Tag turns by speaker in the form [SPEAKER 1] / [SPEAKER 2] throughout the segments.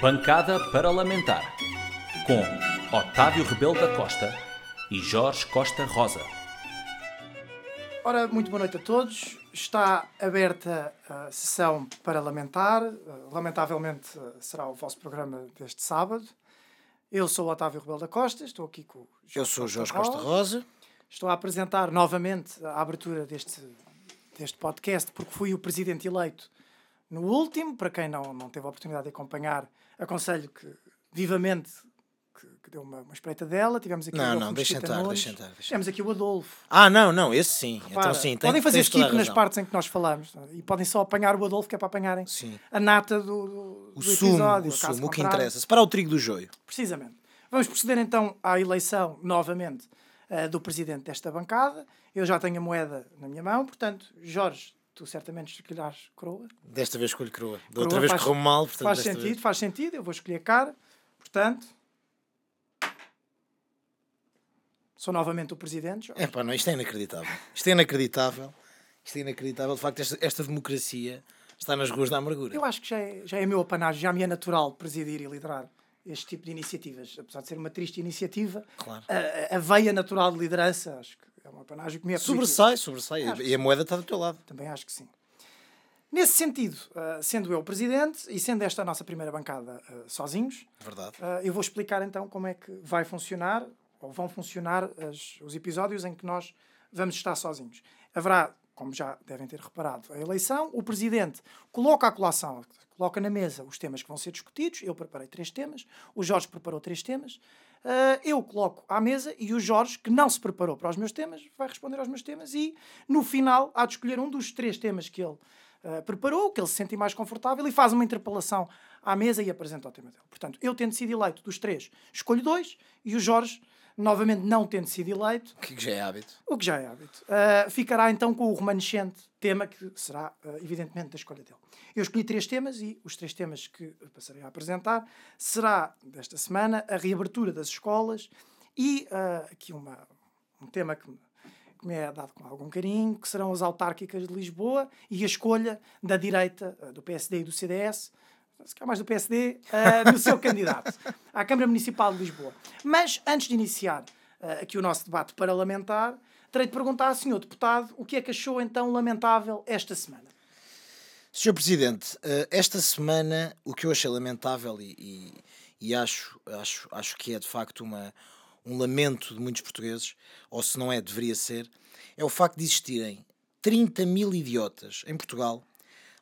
[SPEAKER 1] Bancada Parlamentar com Otávio Rebelo da Costa e Jorge Costa Rosa.
[SPEAKER 2] Ora, muito boa noite a todos. Está aberta a sessão parlamentar. Lamentavelmente será o vosso programa deste sábado. Eu sou o Otávio Rebelo da Costa, estou aqui com o
[SPEAKER 3] Jorge Eu sou o Jorge Costa Rosa.
[SPEAKER 2] Estou a apresentar novamente a abertura deste, deste podcast porque fui o presidente eleito no último. Para quem não, não teve a oportunidade de acompanhar, aconselho que vivamente que, que deu uma, uma espreita dela. Tivemos aqui
[SPEAKER 3] não,
[SPEAKER 2] o
[SPEAKER 3] não, deixa entrar, deixa entrar, deixa
[SPEAKER 2] Tivemos aqui o Adolfo.
[SPEAKER 3] Ah, não, não, esse sim. Então,
[SPEAKER 2] Repara,
[SPEAKER 3] então sim,
[SPEAKER 2] podem fazer skip nas partes em que nós falamos e podem só apanhar o Adolfo, que é para apanharem
[SPEAKER 3] sim.
[SPEAKER 2] a nata do, do,
[SPEAKER 3] o
[SPEAKER 2] do
[SPEAKER 3] sumo,
[SPEAKER 2] episódio.
[SPEAKER 3] O sumo, o que interessa. Separar o trigo do joio.
[SPEAKER 2] Precisamente. Vamos proceder então à eleição, novamente, uh, do presidente desta bancada. Eu já tenho a moeda na minha mão, portanto, Jorge, tu certamente escolherás coroa.
[SPEAKER 3] Desta vez escolho coroa. Da outra vez correu mal, portanto.
[SPEAKER 2] Faz sentido,
[SPEAKER 3] vez...
[SPEAKER 2] faz sentido. Eu vou escolher cara. Portanto, sou novamente o presidente.
[SPEAKER 3] É pá, não, isto é inacreditável. Isto é inacreditável. Isto é inacreditável. De facto, esta, esta democracia está nas ruas da amargura.
[SPEAKER 2] Eu acho que já é, já é meu apanágio, já me é natural presidir e liderar este tipo de iniciativas. Apesar de ser uma triste iniciativa,
[SPEAKER 3] claro.
[SPEAKER 2] a, a veia natural de liderança, acho que é um apanágio que me é
[SPEAKER 3] Sobressai, sobressai. E a moeda está do teu lado.
[SPEAKER 2] Também acho que sim. Nesse sentido, sendo eu o presidente e sendo esta a nossa primeira bancada sozinhos,
[SPEAKER 3] Verdade.
[SPEAKER 2] eu vou explicar então como é que vai funcionar ou vão funcionar as, os episódios em que nós vamos estar sozinhos. Haverá, como já devem ter reparado, a eleição. O presidente coloca a colação, coloca na mesa os temas que vão ser discutidos. Eu preparei três temas, o Jorge preparou três temas. Uh, eu coloco à mesa e o Jorge, que não se preparou para os meus temas, vai responder aos meus temas e no final há de escolher um dos três temas que ele uh, preparou, que ele se sente mais confortável e faz uma interpelação à mesa e apresenta o tema dele. Portanto, eu tendo sido eleito dos três, escolho dois e o Jorge novamente não tendo sido eleito.
[SPEAKER 3] O que já é hábito.
[SPEAKER 2] O que já é hábito. Uh, ficará então com o remanescente tema que será, uh, evidentemente, da escolha dele. Eu escolhi três temas e os três temas que passarei a apresentar será, desta semana, a reabertura das escolas e uh, aqui uma, um tema que me, que me é dado com algum carinho, que serão as autárquicas de Lisboa e a escolha da direita, do PSD e do CDS, se calhar mais do PSD, uh, no seu candidato à Câmara Municipal de Lisboa. Mas, antes de iniciar uh, aqui o nosso debate parlamentar, terei de perguntar ao senhor deputado o que é que achou então lamentável esta semana.
[SPEAKER 3] Senhor Presidente, uh, esta semana o que eu achei lamentável e, e, e, acho, acho, acho que é de facto uma, um lamento de muitos portugueses, ou se não é, deveria ser, é o facto de existirem 30 mil idiotas em Portugal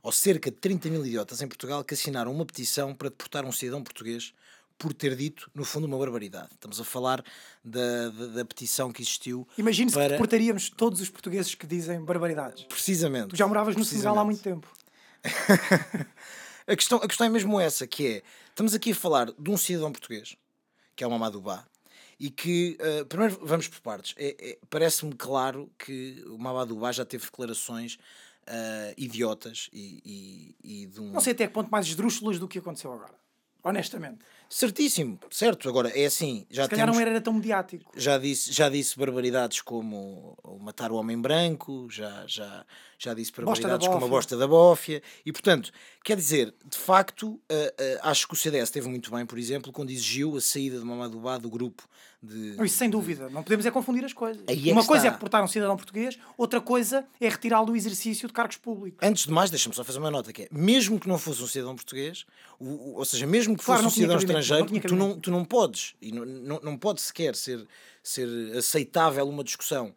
[SPEAKER 3] ou cerca de 30 mil idiotas em Portugal que assinaram uma petição para deportar um cidadão português por ter dito, no fundo, uma barbaridade. Estamos a falar da, da, da petição que existiu.
[SPEAKER 2] Imagine-se
[SPEAKER 3] para...
[SPEAKER 2] que deportaríamos todos os portugueses que dizem barbaridades.
[SPEAKER 3] Precisamente.
[SPEAKER 2] Tu já moravas no Senegal há muito tempo.
[SPEAKER 3] a, questão, a questão é mesmo essa, que é, estamos aqui a falar de um cidadão português, que é o Mamadou Ba, e que, uh, primeiro vamos por partes, é, é, parece-me claro que o Mamadou Ba já teve declarações Uh, idiotas e, e, e, de um...
[SPEAKER 2] Não sei até que ponto mais esdrúxulas do que aconteceu agora. Honestamente.
[SPEAKER 3] Certíssimo, certo. Agora, é assim... Já
[SPEAKER 2] Se calhar
[SPEAKER 3] temos,
[SPEAKER 2] não era tão mediático.
[SPEAKER 3] Já disse, já disse barbaridades como matar o homem branco, já, já, já disse barbaridades como a bosta da bófia. E, portanto, quer dizer, de facto, uh, uh, acho que o CDS teve muito bem, por exemplo, quando exigiu a saída de Mamadou Ba do grupo de...
[SPEAKER 2] Isso sem dúvida. Não podemos é confundir as coisas.
[SPEAKER 3] É
[SPEAKER 2] Uma coisa
[SPEAKER 3] está.
[SPEAKER 2] é deportar um cidadão português, outra coisa é retirá-lo do exercício de cargos públicos.
[SPEAKER 3] Antes de mais, deixa-me só fazer uma nota, que é, mesmo que não fosse um cidadão português, o, o, ou seja, mesmo que
[SPEAKER 2] Claro,
[SPEAKER 3] fosse um cidadão
[SPEAKER 2] não
[SPEAKER 3] estrangeiro,
[SPEAKER 2] tinha
[SPEAKER 3] tu, não, tu não podes, e não, não, não pode sequer ser, ser aceitável uma discussão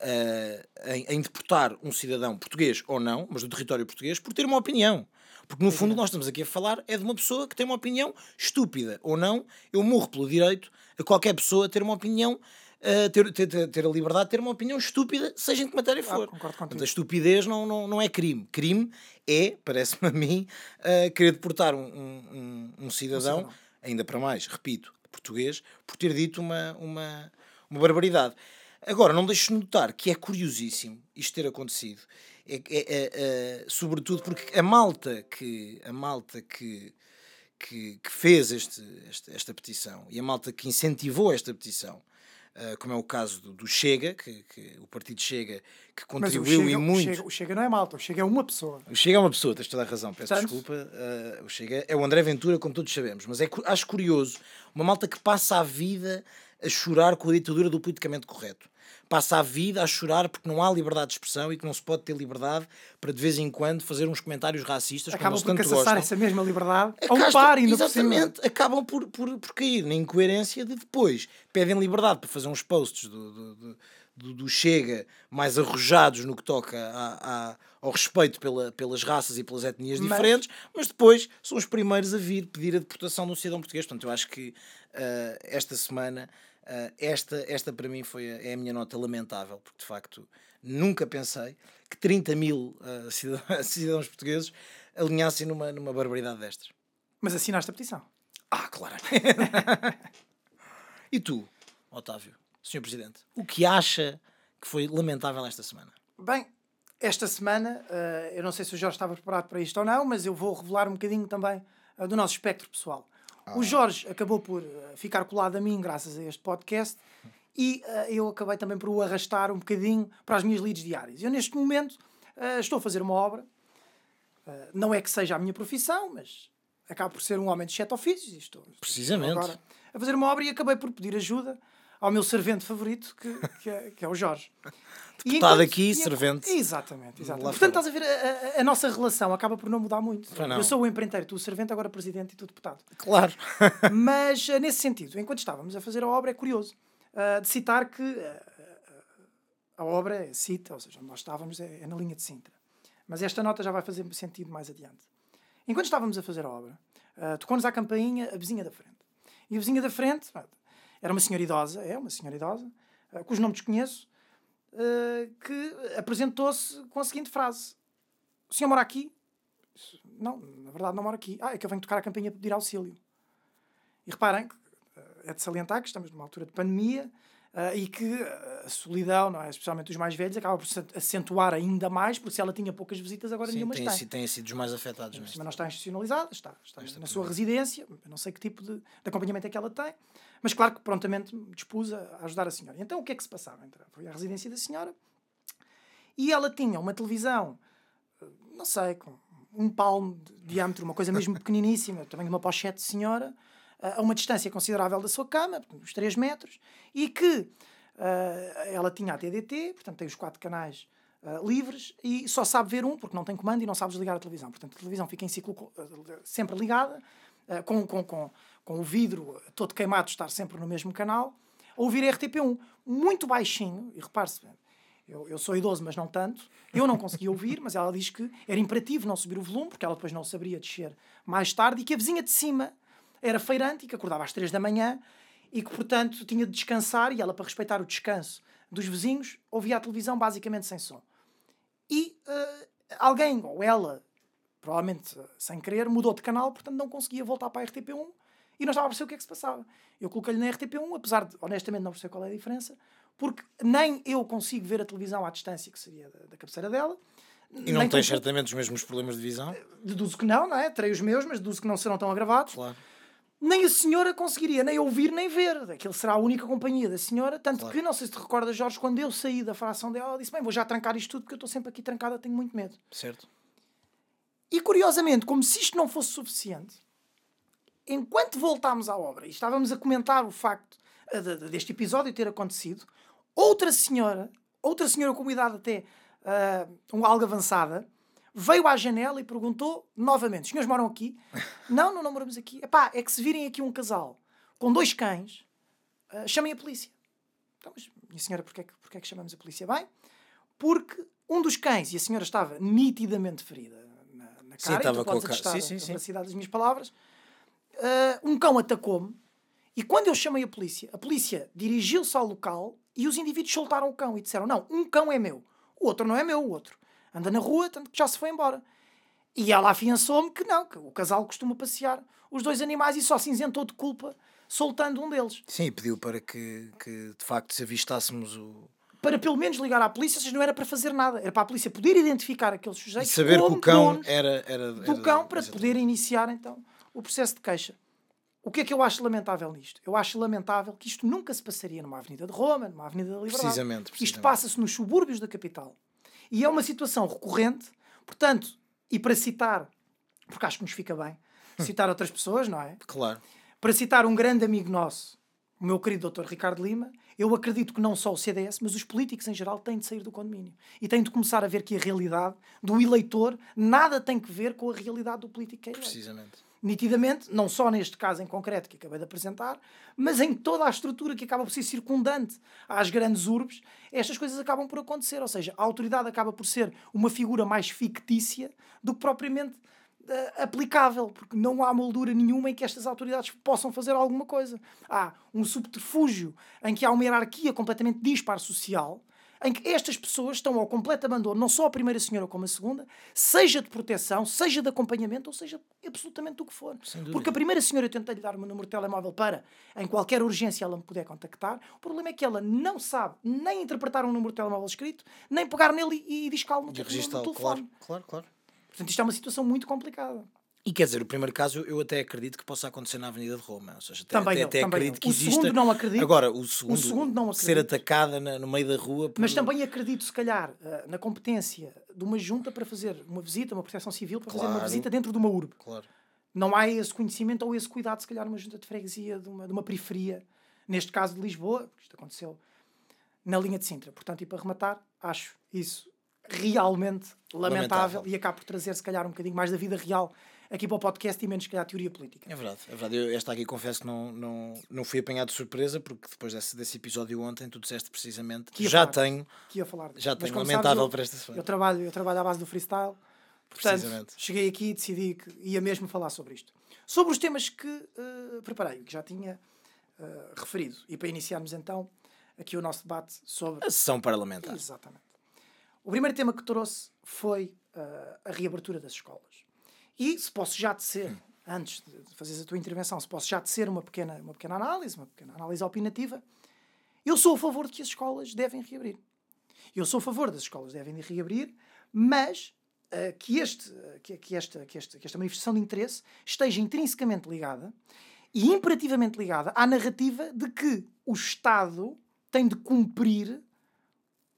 [SPEAKER 3] uh, em, em deportar um cidadão português ou não, mas do território português, por ter uma opinião. Porque no fundo nós estamos aqui a falar é de uma pessoa que tem uma opinião estúpida ou não. Eu morro pelo direito a qualquer pessoa ter uma opinião, uh, ter, ter, ter a liberdade de ter uma opinião estúpida, seja em que matéria
[SPEAKER 2] Claro,
[SPEAKER 3] for.
[SPEAKER 2] concordo contigo.
[SPEAKER 3] A estupidez não, não, não é crime. Crime é, parece-me a mim, uh, querer deportar um, um, um, cidadão,
[SPEAKER 2] cidadão.
[SPEAKER 3] Ainda para mais, repito, português, por ter dito uma, uma, uma barbaridade. Agora, não deixo de notar que é curiosíssimo isto ter acontecido. É, é, é, é, sobretudo porque a malta que, a malta que, que, que fez este, este, esta petição e a malta que incentivou esta petição uh, como é o caso do, do Chega, que, que, o partido Chega, que
[SPEAKER 2] o
[SPEAKER 3] contribuiu
[SPEAKER 2] Chega,
[SPEAKER 3] e
[SPEAKER 2] o
[SPEAKER 3] muito.
[SPEAKER 2] Chega, o Chega não é malta, o Chega é uma pessoa.
[SPEAKER 3] O Chega é uma pessoa, tens toda a razão, peço
[SPEAKER 2] Portanto-
[SPEAKER 3] desculpa. uh, o Chega é o André Ventura, como todos sabemos, mas é, acho curioso uma malta que passa a vida a chorar com a ditadura do politicamente correto. Passa a vida a chorar porque não há liberdade de expressão e que não se pode ter liberdade para de vez em quando fazer uns comentários racistas
[SPEAKER 2] Acabam por caçar essa mesma liberdade
[SPEAKER 3] Acastam-
[SPEAKER 2] par ainda.
[SPEAKER 3] Exatamente, acabam por, por, por cair na incoerência de depois pedem liberdade para fazer uns posts do, do, do, do- do Chega mais arrojados no que toca a- a- ao respeito pela, pelas raças e pelas etnias
[SPEAKER 2] Mas-
[SPEAKER 3] diferentes, mas depois são os primeiros a vir pedir a deportação do cidadão português. Portanto, eu acho que ah, esta semana, ah, esta, esta para mim foi a, é a minha nota lamentável, porque de facto nunca pensei que 30 mil ah, cidadãos, cidadãos portugueses alinhassem numa, numa barbaridade destas.
[SPEAKER 2] Mas assinaste a petição.
[SPEAKER 3] Ah, claro. e tu, Otávio, Sr. Presidente, o que acha que foi lamentável esta semana?
[SPEAKER 2] Bem, esta semana, eh, eu não sei se o Jorge estava preparado para isto ou não, mas eu vou revelar um bocadinho também do nosso espectro pessoal. O Jorge acabou por eh, ficar colado a mim graças a este podcast e eh, eu acabei também por o arrastar um bocadinho para as minhas leads diárias. Eu, neste momento, eh, estou a fazer uma obra. Eh, não é que seja a minha profissão, mas acabo por ser um homem de sete ofícios. e Estou, estou
[SPEAKER 3] Precisamente.
[SPEAKER 2] agora a fazer uma obra e acabei por pedir ajuda ao meu servente favorito, que, que, é, que é o Jorge.
[SPEAKER 3] Deputado aqui,
[SPEAKER 2] e
[SPEAKER 3] servente
[SPEAKER 2] Exatamente, exatamente. Portanto, estás a ver, a, a- a nossa relação acaba por não mudar muito.
[SPEAKER 3] Não.
[SPEAKER 2] Eu sou o empreiteiro, tu o servente, agora presidente e tu deputado.
[SPEAKER 3] Claro.
[SPEAKER 2] Mas, eh, nesse sentido, enquanto estávamos a fazer a obra, é curioso ah, de citar que ah, a obra é cita, ou seja, nós estávamos é, é na linha de Sintra. Mas esta nota já vai fazer sentido mais adiante. Enquanto estávamos a fazer a obra, ah, tocou-nos à campainha a vizinha da frente. E a vizinha da frente era uma senhora idosa, é uma senhora idosa, cujo nome desconheço, ah, que apresentou-se com a seguinte frase: O senhor mora aqui? Não, na verdade não mora aqui. Ah, é que eu venho tocar a campainha para pedir auxílio. E reparem eh, é de salientar que estamos numa altura de pandemia eh, e que a solidão, não é? especialmente os mais velhos, acaba por se acentuar ainda mais, porque se ela tinha poucas visitas, agora
[SPEAKER 3] Sim,
[SPEAKER 2] nenhumas
[SPEAKER 3] têm,
[SPEAKER 2] tem.
[SPEAKER 3] sido- têm sido os mais afetados
[SPEAKER 2] Mas não está institucionalizada, está, está na sua residência, não sei que tipo de, de acompanhamento é que ela tem, mas claro que prontamente me dispus a ajudar a senhora. Então o que é que se passava? Então, Foi à residência da senhora e ela tinha uma televisão, eh, não sei, com um palmo de diâmetro, uma coisa mesmo pequeniníssima, também de uma pochete de senhora, a uma distância considerável da sua cama, uns 3 metros, e que eh, ela tinha a TDT, portanto tem os quatro canais eh, livres e só sabe ver um, porque não tem comando e não sabe desligar a televisão. Portanto, a televisão fica em ciclo eh, sempre ligada, eh, com, com, com, com o vidro todo queimado, estar sempre no mesmo canal, a ouvir a RTP1, muito baixinho, e repare-se, eu, eu sou idoso, mas não tanto. Eu não conseguia ouvir, mas ela diz que era imperativo não subir o volume, porque ela depois não saberia descer mais tarde, e que a vizinha de cima era feirante e que acordava às três da manhã e que, portanto, tinha de descansar, e ela, para respeitar o descanso dos vizinhos, ouvia a televisão basicamente sem som. E eh, alguém, ou ela, provavelmente sem querer, mudou de canal, portanto não conseguia voltar para a RTP1 e não estava a perceber o que é que se passava. Eu coloquei-lhe na RTP1, apesar de honestamente não perceber qual é a diferença, porque nem eu consigo ver a televisão à distância, que seria da, da cabeceira dela.
[SPEAKER 3] E não
[SPEAKER 2] tampouco-
[SPEAKER 3] certamente os mesmos problemas de visão?
[SPEAKER 2] Deduzo que não, não é? Terei os meus, mas deduzo que não serão tão agravados.
[SPEAKER 3] Claro.
[SPEAKER 2] Nem a senhora conseguiria nem ouvir nem ver. Aquilo será a única companhia da senhora. Tanto
[SPEAKER 3] Claro.
[SPEAKER 2] que, não sei se te recordas, Jorge, quando eu saí da fração dela, ela disse: Bem, vou já trancar isto tudo porque eu estou sempre aqui trancada, tenho muito medo.
[SPEAKER 3] Certo?
[SPEAKER 2] E curiosamente, como se isto não fosse suficiente, enquanto voltámos à obra e estávamos a comentar o facto eh, de- de- deste episódio ter acontecido, outra senhora, outra senhora com uma idade até ah, um algo avançada, veio à janela e perguntou novamente: os senhores moram aqui? não, não, não moramos aqui. Epá, é que se virem aqui um casal com dois cães, ah, chamem a polícia. Então, mas, minha senhora, porquê, que- porquê que chamamos a polícia? Bem, porque um dos cães, e a senhora estava nitidamente ferida na, na
[SPEAKER 3] Sim,
[SPEAKER 2] cara, e
[SPEAKER 3] estava com a cara- sim, sim,
[SPEAKER 2] a
[SPEAKER 3] sim.
[SPEAKER 2] das minhas palavras, ah, um cão atacou-me, e quando eu chamei a polícia, a polícia dirigiu-se ao local e os indivíduos soltaram o cão e disseram: Não, um cão é meu, o outro não é meu, o outro anda na rua, tanto que já se foi embora. E ela afiançou-me que não, que o casal costuma passear os dois animais e só se isentou de culpa soltando um deles.
[SPEAKER 3] Sim, e pediu para que, que de facto se avistássemos o.
[SPEAKER 2] Para pelo menos ligar à polícia, seja, não era para fazer nada, era para a polícia poder identificar aqueles
[SPEAKER 3] E
[SPEAKER 2] sujeitos
[SPEAKER 3] saber que o cão era. era,
[SPEAKER 2] do
[SPEAKER 3] era-
[SPEAKER 2] cão para
[SPEAKER 3] exatamente.
[SPEAKER 2] poder iniciar então o processo de queixa. o que é que eu acho lamentável nisto? Eu acho lamentável que isto nunca se passaria numa Avenida de Roma, numa Avenida da Liberdade.
[SPEAKER 3] Precisamente, precisamente.
[SPEAKER 2] Isto passa-se nos subúrbios da capital. E é uma situação recorrente, portanto, e para citar, porque acho que nos fica bem, citar outras pessoas, não é?
[SPEAKER 3] Claro.
[SPEAKER 2] Para citar um grande amigo nosso, o meu querido Dr. Ricardo Lima, eu acredito que não só o CDS, mas os políticos em geral têm de sair do condomínio. E têm de começar a ver que a realidade do eleitor nada tem que ver com a realidade do político que é eleito.
[SPEAKER 3] Precisamente.
[SPEAKER 2] Nitidamente, não só neste caso em concreto que acabei de apresentar, mas em toda a estrutura que acaba por ser circundante às grandes urbes, estas coisas acabam por acontecer. Ou seja, a autoridade acaba por ser uma figura mais fictícia do que propriamente uh, aplicável, porque não há moldura nenhuma em que estas autoridades possam fazer alguma coisa. Há um subterfúgio em que há uma hierarquia completamente dispar social, em que estas pessoas estão ao completo abandono, não só a primeira senhora como a segunda, seja de proteção, seja de acompanhamento, ou seja absolutamente o que for. Porque a primeira senhora eu tentei-lhe dar o meu número de telemóvel para, em qualquer urgência, ela me puder contactar. O problema é que ela não sabe nem interpretar um número de telemóvel escrito, nem pegar nele e, e discá-lo no, no, no telefone.
[SPEAKER 3] Claro, claro, claro.
[SPEAKER 2] Portanto, isto é uma situação muito complicada.
[SPEAKER 3] E quer dizer, o primeiro caso eu até acredito que possa acontecer na Avenida de Roma. Ou seja, até,
[SPEAKER 2] também
[SPEAKER 3] até,
[SPEAKER 2] eu,
[SPEAKER 3] até
[SPEAKER 2] também
[SPEAKER 3] acredito
[SPEAKER 2] eu.
[SPEAKER 3] que
[SPEAKER 2] o
[SPEAKER 3] exista.
[SPEAKER 2] segundo não acredito.
[SPEAKER 3] Agora, o segundo,
[SPEAKER 2] o segundo não
[SPEAKER 3] ser
[SPEAKER 2] acredito.
[SPEAKER 3] atacada na- no meio da rua. por-
[SPEAKER 2] Mas também acredito, se calhar, eh, na competência de uma junta para fazer uma visita, uma proteção civil, para fazer uma
[SPEAKER 3] Claro.
[SPEAKER 2] visita dentro de uma urbe.
[SPEAKER 3] Claro.
[SPEAKER 2] Não há esse conhecimento ou esse cuidado, se calhar, numa junta de freguesia de uma, de uma periferia, neste caso de Lisboa, porque isto aconteceu na linha de Sintra. Portanto, e para rematar, acho isso realmente lamentável,
[SPEAKER 3] Lamentável.
[SPEAKER 2] e acaba por trazer, se calhar, um bocadinho mais da vida real aqui para o podcast e menos, se calhar, teoria política.
[SPEAKER 3] É verdade, é verdade. Eu, esta aqui confesso que não, não, não fui apanhado de surpresa, porque depois desse, desse episódio ontem, tu disseste precisamente
[SPEAKER 2] Que
[SPEAKER 3] já
[SPEAKER 2] falar.
[SPEAKER 3] tenho,
[SPEAKER 2] Que ia falar
[SPEAKER 3] já tenho lamentável
[SPEAKER 2] sabes, eu-
[SPEAKER 3] para esta semana.
[SPEAKER 2] Eu trabalho, eu trabalho à base do freestyle. Portanto,
[SPEAKER 3] Precisamente.
[SPEAKER 2] cheguei aqui e decidi que ia mesmo falar sobre isto. Sobre os temas que eh, preparei, que já tinha eh, referido. E para iniciarmos então aqui o nosso debate sobre.
[SPEAKER 3] A sessão parlamentar.
[SPEAKER 2] Exatamente. O primeiro tema que trouxe foi eh, a reabertura das escolas. E se posso já tecer, antes de fazeres a tua intervenção, se posso já tecer uma pequena, uma pequena análise, uma pequena análise opinativa, eu sou a favor de que as escolas devem reabrir. Eu sou a favor das escolas devem reabrir, mas eh, que, este, eh, que, que esta, que, esta, que esta manifestação de interesse esteja intrinsecamente ligada e imperativamente ligada à narrativa de que o Estado tem de cumprir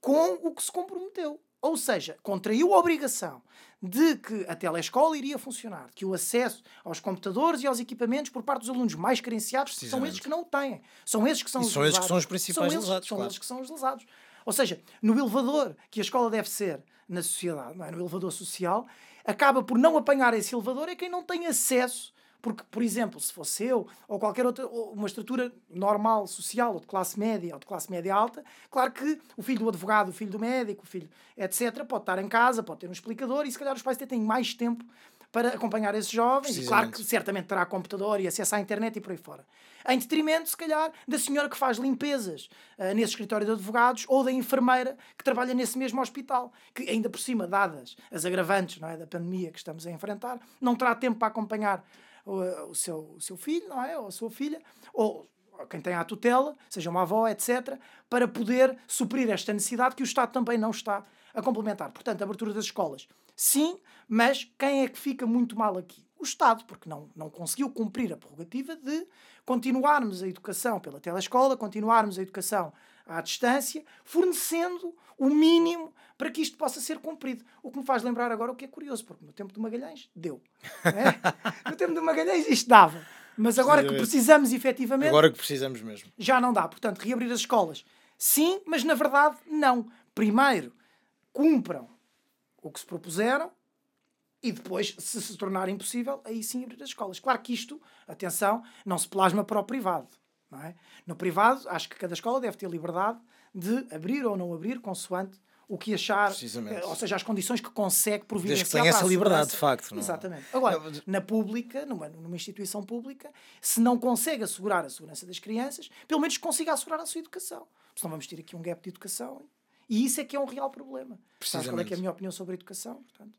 [SPEAKER 2] com o que se comprometeu. Ou seja, contraiu a obrigação de que a telescola iria funcionar, que o acesso aos computadores e aos equipamentos por parte dos alunos mais carenciados são esses que não o têm. São esses que são
[SPEAKER 3] E
[SPEAKER 2] os
[SPEAKER 3] são esses que são os principais
[SPEAKER 2] são eles,
[SPEAKER 3] lesados,
[SPEAKER 2] São
[SPEAKER 3] claro.
[SPEAKER 2] eles que são os lesados. Ou seja, no elevador que a escola deve ser na sociedade, não é? no elevador social, acaba por não apanhar esse elevador é quem não tem acesso. Porque, por exemplo, se fosse eu ou qualquer outra, ou uma estrutura normal, social, ou de classe média, ou de classe média alta, claro que o filho do advogado, o filho do médico, o filho, etc., pode estar em casa, pode ter um explicador, e se calhar os pais até têm mais tempo para acompanhar esses jovens, e claro que certamente terá computador e acesso à internet e por aí fora. Em detrimento, se calhar, da senhora que faz limpezas ah, nesse escritório de advogados ou da enfermeira que trabalha nesse mesmo hospital, que ainda por cima, dadas as agravantes não é, da pandemia que estamos a enfrentar, não terá tempo para acompanhar o, o seu, o seu filho, não é? Ou a sua filha, ou quem tem a tutela, seja uma avó, etc., para poder suprir esta necessidade que o Estado também não está a complementar. Portanto, a abertura das escolas, sim, mas quem é que fica muito mal aqui? O Estado, porque não, não conseguiu cumprir a prerrogativa de continuarmos a educação pela telescola, continuarmos a educação à distância, fornecendo o mínimo para que isto possa ser cumprido. O que me faz lembrar agora o que é curioso, porque no tempo de Magalhães deu. é? no tempo de Magalhães isto dava. Mas agora que precisamos efetivamente,
[SPEAKER 3] Agora que precisamos mesmo.
[SPEAKER 2] já não dá. Portanto, reabrir as escolas, sim, mas na verdade não. Primeiro, cumpram o que se propuseram e depois, se se tornar impossível, aí sim abrir as escolas. Claro que isto, atenção, não se plasma para o privado. É? No privado, acho que cada escola deve ter liberdade de abrir ou não abrir, consoante o que achar, eh, ou seja, as condições que consegue providenciar.
[SPEAKER 3] Desde que essa liberdade, de facto, não é?
[SPEAKER 2] Exatamente. Agora,
[SPEAKER 3] Não, mas-
[SPEAKER 2] na pública, numa, numa instituição pública, se não consegue assegurar a segurança das crianças, pelo menos consiga assegurar a sua educação. Senão vamos ter aqui um gap de educação. E isso é que é um real problema. Sabes qual é é a minha opinião sobre a educação? Portanto,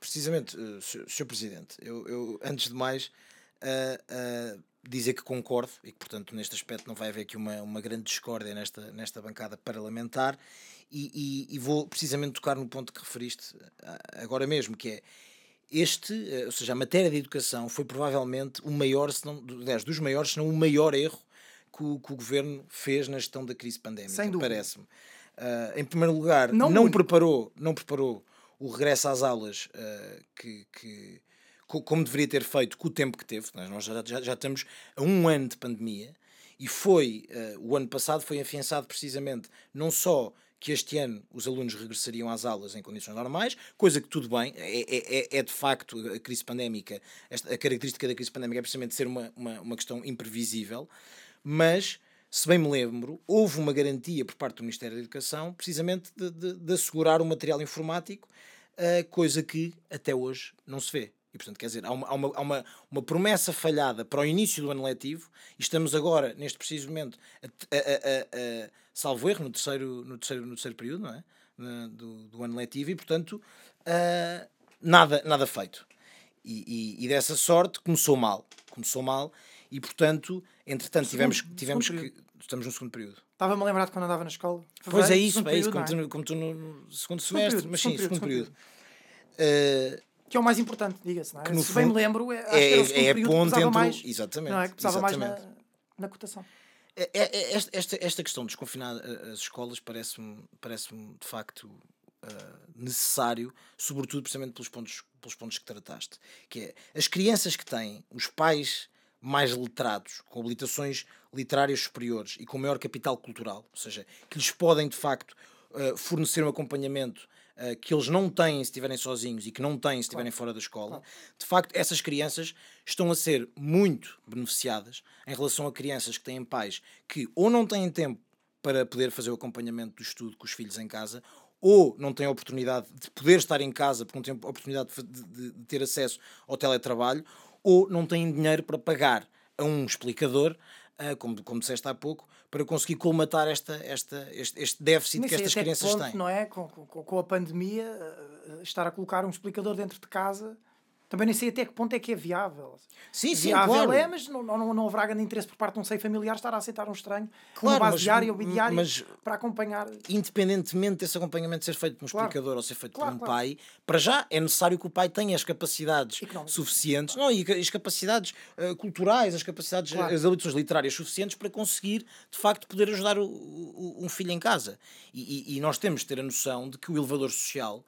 [SPEAKER 3] Precisamente, eh, Sr. Presidente, eu, eu, antes de mais, ah, ah, dizer que concordo e que, portanto, neste aspecto não vai haver aqui uma, uma grande discórdia nesta, nesta bancada parlamentar. E, e, e vou precisamente tocar no ponto que referiste ah, agora mesmo, que é este, eh, ou seja, a matéria de educação foi provavelmente o maior, se não, aliás, dos maiores, se não o maior erro que o, que o governo fez na gestão da crise pandémica, parece-me. Uh, em primeiro lugar, não, não preparou, não preparou o regresso às aulas uh, que, que, como deveria ter feito com o tempo que teve. Nós já, já, já estamos a um ano de pandemia e foi, uh, o ano passado foi afiançado precisamente não só que este ano os alunos regressariam às aulas em condições normais, coisa que tudo bem, é, é, é, é de facto a crise pandémica, a característica da crise pandémica é precisamente ser uma, uma, uma questão imprevisível, mas se bem me lembro, houve uma garantia por parte do Ministério da Educação precisamente de, de, de assegurar o material informático, uh, coisa que até hoje não se vê. E, portanto, quer dizer, há uma, há uma, há uma, uma promessa falhada para o início do ano letivo e estamos agora, neste preciso momento, a, a, a, a salvo erro, no terceiro, no terceiro, no terceiro período não é? do, do ano letivo e, portanto, uh, nada, nada feito. E, e, e, dessa sorte começou mal. Começou mal e, portanto, entretanto, tivemos, segundo, tivemos segundo que. Estamos no segundo período.
[SPEAKER 2] Estava-me a lembrar de quando andava na escola.
[SPEAKER 3] Pois é isso, é isso, como, é? tu, como tu no segundo, semestre, período, mas sim, segundo, segundo período. período.
[SPEAKER 2] Uh, que é o mais importante, diga-se, não é? Se bem me lembro, é, acho é, que era é, que pesava mais.
[SPEAKER 3] Exatamente.
[SPEAKER 2] Não é? Que pesava mais na, na cotação.
[SPEAKER 3] É, é, é, esta, esta, esta questão de desconfinar as escolas parece-me parece de facto uh, necessário, sobretudo precisamente pelos pontos, pelos pontos que trataste. Que é as crianças que têm os pais mais letrados, com habilitações literárias superiores e com maior capital cultural, ou seja, que lhes podem de facto uh, fornecer um acompanhamento uh, que eles não têm se estiverem sozinhos e que não têm se estiverem claro. fora da escola, claro. de facto, essas crianças estão a ser muito beneficiadas em relação a crianças que têm pais que ou não têm tempo para poder fazer o acompanhamento do estudo com os filhos em casa, ou não têm a oportunidade de poder estar em casa porque não têm a oportunidade de, de, de ter acesso ao teletrabalho, ou não têm dinheiro para pagar a um explicador como, como disseste há pouco, para conseguir colmatar esta, esta, este, este déficit que estas crianças
[SPEAKER 2] ponto,
[SPEAKER 3] têm.
[SPEAKER 2] Não é? Com, com, com a pandemia, uh, estar a colocar um explicador dentro de casa também nem sei até que ponto é que é viável.
[SPEAKER 3] Sim, sim,
[SPEAKER 2] viável
[SPEAKER 3] claro.
[SPEAKER 2] é, mas não, não, não haverá grande interesse por parte de um seio familiar estar a aceitar um estranho claro, base mas, diária ou bidiária mas, para acompanhar.
[SPEAKER 3] Independentemente desse acompanhamento ser feito por um claro. explicador ou ser feito claro, por um pai, para já é necessário que o pai tenha as capacidades suficientes, não, e as capacidades uh, culturais, as capacidades, as habilitações literárias suficientes para conseguir, de facto, poder ajudar o, o, um filho em casa. E, e, e nós temos de ter a noção de que o elevador social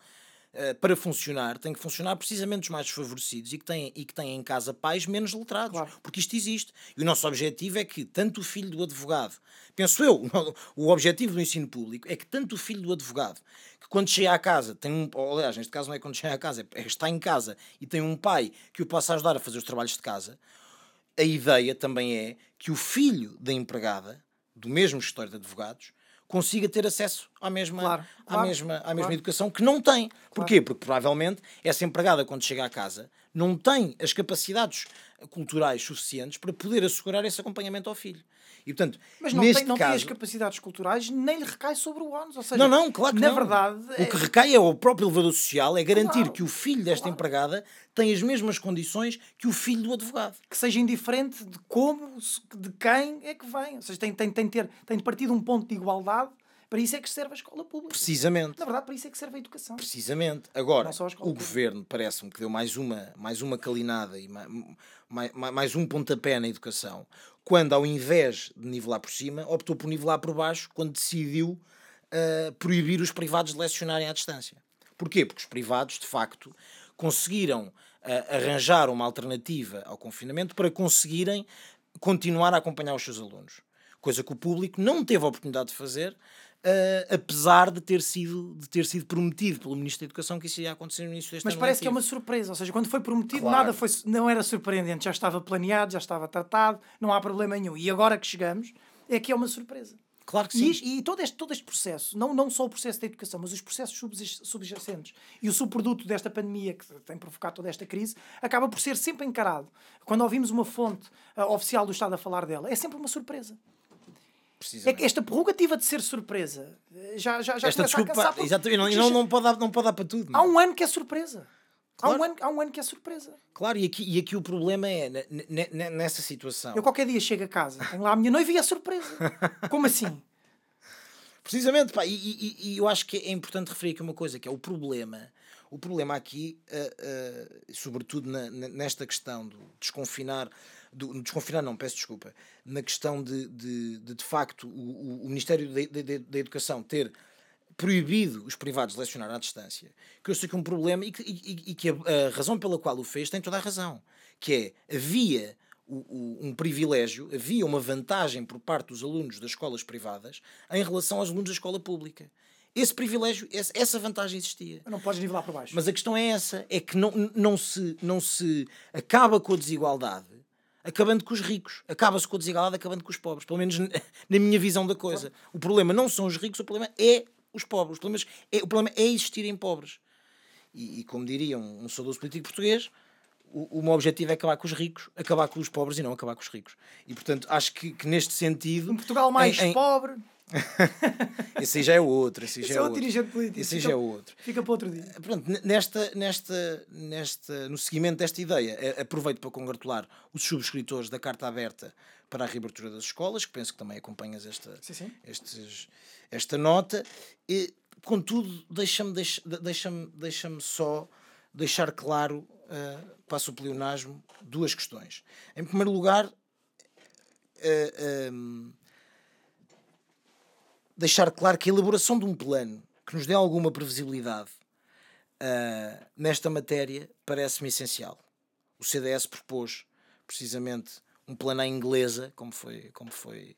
[SPEAKER 3] para funcionar, tem que funcionar precisamente os mais desfavorecidos e que têm, e que têm em casa pais menos letrados. Claro. Porque isto existe. E o nosso objetivo é que tanto o filho do advogado, penso eu, o objetivo do ensino público é que tanto o filho do advogado, que quando chega à casa, tem um, aliás, neste caso não é quando chega à casa, é está em casa e tem um pai que o possa ajudar a fazer os trabalhos de casa, a ideia também é que o filho da empregada, do mesmo gestor de advogados, consiga ter acesso à mesma, claro, à claro, mesma, à mesma claro. educação que não tem. Porquê? Porque provavelmente essa empregada, quando chega à casa, não tem as capacidades culturais suficientes para poder assegurar esse acompanhamento ao filho. E, portanto,
[SPEAKER 2] Mas não,
[SPEAKER 3] neste
[SPEAKER 2] tem, não
[SPEAKER 3] caso,
[SPEAKER 2] tem as capacidades culturais, nem lhe recai sobre o ONU. Ou seja,
[SPEAKER 3] não, não, claro que
[SPEAKER 2] na
[SPEAKER 3] não.
[SPEAKER 2] verdade.
[SPEAKER 3] O é... que recai é o próprio elevador social, é garantir claro, que o filho desta claro. empregada tem as mesmas condições que o filho do advogado.
[SPEAKER 2] Que seja indiferente de como, de quem é que vem. Ou seja, tem, tem, tem, ter, tem de partir de um ponto de igualdade para isso é que serve a escola pública.
[SPEAKER 3] Precisamente.
[SPEAKER 2] Na verdade, para isso é que serve a educação.
[SPEAKER 3] Precisamente. Agora, o governo parece-me que deu mais uma, mais uma calinada e mais, mais, mais um pontapé na educação, quando, ao invés de nivelar por cima, optou por nivelar por baixo, quando decidiu uh, proibir os privados de lecionarem à distância. Porquê? Porque os privados, de facto, conseguiram uh, arranjar uma alternativa ao confinamento para conseguirem continuar a acompanhar os seus alunos. Coisa que o público não teve a oportunidade de fazer, Uh, apesar de ter, sido, de ter sido prometido pelo Ministro da Educação que isso ia acontecer no início deste
[SPEAKER 2] Mas
[SPEAKER 3] ano
[SPEAKER 2] parece que é uma surpresa, ou seja, quando foi prometido claro. nada foi, não era surpreendente, já estava planeado, já estava tratado, não há problema nenhum. E agora que chegamos, é que é uma surpresa.
[SPEAKER 3] Claro que sim.
[SPEAKER 2] E, e, todo, este, todo este processo, não, não só o processo da educação, mas os processos subjacentes e o subproduto desta pandemia que tem provocado toda esta crise, acaba por ser sempre encarado. Quando ouvimos uma fonte uh, oficial do Estado a falar dela, é sempre uma surpresa. É que esta prerrogativa de ser surpresa já, já, já
[SPEAKER 3] esta desculpa, a Exatamente, não, não, não, pode dar, não pode dar para tudo.
[SPEAKER 2] Há um ano que é surpresa. Claro. Há, um ano, há um ano que é surpresa.
[SPEAKER 3] Claro, e aqui, e aqui o problema é nessa situação.
[SPEAKER 2] Eu qualquer dia chego a casa, tenho lá a minha noiva e é surpresa. Como assim?
[SPEAKER 3] Precisamente, pá, e, e, e, eu acho que é importante referir aqui uma coisa, que é o problema. O problema aqui, uh, uh, sobretudo na, nesta questão do desconfinar, do, desconfinar não, peço desculpa, na questão de, de, de, de facto, o, o Ministério da Educação ter proibido os privados de lecionar à distância, que eu sei que é um problema e que, e, e que a, a, razão pela qual o fez tem toda a razão, que é, havia o, o, um privilégio, havia uma vantagem por parte dos alunos das escolas privadas em relação aos alunos da escola pública. Esse privilégio, essa vantagem existia.
[SPEAKER 2] Não podes nivelar para baixo.
[SPEAKER 3] Mas a questão é essa, é que não, não, se, não se acaba com a desigualdade acabando com os ricos. Acaba-se com a desigualdade acabando com os pobres. Pelo menos na minha visão da coisa. O problema não são os ricos, o problema é os pobres. O problema é, o problema é existirem pobres. E, e como diria um, um saudoso político português, o, o meu objetivo é acabar com os ricos, acabar com os pobres e não acabar com os ricos. E portanto acho que, que neste sentido.
[SPEAKER 2] Um Portugal mais em, em... pobre.
[SPEAKER 3] esse aí já é outro. Esse,
[SPEAKER 2] esse
[SPEAKER 3] já é,
[SPEAKER 2] é
[SPEAKER 3] outro
[SPEAKER 2] dirigente político.
[SPEAKER 3] Esse aí já é outro.
[SPEAKER 2] Fica para outro dia.
[SPEAKER 3] Pronto, nesta, nesta, nesta, no seguimento desta ideia, aproveito para congratular os subscritores da Carta Aberta para a reabertura das escolas, que penso que também acompanhas esta,
[SPEAKER 2] sim, sim.
[SPEAKER 3] Estes, esta nota. E, contudo, deixa-me deixa, deixa deixa só deixar claro, uh, passo o pleonasmo, duas questões. Em primeiro lugar, uh, um, deixar claro que a elaboração de um plano que nos dê alguma previsibilidade uh, nesta matéria parece-me essencial. O CDS propôs precisamente um plano à inglesa, como foi, como foi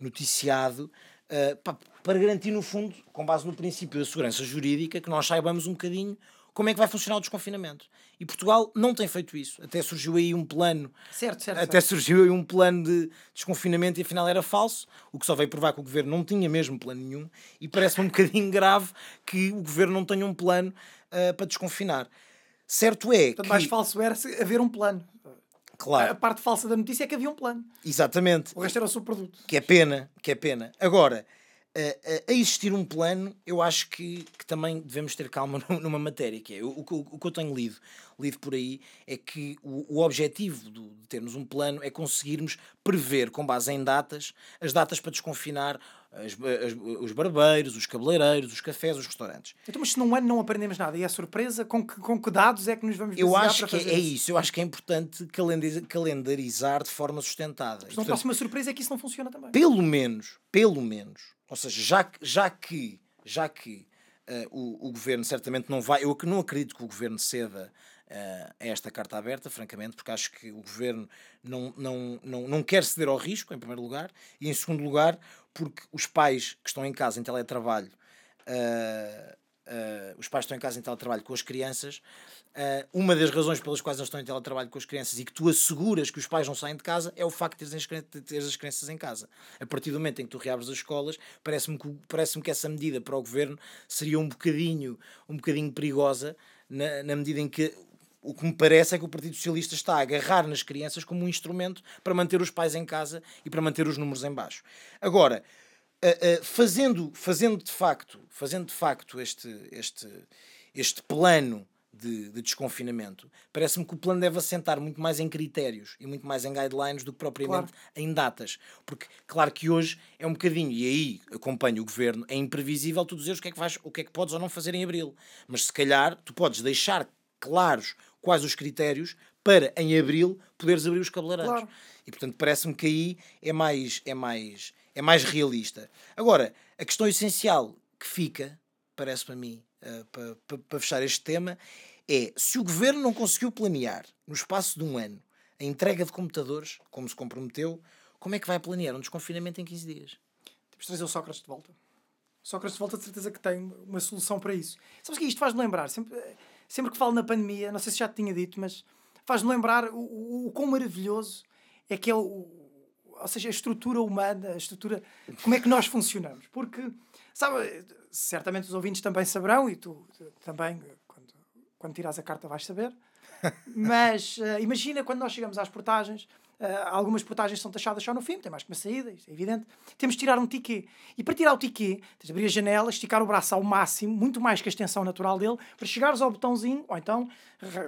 [SPEAKER 3] noticiado, uh, para garantir, no fundo, com base no princípio da segurança jurídica, que nós saibamos um bocadinho como é que vai funcionar o desconfinamento. E Portugal não tem feito isso. Até surgiu aí um plano.
[SPEAKER 2] Certo, certo.
[SPEAKER 3] Até certo. surgiu aí um plano de desconfinamento e afinal era falso, o que só veio provar que o governo não tinha mesmo plano nenhum. E parece-me um bocadinho grave que o governo não tenha um plano uh, para desconfinar. Certo é.
[SPEAKER 2] Portanto, que... mais falso era haver um plano.
[SPEAKER 3] Claro.
[SPEAKER 2] A parte falsa da notícia é que havia um plano.
[SPEAKER 3] Exatamente.
[SPEAKER 2] O resto era o subproduto.
[SPEAKER 3] Que é pena, que é pena. Agora, a, a existir um plano, eu acho que, que também devemos ter calma numa matéria, que é o, o, o que eu tenho lido, lido por aí, é que o, o objetivo de termos um plano é conseguirmos prever, com base em datas, as datas para desconfinar as, as, os barbeiros, os cabeleireiros, os cafés, os restaurantes.
[SPEAKER 2] Então, mas se num ano não aprendemos nada e é surpresa, com que, com que dados é que nos vamos
[SPEAKER 3] Eu acho que é isso? isso, eu acho que é importante calendarizar de forma sustentada.
[SPEAKER 2] Mas não Portanto, uma surpresa é que isso não funciona também.
[SPEAKER 3] Pelo menos, pelo menos, ou seja, já, já que, já que uh, o, o governo certamente não vai, eu não acredito que o governo ceda uh, esta carta aberta, francamente, porque acho que o governo não, não, não, não quer ceder ao risco, em primeiro lugar, e em segundo lugar, porque os pais que estão em casa em teletrabalho, uh, uh, os pais estão em casa em teletrabalho com as crianças, uh, uma das razões pelas quais eles estão em teletrabalho com as crianças e que tu asseguras que os pais não saem de casa é o facto de teres as, crianças em casa. A partir do momento em que tu reabres as escolas, parece-me que, parece que essa medida para o governo seria um bocadinho, um bocadinho perigosa, na, na medida em que o que me parece é que o Partido Socialista está a agarrar nas crianças como um instrumento para manter os pais em casa e para manter os números em baixo. Agora, uh, uh, fazendo, fazendo de facto, fazendo de facto este, este, este plano de, de desconfinamento, parece-me que o plano deve assentar muito mais em critérios e muito mais em guidelines do que propriamente claro. em datas. Porque, claro que hoje é um bocadinho, e aí acompanho o governo, é imprevisível tu dizeres o que é que, vais, o que, é que podes ou não fazer em abril. Mas se calhar tu podes deixar claros quais os critérios para, em abril, poderes abrir os cabeleireiros. Claro. E, portanto, parece-me que aí é mais, é, mais, é mais realista. Agora, a questão essencial que fica, parece-me a mim, uh, para, para, para fechar este tema, é se o governo não conseguiu planear, no espaço de um ano, a entrega de computadores, como se comprometeu, como é que vai planear um desconfinamento em 15 dias?
[SPEAKER 2] Temos de trazer o Sócrates de volta. Sócrates de volta, de certeza que tem uma solução para isso. Sabes que isto faz-me lembrar? Sempre, sempre que falo na pandemia, não sei se já te tinha dito, mas faz-me lembrar o, o, o quão maravilhoso é que é o, ou seja, a estrutura humana, a estrutura, como é que nós funcionamos. Porque, sabe, certamente os ouvintes também saberão, e tu também, quando, quando tiras a carta, vais saber. Mas uh, imagina quando nós chegamos às portagens, algumas portagens são taxadas só no fim, tem mais que uma saída, é evidente. Temos de tirar um tiquê. E para tirar o tiquê, tens de abrir a janela, esticar o braço ao máximo, muito mais que a extensão natural dele, para chegares ao botãozinho, ou então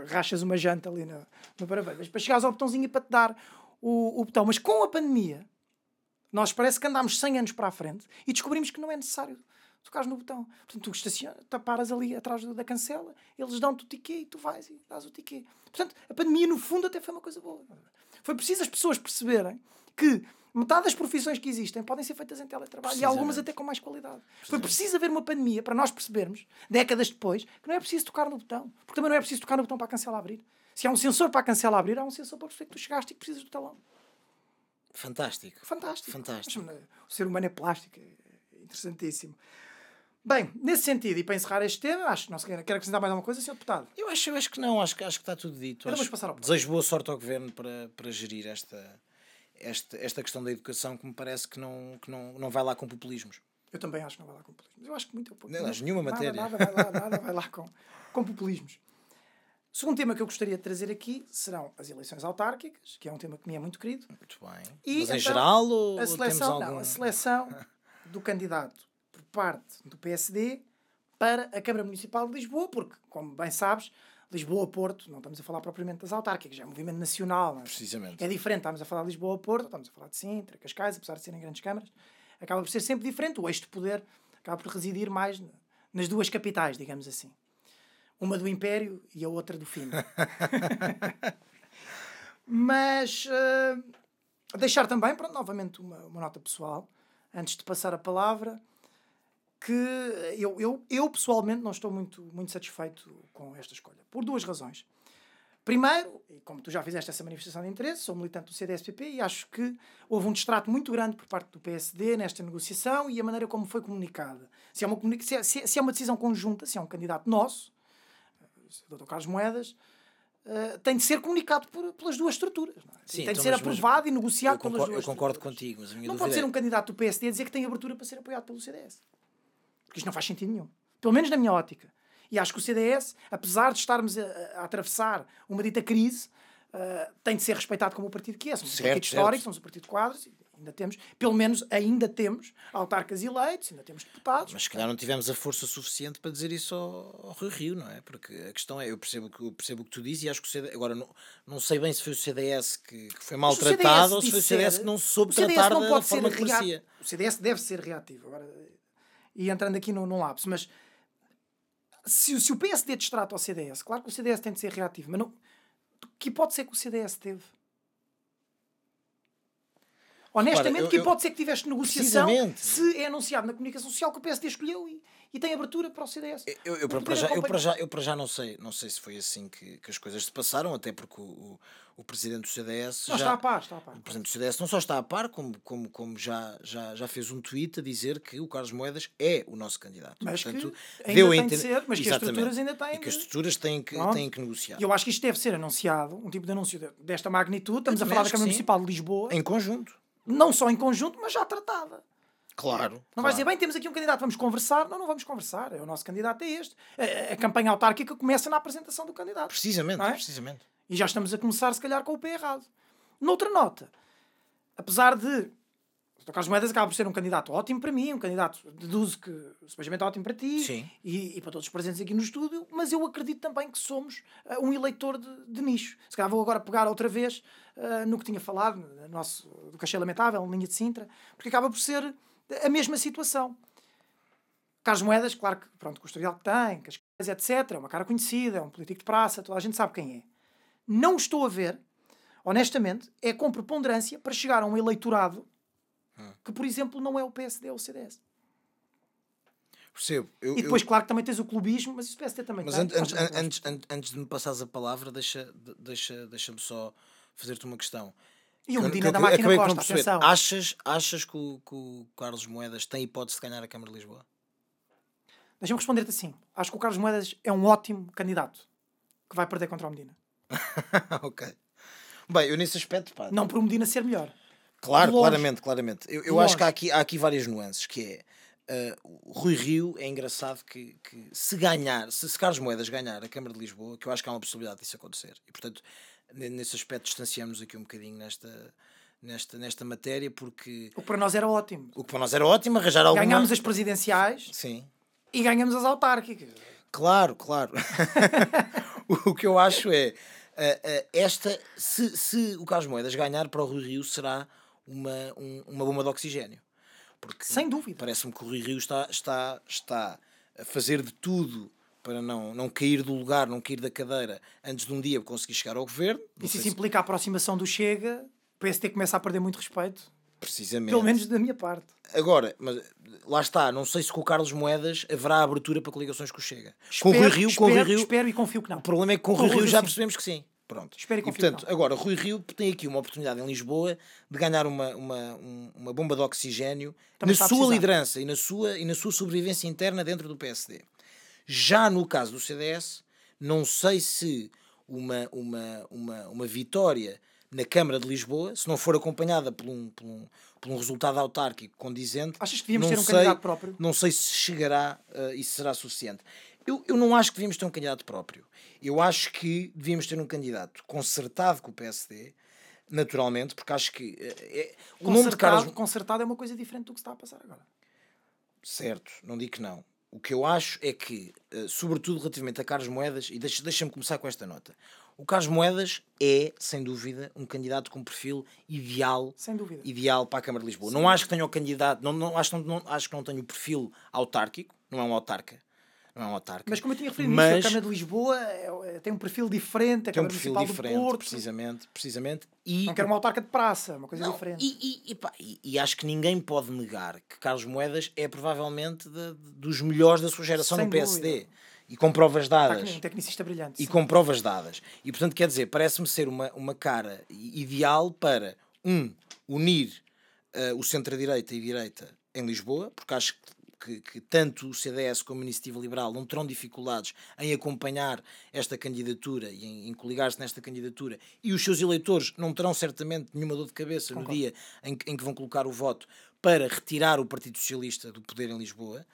[SPEAKER 2] rachas uma janta ali no, no paraveio, mas para chegares ao botãozinho e para te dar o, o botão. Mas com a pandemia, nós parece que andámos 100 anos para a frente e descobrimos que não é necessário tocares no botão. Portanto, tu estacionas, paras ali atrás da cancela, eles dão-te o ticket e tu vais e dás o ticket. Portanto, a pandemia, no fundo, até foi uma coisa boa. Foi preciso as pessoas perceberem que metade das profissões que existem podem ser feitas em teletrabalho e algumas até com mais qualidade. Foi preciso haver uma pandemia para nós percebermos, décadas depois, que não é preciso tocar no botão. Porque também não é preciso tocar no botão para a cancela abrir. Se há um sensor para a cancela abrir, há um sensor para perceber que tu chegaste e que precisas do talão.
[SPEAKER 3] Fantástico.
[SPEAKER 2] Fantástico.
[SPEAKER 3] Fantástico.
[SPEAKER 2] Mas, o ser humano é plástico. É interessantíssimo. Bem, nesse sentido, e para encerrar este tema, acho que não se quer, quer acrescentar mais alguma coisa, Sr. Deputado.
[SPEAKER 3] Eu acho, eu acho que não, acho, que- acho que está tudo dito.
[SPEAKER 2] Então
[SPEAKER 3] Acho-
[SPEAKER 2] vamos passar ao
[SPEAKER 3] desejo boa sorte ao Governo para, para gerir esta, esta, esta questão da educação que me parece que não, que não, não vai lá com populismos.
[SPEAKER 2] Eu também acho que não vai lá com populismos. Eu acho que muito pouco.
[SPEAKER 3] Não acho nenhuma
[SPEAKER 2] nada,
[SPEAKER 3] matéria.
[SPEAKER 2] Nada, vai lá, nada vai lá com, com populismos. O segundo tema que eu gostaria de trazer aqui serão as eleições autárquicas, que é um tema que me é muito querido.
[SPEAKER 3] Muito bem.
[SPEAKER 2] E,
[SPEAKER 3] Mas em
[SPEAKER 2] então,
[SPEAKER 3] geral ou
[SPEAKER 2] a
[SPEAKER 3] temos
[SPEAKER 2] seleção,
[SPEAKER 3] algum...
[SPEAKER 2] não, a seleção do candidato por parte do PSD para a Câmara Municipal de Lisboa, porque, como bem sabes, Lisboa-Porto, não estamos a falar propriamente das autárquicas, é um movimento nacional. é?
[SPEAKER 3] Precisamente.
[SPEAKER 2] É diferente, estamos a falar de Lisboa-Porto, estamos a falar de Sintra, Cascais, apesar de serem grandes câmaras, acaba por ser sempre diferente. O eixo de poder acaba por residir mais na- nas duas capitais, digamos assim. Uma do Império e a outra do fim. Mas eh, deixar também, pronto, novamente uma, uma nota pessoal, antes de passar a palavra, que eu, eu, eu pessoalmente não estou muito, muito satisfeito com esta escolha, por duas razões. Primeiro, e como tu já fizeste essa manifestação de interesse, sou militante do CDSPP e acho que houve um distrato muito grande por parte do PSD nesta negociação e a maneira como foi comunicada. Se é uma, se é, se é- se é uma decisão conjunta, se é um candidato nosso, o Dr. Carlos Moedas, eh, tem de ser comunicado por, pelas duas estruturas. é?
[SPEAKER 3] Sim,
[SPEAKER 2] tem de
[SPEAKER 3] então,
[SPEAKER 2] ser
[SPEAKER 3] mas- mas
[SPEAKER 2] aprovado e negociado pelas duas
[SPEAKER 3] eu concordo
[SPEAKER 2] estruturas.
[SPEAKER 3] contigo, mas a minha
[SPEAKER 2] Não pode ser
[SPEAKER 3] é-
[SPEAKER 2] um candidato do PSD a dizer que tem abertura para ser apoiado pelo CDS. Porque isto não faz sentido nenhum. Pelo menos na minha ótica. E acho que o CDS, apesar de estarmos a, a- atravessar uma dita crise, ah, tem de ser respeitado como o partido que é. Somos um
[SPEAKER 3] Certo,
[SPEAKER 2] partido
[SPEAKER 3] certo.
[SPEAKER 2] histórico, somos um partido de quadros, ainda temos, pelo menos ainda temos autarcas eleitos, ainda temos deputados.
[SPEAKER 3] Mas se calhar não tivemos a força suficiente para dizer isso ao, ao Rio Rio, não é? Porque a questão é, eu percebo, que- eu percebo o que tu dizes e acho que o CDS, agora não, não sei bem se foi o CDS que, que foi maltratado ou se foi o CDS que não soube
[SPEAKER 2] o CDS
[SPEAKER 3] tratar
[SPEAKER 2] não
[SPEAKER 3] da,
[SPEAKER 2] ser
[SPEAKER 3] forma que.
[SPEAKER 2] O CDS deve ser reativo. Agora, e entrando aqui num, num lapso, mas se, o- se o PSD distrata ao CDS, claro que o CDS tem de ser reativo, mas não, que hipótese é que o CDS teve? Honestamente,
[SPEAKER 3] Repara, eu-
[SPEAKER 2] que
[SPEAKER 3] eu-
[SPEAKER 2] hipótese é que tiveste negociação se é anunciado na comunicação social que o PSD escolheu e, e tem abertura para o CDS?
[SPEAKER 3] Eu, eu, para, já, eu, para já, eu para já não sei, não sei se foi assim que, que as coisas se passaram, até porque o, o, o presidente do CDS
[SPEAKER 2] Não,
[SPEAKER 3] já,
[SPEAKER 2] está a par, está a par.
[SPEAKER 3] o presidente do CDS não só está a par, como, como, como já, já, já fez um tweet a dizer que o Carlos Moedas é o nosso candidato.
[SPEAKER 2] Mas que
[SPEAKER 3] Portanto,
[SPEAKER 2] ainda
[SPEAKER 3] deu a
[SPEAKER 2] tem de
[SPEAKER 3] entender-
[SPEAKER 2] ser, mas que as estruturas ainda têm
[SPEAKER 3] E que as
[SPEAKER 2] de-
[SPEAKER 3] estruturas têm que,
[SPEAKER 2] Pronto.
[SPEAKER 3] têm que negociar.
[SPEAKER 2] Eu acho que isto deve ser anunciado, um tipo de anúncio de- desta magnitude. Estamos a falar da
[SPEAKER 3] que
[SPEAKER 2] Câmara. Municipal de Lisboa,
[SPEAKER 3] Em conjunto.
[SPEAKER 2] não só em conjunto, mas já tratada.
[SPEAKER 3] Claro.
[SPEAKER 2] Não
[SPEAKER 3] claro.
[SPEAKER 2] vais dizer, bem, temos aqui um candidato, vamos conversar. Não, não vamos conversar. É o nosso candidato é este. A, a campanha autárquica começa na apresentação do candidato.
[SPEAKER 3] Precisamente,
[SPEAKER 2] é?
[SPEAKER 3] precisamente.
[SPEAKER 2] E já estamos a começar, se calhar, com o pé errado. Noutra nota, apesar de o Dr. Carlos Moedas acaba por ser um candidato ótimo para mim, um candidato, deduzo que supostamente ótimo para ti. E, e para todos os presentes aqui no estúdio, mas eu acredito também que somos ah, um eleitor de, de nicho. Se calhar vou agora pegar outra vez ah, no que tinha falado, no nosso, do Cachê Lamentável, linha de Sintra, porque acaba por ser a mesma situação. Carlos Moedas, claro que pronto, com o historial que tem, que as coisas, etc., é uma cara conhecida, é um político de praça, toda a gente sabe quem é. Não estou a ver, honestamente, é com preponderância para chegar a um eleitorado que, por exemplo, não é o PSD ou o CDS.
[SPEAKER 3] Percebo. Eu,
[SPEAKER 2] E depois, claro que também tens o clubismo, mas isso o PSD também
[SPEAKER 3] Mas
[SPEAKER 2] tem.
[SPEAKER 3] antes, antes, antes, antes, antes de me passares a palavra, deixa, de- deixa, deixa-me só fazer-te uma questão.
[SPEAKER 2] E
[SPEAKER 3] eu-
[SPEAKER 2] Medina da Máquina Costa, atenção.
[SPEAKER 3] Achas, achas que, o, que o Carlos Moedas tem hipótese de ganhar a Câmara de Lisboa?
[SPEAKER 2] Deixa-me responder-te assim. Acho que o Carlos Moedas é um ótimo candidato que vai perder contra o Medina.
[SPEAKER 3] ok. Bem, eu nesse aspecto, pá,
[SPEAKER 2] Não por o Medina ser melhor.
[SPEAKER 3] Claro, claramente, claramente. Eu, eu acho que há aqui, há aqui várias nuances, que é o Rui Rio é engraçado que, que se ganhar, se, se Carlos Moedas ganhar a Câmara de Lisboa, que eu acho que há uma possibilidade disso acontecer. E portanto, nesse aspecto distanciamos aqui um bocadinho nesta, nesta, nesta matéria, porque
[SPEAKER 2] O que para nós era ótimo.
[SPEAKER 3] o que para nós era ótimo, arranjar alguma...
[SPEAKER 2] Ganhámos as presidenciais
[SPEAKER 3] Sim.
[SPEAKER 2] e ganhamos as autárquicas.
[SPEAKER 3] Claro, claro. o que eu acho é eh, eh, esta se, se o Carlos Moedas ganhar para o Rio Rio será uma, um- uma bomba de oxigênio. Porque
[SPEAKER 2] Sem dúvida.
[SPEAKER 3] Parece-me que o Rui Rio está, está, está a fazer de tudo para não, não cair do lugar, não cair da cadeira antes de um dia conseguir chegar ao governo.
[SPEAKER 2] E se isso implica a aproximação do Chega, o PSD começa a perder muito respeito.
[SPEAKER 3] Precisamente.
[SPEAKER 2] Pelo menos da minha parte.
[SPEAKER 3] Agora, mas lá está, não sei se com o Carlos Moedas haverá abertura para coligações com o Chega. com o Rui
[SPEAKER 2] Espero-
[SPEAKER 3] Rio, com o Rui
[SPEAKER 2] espero-
[SPEAKER 3] Rio,
[SPEAKER 2] Espero e confio que não.
[SPEAKER 3] o problema é que com o
[SPEAKER 2] Com
[SPEAKER 3] Rui
[SPEAKER 2] o
[SPEAKER 3] Rio
[SPEAKER 2] Rui
[SPEAKER 3] já percebemos que sim. Pronto.
[SPEAKER 2] Espero e
[SPEAKER 3] E portanto,
[SPEAKER 2] que não.
[SPEAKER 3] agora, Rui Rio tem aqui uma oportunidade em Lisboa de ganhar uma, uma, um- uma bomba de oxigênio
[SPEAKER 2] Também
[SPEAKER 3] na sua
[SPEAKER 2] precisar.
[SPEAKER 3] liderança e na sua, e na sua sobrevivência interna dentro do PSD. Já no caso do CDS, não sei se uma, uma, uma, uma vitória na Câmara de Lisboa, se não for acompanhada por um, por um, por um resultado autárquico condizente,
[SPEAKER 2] Achas que devíamos ter um
[SPEAKER 3] sei-
[SPEAKER 2] candidato próprio?
[SPEAKER 3] Não sei se chegará uh, e se será suficiente. Eu, eu não acho que devíamos ter um candidato próprio. Eu acho que devíamos ter um candidato concertado com o PSD, naturalmente, porque acho que é- o nome de Carlos.
[SPEAKER 2] concertado é uma coisa diferente do que está a passar agora.
[SPEAKER 3] Certo, não digo que não. O que eu acho é que, eh, sobretudo relativamente a Carlos Moedas, e deixa- deixa-me começar com esta nota. O Carlos Moedas é, sem dúvida, um candidato com perfil ideal,
[SPEAKER 2] Sem dúvida.
[SPEAKER 3] ideal para a Câmara de Lisboa. Não acho que tenha o candidato, não, não, acho, que não, não- acho que não tenha o perfil autárquico, não é um autarca. Não é um autarca.
[SPEAKER 2] Mas como eu tinha referido
[SPEAKER 3] Mas-
[SPEAKER 2] nisso, a Câmara de Lisboa é- é- tem um perfil diferente, a
[SPEAKER 3] tem um
[SPEAKER 2] Câmara
[SPEAKER 3] perfil
[SPEAKER 2] Municipal
[SPEAKER 3] diferente,
[SPEAKER 2] do Porto.
[SPEAKER 3] precisamente, precisamente. E
[SPEAKER 2] Não quero uma autarca de praça, é uma coisa
[SPEAKER 3] Não,
[SPEAKER 2] diferente.
[SPEAKER 3] E, e- pá, e- acho que ninguém pode negar que Carlos Moedas é provavelmente de- de- dos melhores da sua geração
[SPEAKER 2] Sem
[SPEAKER 3] no PSD.
[SPEAKER 2] dúvida.
[SPEAKER 3] E com provas dadas.
[SPEAKER 2] um tecnicista brilhante.
[SPEAKER 3] E
[SPEAKER 2] sim.
[SPEAKER 3] com provas dadas. E portanto, quer dizer, parece-me ser uma, uma cara ideal para, um, unir eh, o centro-direita e direita em Lisboa, porque acho que, que tanto o CDS como a Iniciativa Liberal não terão dificuldades em acompanhar esta candidatura e em, em coligar-se nesta candidatura, e os seus eleitores não terão certamente nenhuma dor de cabeça no
[SPEAKER 2] Concordo.
[SPEAKER 3] dia em, que- em que vão colocar o voto para retirar o Partido Socialista do poder em Lisboa.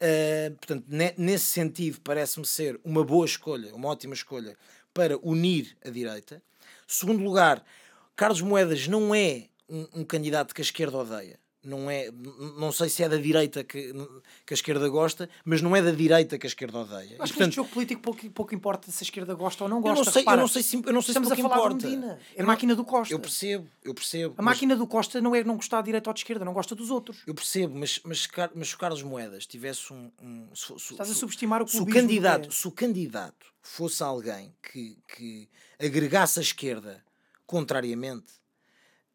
[SPEAKER 3] Uh, portanto, ne- nesse sentido, parece-me ser uma boa escolha, uma ótima escolha para unir a direita. Segundo lugar, Carlos Moedas não é um, um candidato que a esquerda odeia. Não, é, não sei se é da direita que, que a esquerda gosta, mas não é da direita que a esquerda odeia.
[SPEAKER 2] Acho que neste jogo político pouco, pouco importa se a esquerda gosta ou não
[SPEAKER 3] eu
[SPEAKER 2] gosta.
[SPEAKER 3] não sei, eu
[SPEAKER 2] Repara,
[SPEAKER 3] não sei se, eu não sei se
[SPEAKER 2] estamos a
[SPEAKER 3] pouco
[SPEAKER 2] falar
[SPEAKER 3] importa.
[SPEAKER 2] de Medina. É
[SPEAKER 3] Eu
[SPEAKER 2] a máquina do Costa.
[SPEAKER 3] Eu percebo, eu percebo.
[SPEAKER 2] A
[SPEAKER 3] mas-
[SPEAKER 2] máquina do Costa não é não gostar de direita ou de esquerda, não gosta dos outros.
[SPEAKER 3] Eu percebo, mas, mas, mas se o Carlos Moedas tivesse um. um se, se-
[SPEAKER 2] Estás a
[SPEAKER 3] se-
[SPEAKER 2] subestimar o
[SPEAKER 3] se o candidato
[SPEAKER 2] PS.
[SPEAKER 3] Se o candidato fosse alguém que, que agregasse a esquerda contrariamente,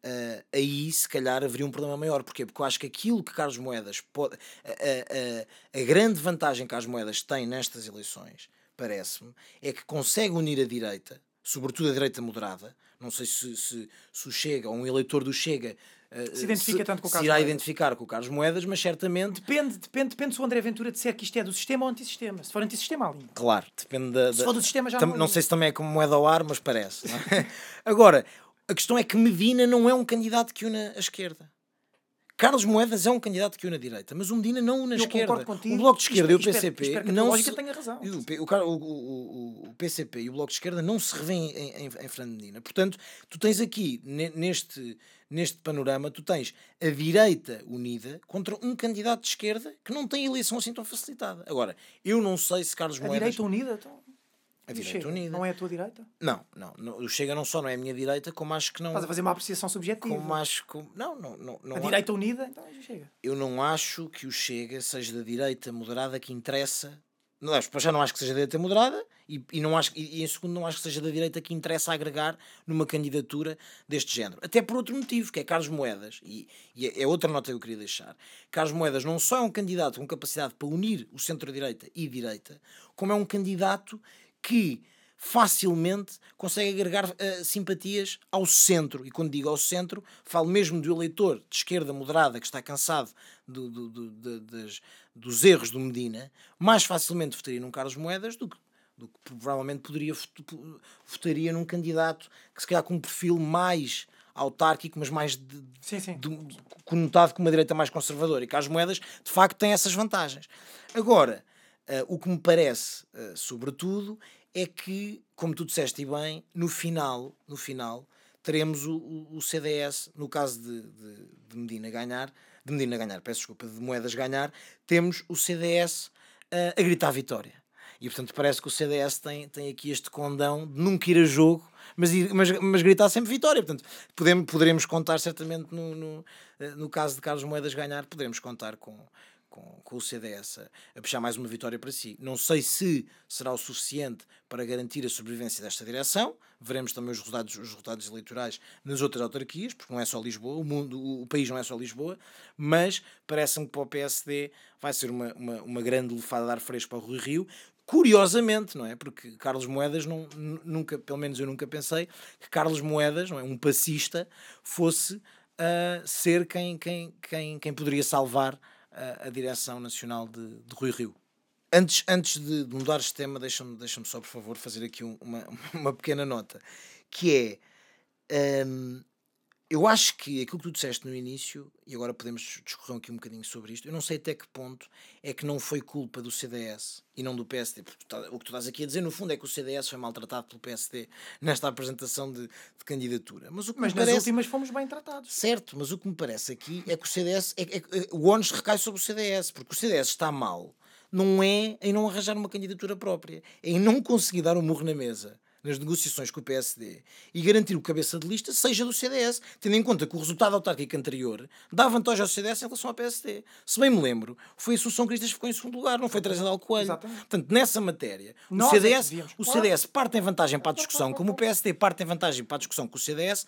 [SPEAKER 3] ah, aí se calhar haveria um problema maior. Porquê? Porque eu acho que aquilo que Carlos Moedas pode. A, a- a- a grande vantagem que Carlos Moedas tem nestas eleições, parece-me, é que consegue unir a direita, sobretudo a direita moderada. Não sei se, se, se o Chega, ou um eleitor do Chega.
[SPEAKER 2] Se identifica tanto com o
[SPEAKER 3] se
[SPEAKER 2] Carlos
[SPEAKER 3] irá
[SPEAKER 2] Moedas.
[SPEAKER 3] identificar com o Carlos Moedas, mas certamente
[SPEAKER 2] Depende, depende, depende se o André Ventura disser que isto é do sistema ou antissistema. Se for antissistema, alinha.
[SPEAKER 3] Claro, depende da.
[SPEAKER 2] Se
[SPEAKER 3] da-
[SPEAKER 2] for do sistema, já
[SPEAKER 3] Tam-
[SPEAKER 2] não
[SPEAKER 3] não sei se também é como moeda ao ar, mas parece. não é? Agora, a questão é que Medina não é um candidato que une a esquerda. Carlos Moedas é um candidato que une a direita, mas o Medina não une a esquerda.
[SPEAKER 2] contigo.
[SPEAKER 3] O Bloco de Esquerda e o
[SPEAKER 2] espero-
[SPEAKER 3] PCP
[SPEAKER 2] espero a
[SPEAKER 3] não se...
[SPEAKER 2] tenha razão.
[SPEAKER 3] O, o, o, o, PCP e o Bloco de Esquerda não se revêem em, em, em Fernando Medina. Portanto, tu tens aqui, ne- neste, neste panorama, tu tens a direita unida contra um candidato de esquerda que não tem eleição assim tão facilitada. Agora, eu não sei se Carlos
[SPEAKER 2] A
[SPEAKER 3] Moedas...
[SPEAKER 2] direita unida, então.
[SPEAKER 3] A direita
[SPEAKER 2] Chega?
[SPEAKER 3] unida.
[SPEAKER 2] Não é a tua direita?
[SPEAKER 3] Não, não, não. O Chega não só não é a minha direita, como acho que não.
[SPEAKER 2] Estás a fazer uma apreciação subjetiva.
[SPEAKER 3] Como acho que. Não, não, não. não
[SPEAKER 2] a
[SPEAKER 3] há-
[SPEAKER 2] direita unida, então chega.
[SPEAKER 3] Eu não acho que o Chega seja da direita moderada que interessa. Não, já não acho que seja da direita moderada e, e, não acho, e, e em segundo não acho que seja da direita que interessa agregar numa candidatura deste género. Até por outro motivo, que é Carlos Moedas, e, e é é outra nota que eu queria deixar. Carlos Moedas não só é um candidato com capacidade para unir o centro-direita e direita, como é um candidato que facilmente consegue agregar eh, simpatias ao centro. E quando digo ao centro, falo mesmo do eleitor de esquerda moderada que está cansado do- do- do- das- dos erros do Medina, mais facilmente votaria num Carlos Moedas do que, do que provavelmente poderia vot- votaria num candidato que se calhar com um perfil mais autárquico, mas mais de-
[SPEAKER 2] Sim, sim.
[SPEAKER 3] de- conotado como uma direita mais conservadora. E Carlos Moedas, de facto, tem essas vantagens. Agora, eh, o que me parece, eh, sobretudo, é que, como tu disseste bem, no final, no final teremos o, o- o CDS, no caso de, de, de Medina ganhar, de Medina ganhar, peço desculpa, de Moedas ganhar, temos o CDS eh, a gritar vitória. E portanto parece que o CDS tem, tem aqui este condão de nunca ir a jogo, mas, mas, mas gritar sempre vitória. Portanto, podemos, poderemos contar certamente no, no, no caso de Carlos Moedas ganhar, poderemos contar com, com, com o CDS a, a puxar mais uma vitória para si. Não sei se será o suficiente para garantir a sobrevivência desta direção. Veremos também os resultados, os resultados eleitorais nas outras autarquias, porque não é só Lisboa, o, mundo, o, país não é só Lisboa, mas parece-me que para o PSD vai ser uma, uma, uma grande lefada de ar fresco para o Rui Rio. Curiosamente, não é? Porque Carlos Moedas, não, nunca, pelo menos eu nunca pensei que Carlos Moedas, não é? um passista, fosse uh, ser quem, quem, quem, quem poderia salvar a, a direção nacional de, de Rui Rio. Antes, antes de, mudar este tema, deixa-me deixa só, por favor, fazer aqui um, uma, uma pequena nota, que é, um, eu acho que aquilo que tu disseste no início, e agora podemos discorrer aqui um bocadinho sobre isto, eu não sei até que ponto é que não foi culpa do CDS e não do PSD. Porque tá, o que tu estás aqui a dizer, no fundo, é que o CDS foi maltratado pelo PSD nesta apresentação de, de candidatura. Mas, o que
[SPEAKER 2] mas nas
[SPEAKER 3] parece...
[SPEAKER 2] últimas fomos bem tratados.
[SPEAKER 3] Certo, mas o que me parece aqui é que o CDS. É, é, é, o ONU recai sobre o CDS, porque o CDS está mal. Não é em não arranjar uma candidatura própria, é em não conseguir dar um murro na mesa nas negociações com o PSD e garantir o cabeça de lista seja do CDS, tendo em conta que o resultado autárquico anterior dá vantagem ao CDS em relação ao PSD. Se bem me lembro, foi a Associação Cristas que ficou em segundo lugar, não foi Teresa Del Coelho. Exatamente. Portanto, nessa matéria, o CDS, é o CDS parte em vantagem para a discussão, como o PSD parte em vantagem para a discussão com o CDS,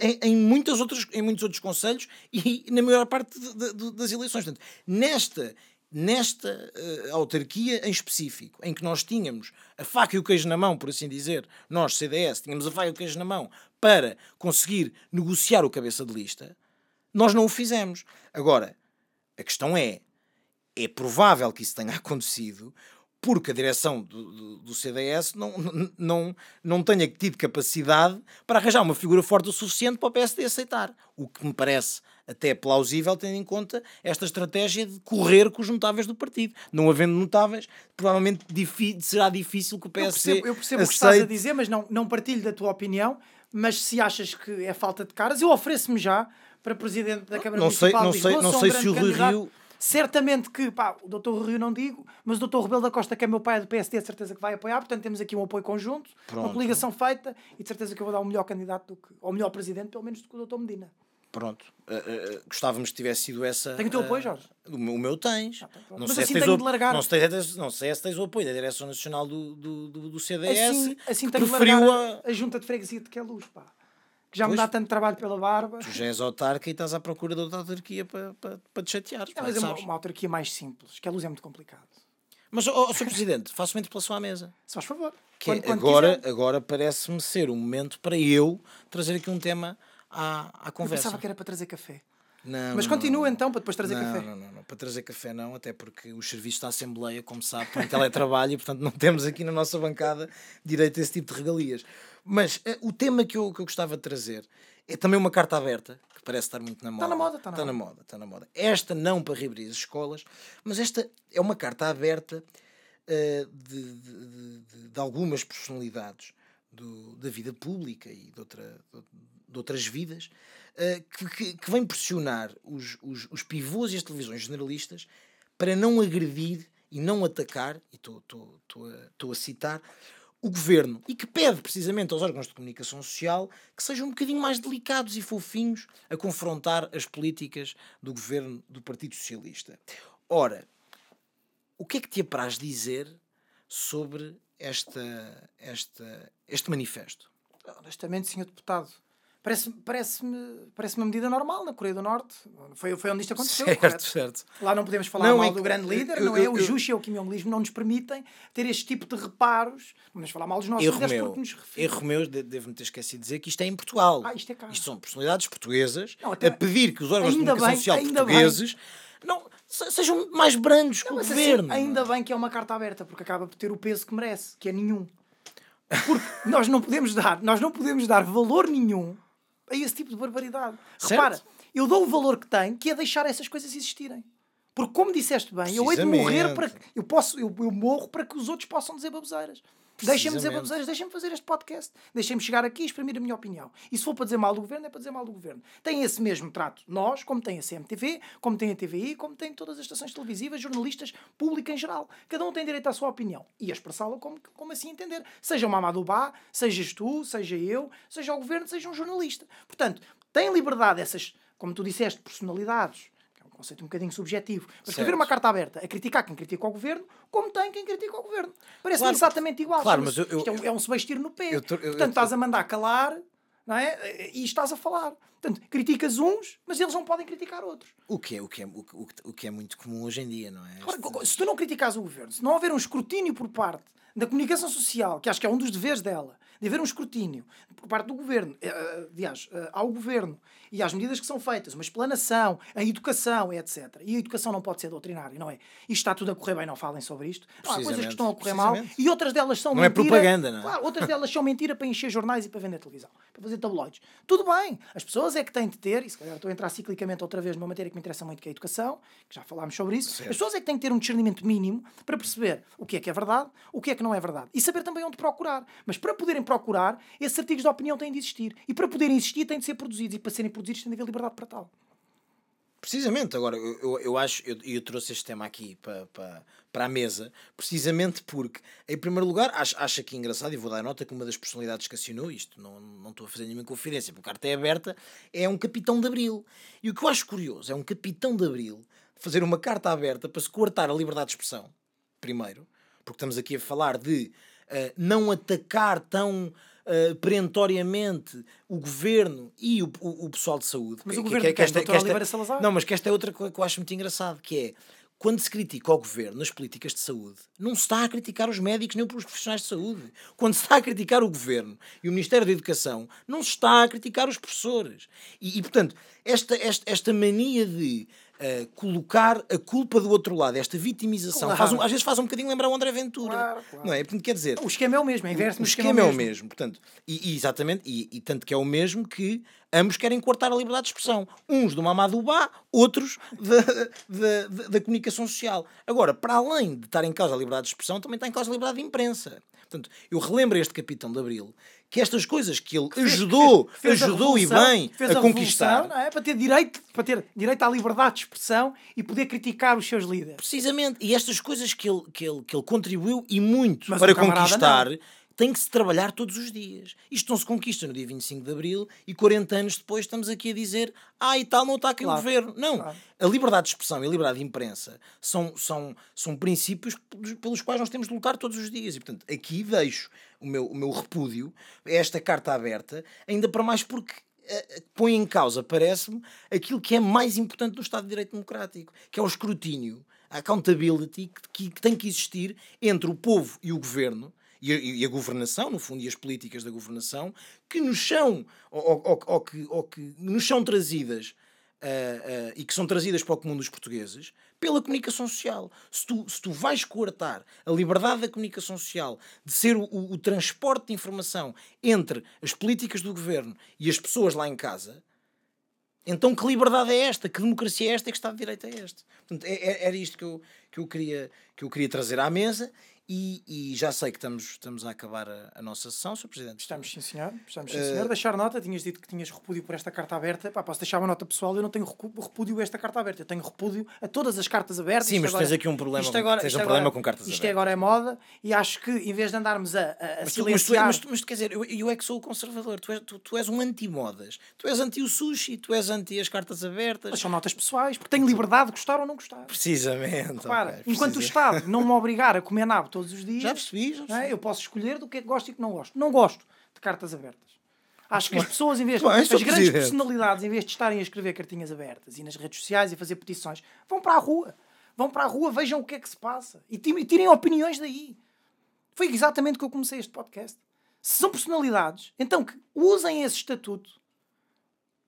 [SPEAKER 3] em, em, muitas outras, em muitos outros conselhos e na maior parte de, de, das eleições. Portanto, nesta nesta uh, autarquia em específico, em que nós tínhamos a faca e o queijo na mão, por assim dizer, nós, CDS, tínhamos a faca e o queijo na mão para conseguir negociar o cabeça de lista, nós não o fizemos. Agora, a questão é: é provável que isso tenha acontecido porque a direção do, do, do, CDS não, não, não tenha tido capacidade para arranjar uma figura forte o suficiente para o PSD aceitar. O que me parece até plausível, tendo em conta esta estratégia de correr com os notáveis do partido. Não havendo notáveis, provavelmente será difícil que o PSD.
[SPEAKER 2] Eu percebo, eu percebo aceite... o que estás a dizer, mas não, não partilho da tua opinião. Mas se achas que é falta de caras, eu ofereço-me já para presidente da Câmara
[SPEAKER 3] não
[SPEAKER 2] Municipal
[SPEAKER 3] sei, não sei, não sei se o Rui Rio
[SPEAKER 2] Certamente que, pá, o doutor Rio não digo, mas o doutor Rebelo da Costa, que é meu pai é do PSD, de certeza que vai apoiar, portanto temos aqui um apoio conjunto, Pronto. uma coligação feita e de certeza que eu vou dar o melhor candidato, do que, ou melhor presidente, pelo menos do que o doutor Medina.
[SPEAKER 3] Pronto, uh, uh, gostávamos que tivesse sido essa.
[SPEAKER 2] Tenho o teu apoio, Jorge?
[SPEAKER 3] O meu, o meu tens. Ah,
[SPEAKER 2] não Mas sei assim se tenho o, de largar.
[SPEAKER 3] Não sei, não sei se tens o apoio da Direção Nacional do, do, do, do CDS.
[SPEAKER 2] Assim, assim preferiu de largar a... a junta de freguesia de que é luz, pá que já pois, me dá tanto trabalho pela barba.
[SPEAKER 3] Tu já és autarca e estás à procura de outra autarquia para, para, para te chatear.
[SPEAKER 2] Não, mas é uma, uma, autarquia mais simples, que a luz é muito complicado.
[SPEAKER 3] Mas, oh, oh Sr. Presidente, faço uma interpelação à mesa.
[SPEAKER 2] Se faz favor.
[SPEAKER 3] Que é quando, quando agora, agora parece-me ser um momento para eu trazer aqui um tema à, à conversa.
[SPEAKER 2] Eu pensava que era para trazer café.
[SPEAKER 3] Não,
[SPEAKER 2] Mas
[SPEAKER 3] não,
[SPEAKER 2] continua não, então para depois trazer
[SPEAKER 3] não,
[SPEAKER 2] café.
[SPEAKER 3] Não, não, não, para trazer café não, até porque os serviços da Assembleia, como sabe, estão em teletrabalho e portanto não temos aqui na nossa bancada direito a esse tipo de regalias. Mas uh, o tema que eu, que eu gostava de trazer é também uma carta aberta, que parece estar muito na moda.
[SPEAKER 2] Está na moda, está
[SPEAKER 3] na, está moda. moda. Está na moda. Esta não para reabrir as escolas, mas esta é uma carta aberta uh, de, de, de, de, algumas personalidades do, da vida pública e de, outra, de outras vidas uh, que, que, que, vem pressionar os, os, os pivôs e as televisões generalistas para não agredir e não atacar, e estou a, a citar, o governo e que pede precisamente aos órgãos de comunicação social que sejam um bocadinho mais delicados e fofinhos a confrontar as políticas do governo do Partido Socialista. Ora, o que é que te apraz dizer sobre esta, esta, este manifesto?
[SPEAKER 2] Honestamente, senhor deputado, Parece-me parece parece uma medida normal na Coreia do Norte. Foi, foi onde isto aconteceu.
[SPEAKER 3] Certo,
[SPEAKER 2] correto?
[SPEAKER 3] certo.
[SPEAKER 2] Lá não podemos falar não, mal do grande líder, eu, não é? o Juche e o Kim Jong-il não nos permitem ter este tipo de reparos. Não podemos falar mal dos nossos
[SPEAKER 3] erro líderes porque nos referimos. Erro meu, devo-me ter esquecido de dizer que isto é em Portugal.
[SPEAKER 2] Ah, isto é cá.
[SPEAKER 3] Isto são personalidades portuguesas não, até, a pedir que os órgãos de comunicação bem, social portugueses bem. não, sejam mais brandos que o assim, governo.
[SPEAKER 2] Assim, ainda bem que é uma carta aberta, porque acaba por ter o peso que merece, que é nenhum. Porque nós não podemos dar, nós não podemos dar valor nenhum a esse tipo de barbaridade. Certo. Repara, eu dou o valor que tem, que é deixar essas coisas existirem. Porque, como disseste bem, eu hei de morrer para que. Eu, posso, eu, eu morro para que os outros possam dizer baboseiras. Deixem-me dizer, deixem fazer este podcast. Deixem-me chegar aqui e exprimir a minha opinião. E se for para dizer mal do governo, é para dizer mal do governo. Tem esse mesmo trato nós, como tem a CMTV, como tem a TVI, como tem todas as estações televisivas, jornalistas, público em geral. Cada um tem direito à sua opinião. E a expressá-la como, como assim entender. Seja o Mamadou Bá, sejas tu, seja eu, seja o governo, seja um jornalista. Portanto, tem liberdade essas, como tu disseste, personalidades conceito um bocadinho subjetivo. Mas escrever uma carta aberta a criticar quem critica o governo, como tem quem critica o governo. Parece claro, exatamente igual. Claro, mas eu, eu, Isto é um, é um subestir no pé. Eu, Portanto, estás a mandar calar não é? e estás a falar. Portanto, criticas uns, mas eles não podem criticar outros.
[SPEAKER 3] O que é, o que é, o, o, o que é muito comum hoje em dia, não é?
[SPEAKER 2] Claro, se tu não criticas o governo, se não houver um escrutínio por parte da comunicação social, que acho que é um dos deveres dela, de haver um escrutínio por parte do governo, eh, eh, aliás, eh, ao governo e às medidas que são feitas, uma explanação, a educação, etc. E a educação não pode ser doutrinária, não é? Isto está tudo a correr bem, não falem sobre isto. Há coisas que estão a correr mal e outras delas são
[SPEAKER 3] não é mentira. Não é propaganda, não é?
[SPEAKER 2] Claro, outras delas são mentira para encher jornais e para vender televisão, para fazer tabloides. Tudo bem, as pessoas é que têm de ter, e se calhar estou a entrar ciclicamente outra vez numa matéria que me interessa muito, que é a educação, que já falámos sobre isso, certo. as pessoas é que têm de ter um discernimento mínimo para perceber o que é que é verdade, o que é que não é verdade. E saber também onde procurar. Mas para poderem procurar, esses artigos de opinião têm de existir. E para poderem existir, têm de ser produzidos. E para serem produzidos, têm de haver liberdade para tal.
[SPEAKER 3] Precisamente, agora eu, eu, acho, eu, eu trouxe este tema aqui para, para, para a mesa, precisamente porque, em primeiro lugar, acho, acho aqui engraçado, e vou dar nota que uma das personalidades que assinou, isto não, não estou a fazer nenhuma confidência, porque a carta é aberta, é um capitão de Abril. E o que eu acho curioso é um capitão de Abril fazer uma carta aberta para se coartar a liberdade de expressão, primeiro, porque estamos aqui a falar de uh, não atacar tão uh, perentoriamente o governo e o, o, o, pessoal de saúde.
[SPEAKER 2] Mas que, o governo que, que, que esta, que esta, Salazar?
[SPEAKER 3] Não, mas que esta é outra coisa que eu acho muito engraçado, que é quando se critica o governo nas políticas de saúde, não se está a criticar os médicos nem os profissionais de saúde. Quando se está a criticar o governo e o Ministério da Educação, não se está a criticar os professores. E, e portanto, esta, esta, esta mania de uh, colocar a culpa do outro lado, esta vitimização, claro. um, às vezes faz um bocadinho lembrar o André Ventura. Claro, claro. Não é? Portanto, quer dizer.
[SPEAKER 2] O esquema é o mesmo, é inverso.
[SPEAKER 3] O, o esquema, esquema é o mesmo. mesmo. Portanto, e, e exatamente, e, e, tanto que é o mesmo que ambos querem cortar a liberdade de expressão. Uns do Mamadubá, outros da, da, da, da comunicação social. Agora, para além de estar em causa a liberdade de expressão, também está em causa a liberdade de imprensa. Portanto, eu relembro este capitão de Abril que estas coisas que ele ajudou, fez, fez ajudou e bem a, a conquistar.
[SPEAKER 2] É? Para ter direito, para ter direito à liberdade de expressão e poder criticar os seus líderes.
[SPEAKER 3] Precisamente. E estas coisas que ele, que ele, que ele contribuiu e muito Mas para conquistar. Não tem que se trabalhar todos os dias. Isto não se conquista no dia 25 de Abril e 40 anos depois estamos aqui a dizer ah, e tal, não está aqui claro. o governo. Não. Claro. A liberdade de expressão e a liberdade de imprensa são, são, são princípios pelos quais nós temos de lutar todos os dias. E, portanto, aqui deixo o meu, o meu repúdio a esta carta aberta, ainda para mais porque uh, põe em causa, parece-me, aquilo que é mais importante no Estado de Direito Democrático, que é o escrutínio, a accountability que, que tem que existir entre o povo e o governo e a, e a, governação, no fundo, e as políticas da governação, que nos são, ou, ou, ou que, ou que nos são trazidas uh, uh, e que são trazidas para o comum dos portugueses pela comunicação social. Se tu, se tu vais coartar a liberdade da comunicação social de ser o, o, o transporte de informação entre as políticas do governo e as pessoas lá em casa, então que liberdade é esta? Que democracia é esta? Que Estado de Direito é este? Portanto, é, é, era isto que eu, que, eu queria, que eu queria trazer à mesa e, e, já sei que estamos, estamos a acabar a, a nossa sessão, Sr. Presidente.
[SPEAKER 2] Estamos, sim, senhor. Estamos, sim, senhor. Uh... Deixar nota, tinhas dito que tinhas repúdio por esta carta aberta. Pá, posso deixar uma nota pessoal, eu não tenho repúdio a esta carta aberta. Eu tenho repúdio a todas as cartas abertas.
[SPEAKER 3] Sim, mas agora, tens aqui um problema, isto agora, tens um problema agora, com cartas
[SPEAKER 2] isto
[SPEAKER 3] abertas.
[SPEAKER 2] Isto agora é moda e acho que em vez de andarmos a, a, a
[SPEAKER 3] mas,
[SPEAKER 2] tu, mas, tu,
[SPEAKER 3] mas, mas, quer dizer, eu, eu é que sou o conservador. Tu és, tu, tu és um anti-modas. Tu és anti o sushi, tu és anti as cartas abertas.
[SPEAKER 2] Mas são notas pessoais, porque tenho liberdade de gostar ou não gostar.
[SPEAKER 3] Precisamente.
[SPEAKER 2] Repara, okay, enquanto o Estado não me obrigar a comer nabo todos os dias...
[SPEAKER 3] Já percebi
[SPEAKER 2] é? Eu posso escolher do que é que gosto e que não gosto. Não gosto de cartas abertas. Acho que as pessoas, em vez de. as grandes personalidades, em vez de estarem a escrever cartinhas abertas e nas redes sociais e fazer petições, vão para a rua. Vão para a rua, vejam o que é que se passa e tirem opiniões daí. Foi exatamente que eu comecei este podcast. Se são personalidades, então que usem esse estatuto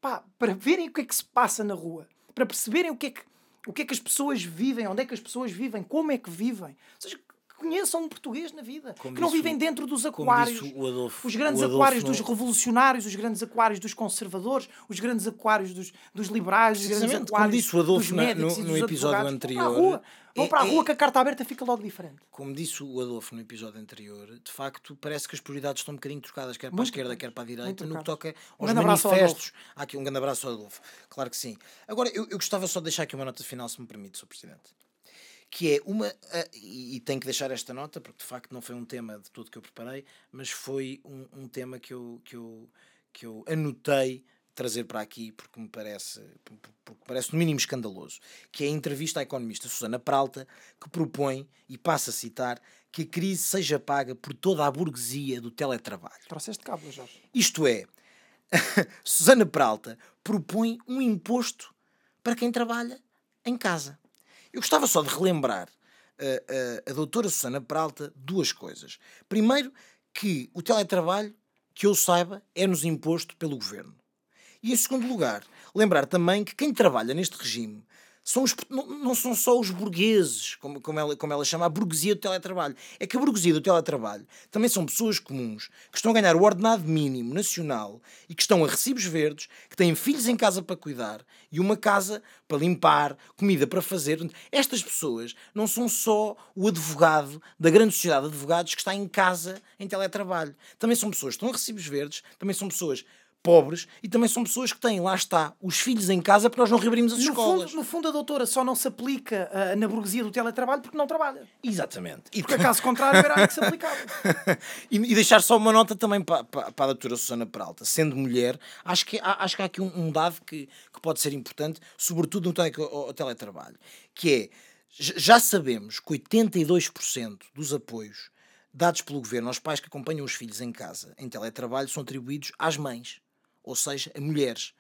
[SPEAKER 2] pá, para verem o que é que se passa na rua, para perceberem o que é que, o que, é que as pessoas vivem, onde é que as pessoas vivem, como é que vivem. Ou seja, conheçam um português na vida. Como que não vivem dentro dos aquários.
[SPEAKER 3] Adolfo,
[SPEAKER 2] os grandes aquários dos revolucionários, os grandes aquários dos conservadores, os grandes aquários dos, dos liberais, os grandes aquários
[SPEAKER 3] como disse o Adolfo
[SPEAKER 2] dos médicos
[SPEAKER 3] no, no episódio anterior.
[SPEAKER 2] Vão
[SPEAKER 3] é-
[SPEAKER 2] para a
[SPEAKER 3] é-
[SPEAKER 2] rua que a carta aberta fica logo diferente.
[SPEAKER 3] Como disse o Adolfo no episódio anterior, de facto parece que as prioridades estão um bocadinho trocadas, quer para a esquerda, quer para a direita, no que toca
[SPEAKER 2] Um
[SPEAKER 3] aos
[SPEAKER 2] ao
[SPEAKER 3] manifestos. Há aqui um grande abraço ao Adolfo, claro que sim. Agora, eu, eu gostava só de deixar aqui uma nota final, se me permite, Sr. Presidente. Que é uma. ah, e, tenho que deixar esta nota, porque de facto não foi um tema de tudo que eu preparei, mas foi um, um tema que eu, que, eu, que eu anotei trazer para aqui porque me parece porque parece no mínimo escandaloso que é a entrevista à economista Susana Pralta que propõe e passa a citar que a crise seja paga por toda a burguesia do teletrabalho
[SPEAKER 2] Trouxeste cabo, Jorge.
[SPEAKER 3] isto é Susana Pralta propõe um imposto para quem trabalha em casa eu gostava só de relembrar a, a, a doutora Susana Pralta duas coisas. Primeiro que o teletrabalho que eu saiba é-nos imposto pelo governo. E em segundo lugar, lembrar também que quem trabalha neste regime são os, não, não são só os burgueses, como, como, ela, como ela chama, a burguesia do teletrabalho. É que a burguesia do teletrabalho também são pessoas comuns que estão a ganhar o ordenado mínimo nacional e que estão a recibos verdes, que têm filhos em casa para cuidar e uma casa para limpar, comida para fazer. Estas pessoas não são só o advogado da grande sociedade de advogados que está em casa em teletrabalho. Também são pessoas que estão a recibos verdes, também são pessoas pobres e também são pessoas que têm, lá está, os filhos em casa porque nós não reabrimos as
[SPEAKER 2] No
[SPEAKER 3] escolas.
[SPEAKER 2] fundo, no fundo, a doutora só não se aplica ah, na burguesia do teletrabalho porque não trabalha.
[SPEAKER 3] Exatamente. E,
[SPEAKER 2] Porque, caso contrário, era que se aplicava.
[SPEAKER 3] e, e deixar só uma nota também para, para, para a doutora Susana Peralta. Sendo mulher, acho que, há, acho que há aqui um, um dado que, que pode ser importante, sobretudo no tele- teletrabalho, que é, já sabemos que 82% dos apoios dados pelo governo aos pais que acompanham os filhos em casa em teletrabalho são atribuídos às mães, ou seja, a mulheres.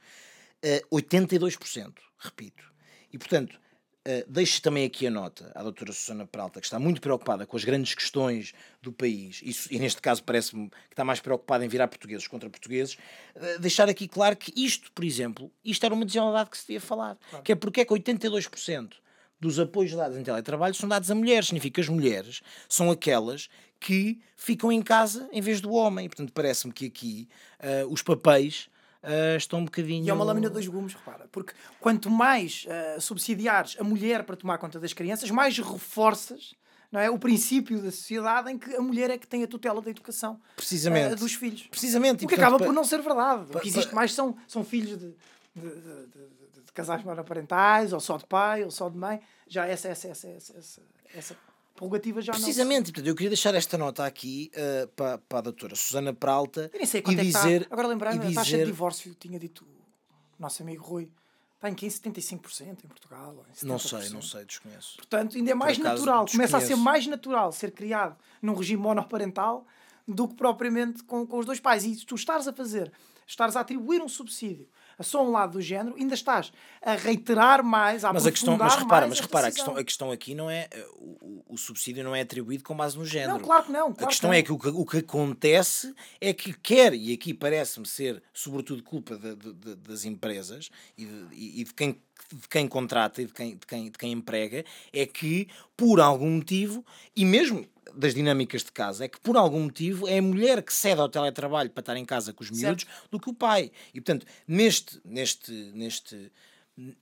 [SPEAKER 3] Eh, 82%, repito. E, portanto, uh, deixo também aqui a nota à doutora Susana Peralta, que está muito preocupada com as grandes questões do país, e, e neste caso parece-me que está mais preocupada em virar portugueses contra portugueses, uh, deixar aqui claro que isto, por exemplo, isto era uma desigualdade que se devia falar, que é porque é que 82% dos apoios dados em teletrabalho são dados a mulheres, significa que as mulheres são aquelas que ficam em casa em vez do homem, e portanto parece-me que aqui uh, os papéis uh, estão um bocadinho...
[SPEAKER 2] E é uma lâmina de dois gumes, repara. Porque quanto mais ah, subsidiares a mulher para tomar conta das crianças, mais reforças não é, o princípio da sociedade em que a mulher é que tem a tutela da educação
[SPEAKER 3] Precisamente.
[SPEAKER 2] ah, dos filhos.
[SPEAKER 3] Precisamente.
[SPEAKER 2] O que acaba por não ser verdade. O que existe mais são, são filhos de, de, de- de- de casais monoparentais, ou só de pai, ou só de mãe. Já essa, essa, essa, essa, essa, essa prerrogativa já
[SPEAKER 3] Precisamente, portanto, eu queria deixar esta nota aqui uh, para, para a doutora Susana Peralta
[SPEAKER 2] não... Eu nem sei
[SPEAKER 3] e
[SPEAKER 2] quanto é que
[SPEAKER 3] dizer,
[SPEAKER 2] está. Agora lembrar-me,
[SPEAKER 3] e
[SPEAKER 2] a taxa de
[SPEAKER 3] dizer
[SPEAKER 2] divórcio, tinha dito o nosso amigo Rui, está em 15, 75% em Portugal. em
[SPEAKER 3] não sei,
[SPEAKER 2] 70%.
[SPEAKER 3] não sei, desconheço.
[SPEAKER 2] Portanto, ainda é mais
[SPEAKER 3] acaso,
[SPEAKER 2] natural, começa a ser
[SPEAKER 3] desconheço.
[SPEAKER 2] mais natural ser criado num regime monoparental do que propriamente com, com os dois pais. E tu estás a fazer, estás a atribuir um subsídio só um lado do género, ainda estás a reiterar mais, a
[SPEAKER 3] Mas a questão, mas repara, mas
[SPEAKER 2] esta
[SPEAKER 3] repara, a questão, a questão aqui não é uh, o, o- subsídio não é atribuído com base no género.
[SPEAKER 2] Não, claro que não.
[SPEAKER 3] A
[SPEAKER 2] claro
[SPEAKER 3] questão
[SPEAKER 2] que
[SPEAKER 3] é
[SPEAKER 2] não.
[SPEAKER 3] que o, que o que acontece é que quer, e aqui parece-me ser sobretudo culpa de- de- de- das empresas e de, e de quem, de quem contrata e de quem, de, quem, de quem emprega, é que por algum motivo, e mesmo das dinâmicas de casa, é que por algum motivo é a mulher que cede ao teletrabalho para estar em casa com os miúdos do que o pai. E portanto, neste, neste, neste,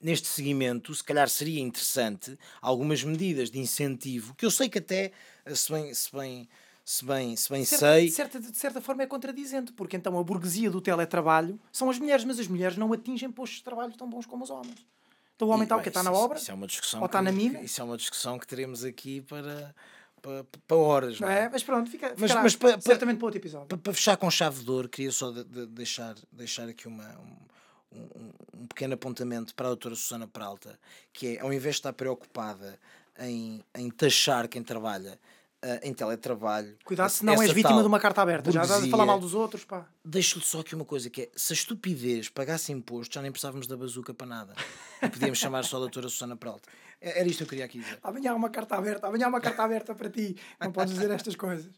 [SPEAKER 3] neste seguimento, se calhar seria interessante algumas medidas de incentivo, que eu sei que até, eh, se bem, se bem, se bem, se bem
[SPEAKER 2] De certa,
[SPEAKER 3] sei,
[SPEAKER 2] de, certa, de certa forma é contradizente, porque então a burguesia do teletrabalho são as mulheres, mas as mulheres não atingem postos de trabalho tão bons como os homens. Então o homem
[SPEAKER 3] E,
[SPEAKER 2] está o quê? Está na obra?
[SPEAKER 3] Isso é uma discussão
[SPEAKER 2] Ou está
[SPEAKER 3] que-
[SPEAKER 2] na mina?
[SPEAKER 3] Isso é uma discussão que teremos aqui para, para, para horas.
[SPEAKER 2] Não
[SPEAKER 3] não
[SPEAKER 2] é? Mas pronto, fica,
[SPEAKER 3] Mas-
[SPEAKER 2] ficará
[SPEAKER 3] mas pa- pa-
[SPEAKER 2] certamente para outro episódio.
[SPEAKER 3] Para, para fechar com chave de ouro, queria só de- de- deixar, deixar aqui uma, um, um- um pequeno apontamento para a doutora Susana Peralta, que é, ao invés de estar preocupada em, em taxar quem trabalha ah, em teletrabalho...
[SPEAKER 2] Cuidado, se não és vítima de uma carta aberta. Já estás a
[SPEAKER 3] burguesia-
[SPEAKER 2] falar mal dos outros, pá.
[SPEAKER 3] Deixo-lhe só aqui uma coisa, que é, se a estupidez pagasse imposto, já nem precisávamos da bazuca para nada. E podíamos chamar só a doutora Susana Peralta. É- Era isto que eu queria aqui dizer.
[SPEAKER 2] Amanhã há uma carta aberta, amanhã há uma carta aberta para ti. Não podes dizer estas coisas.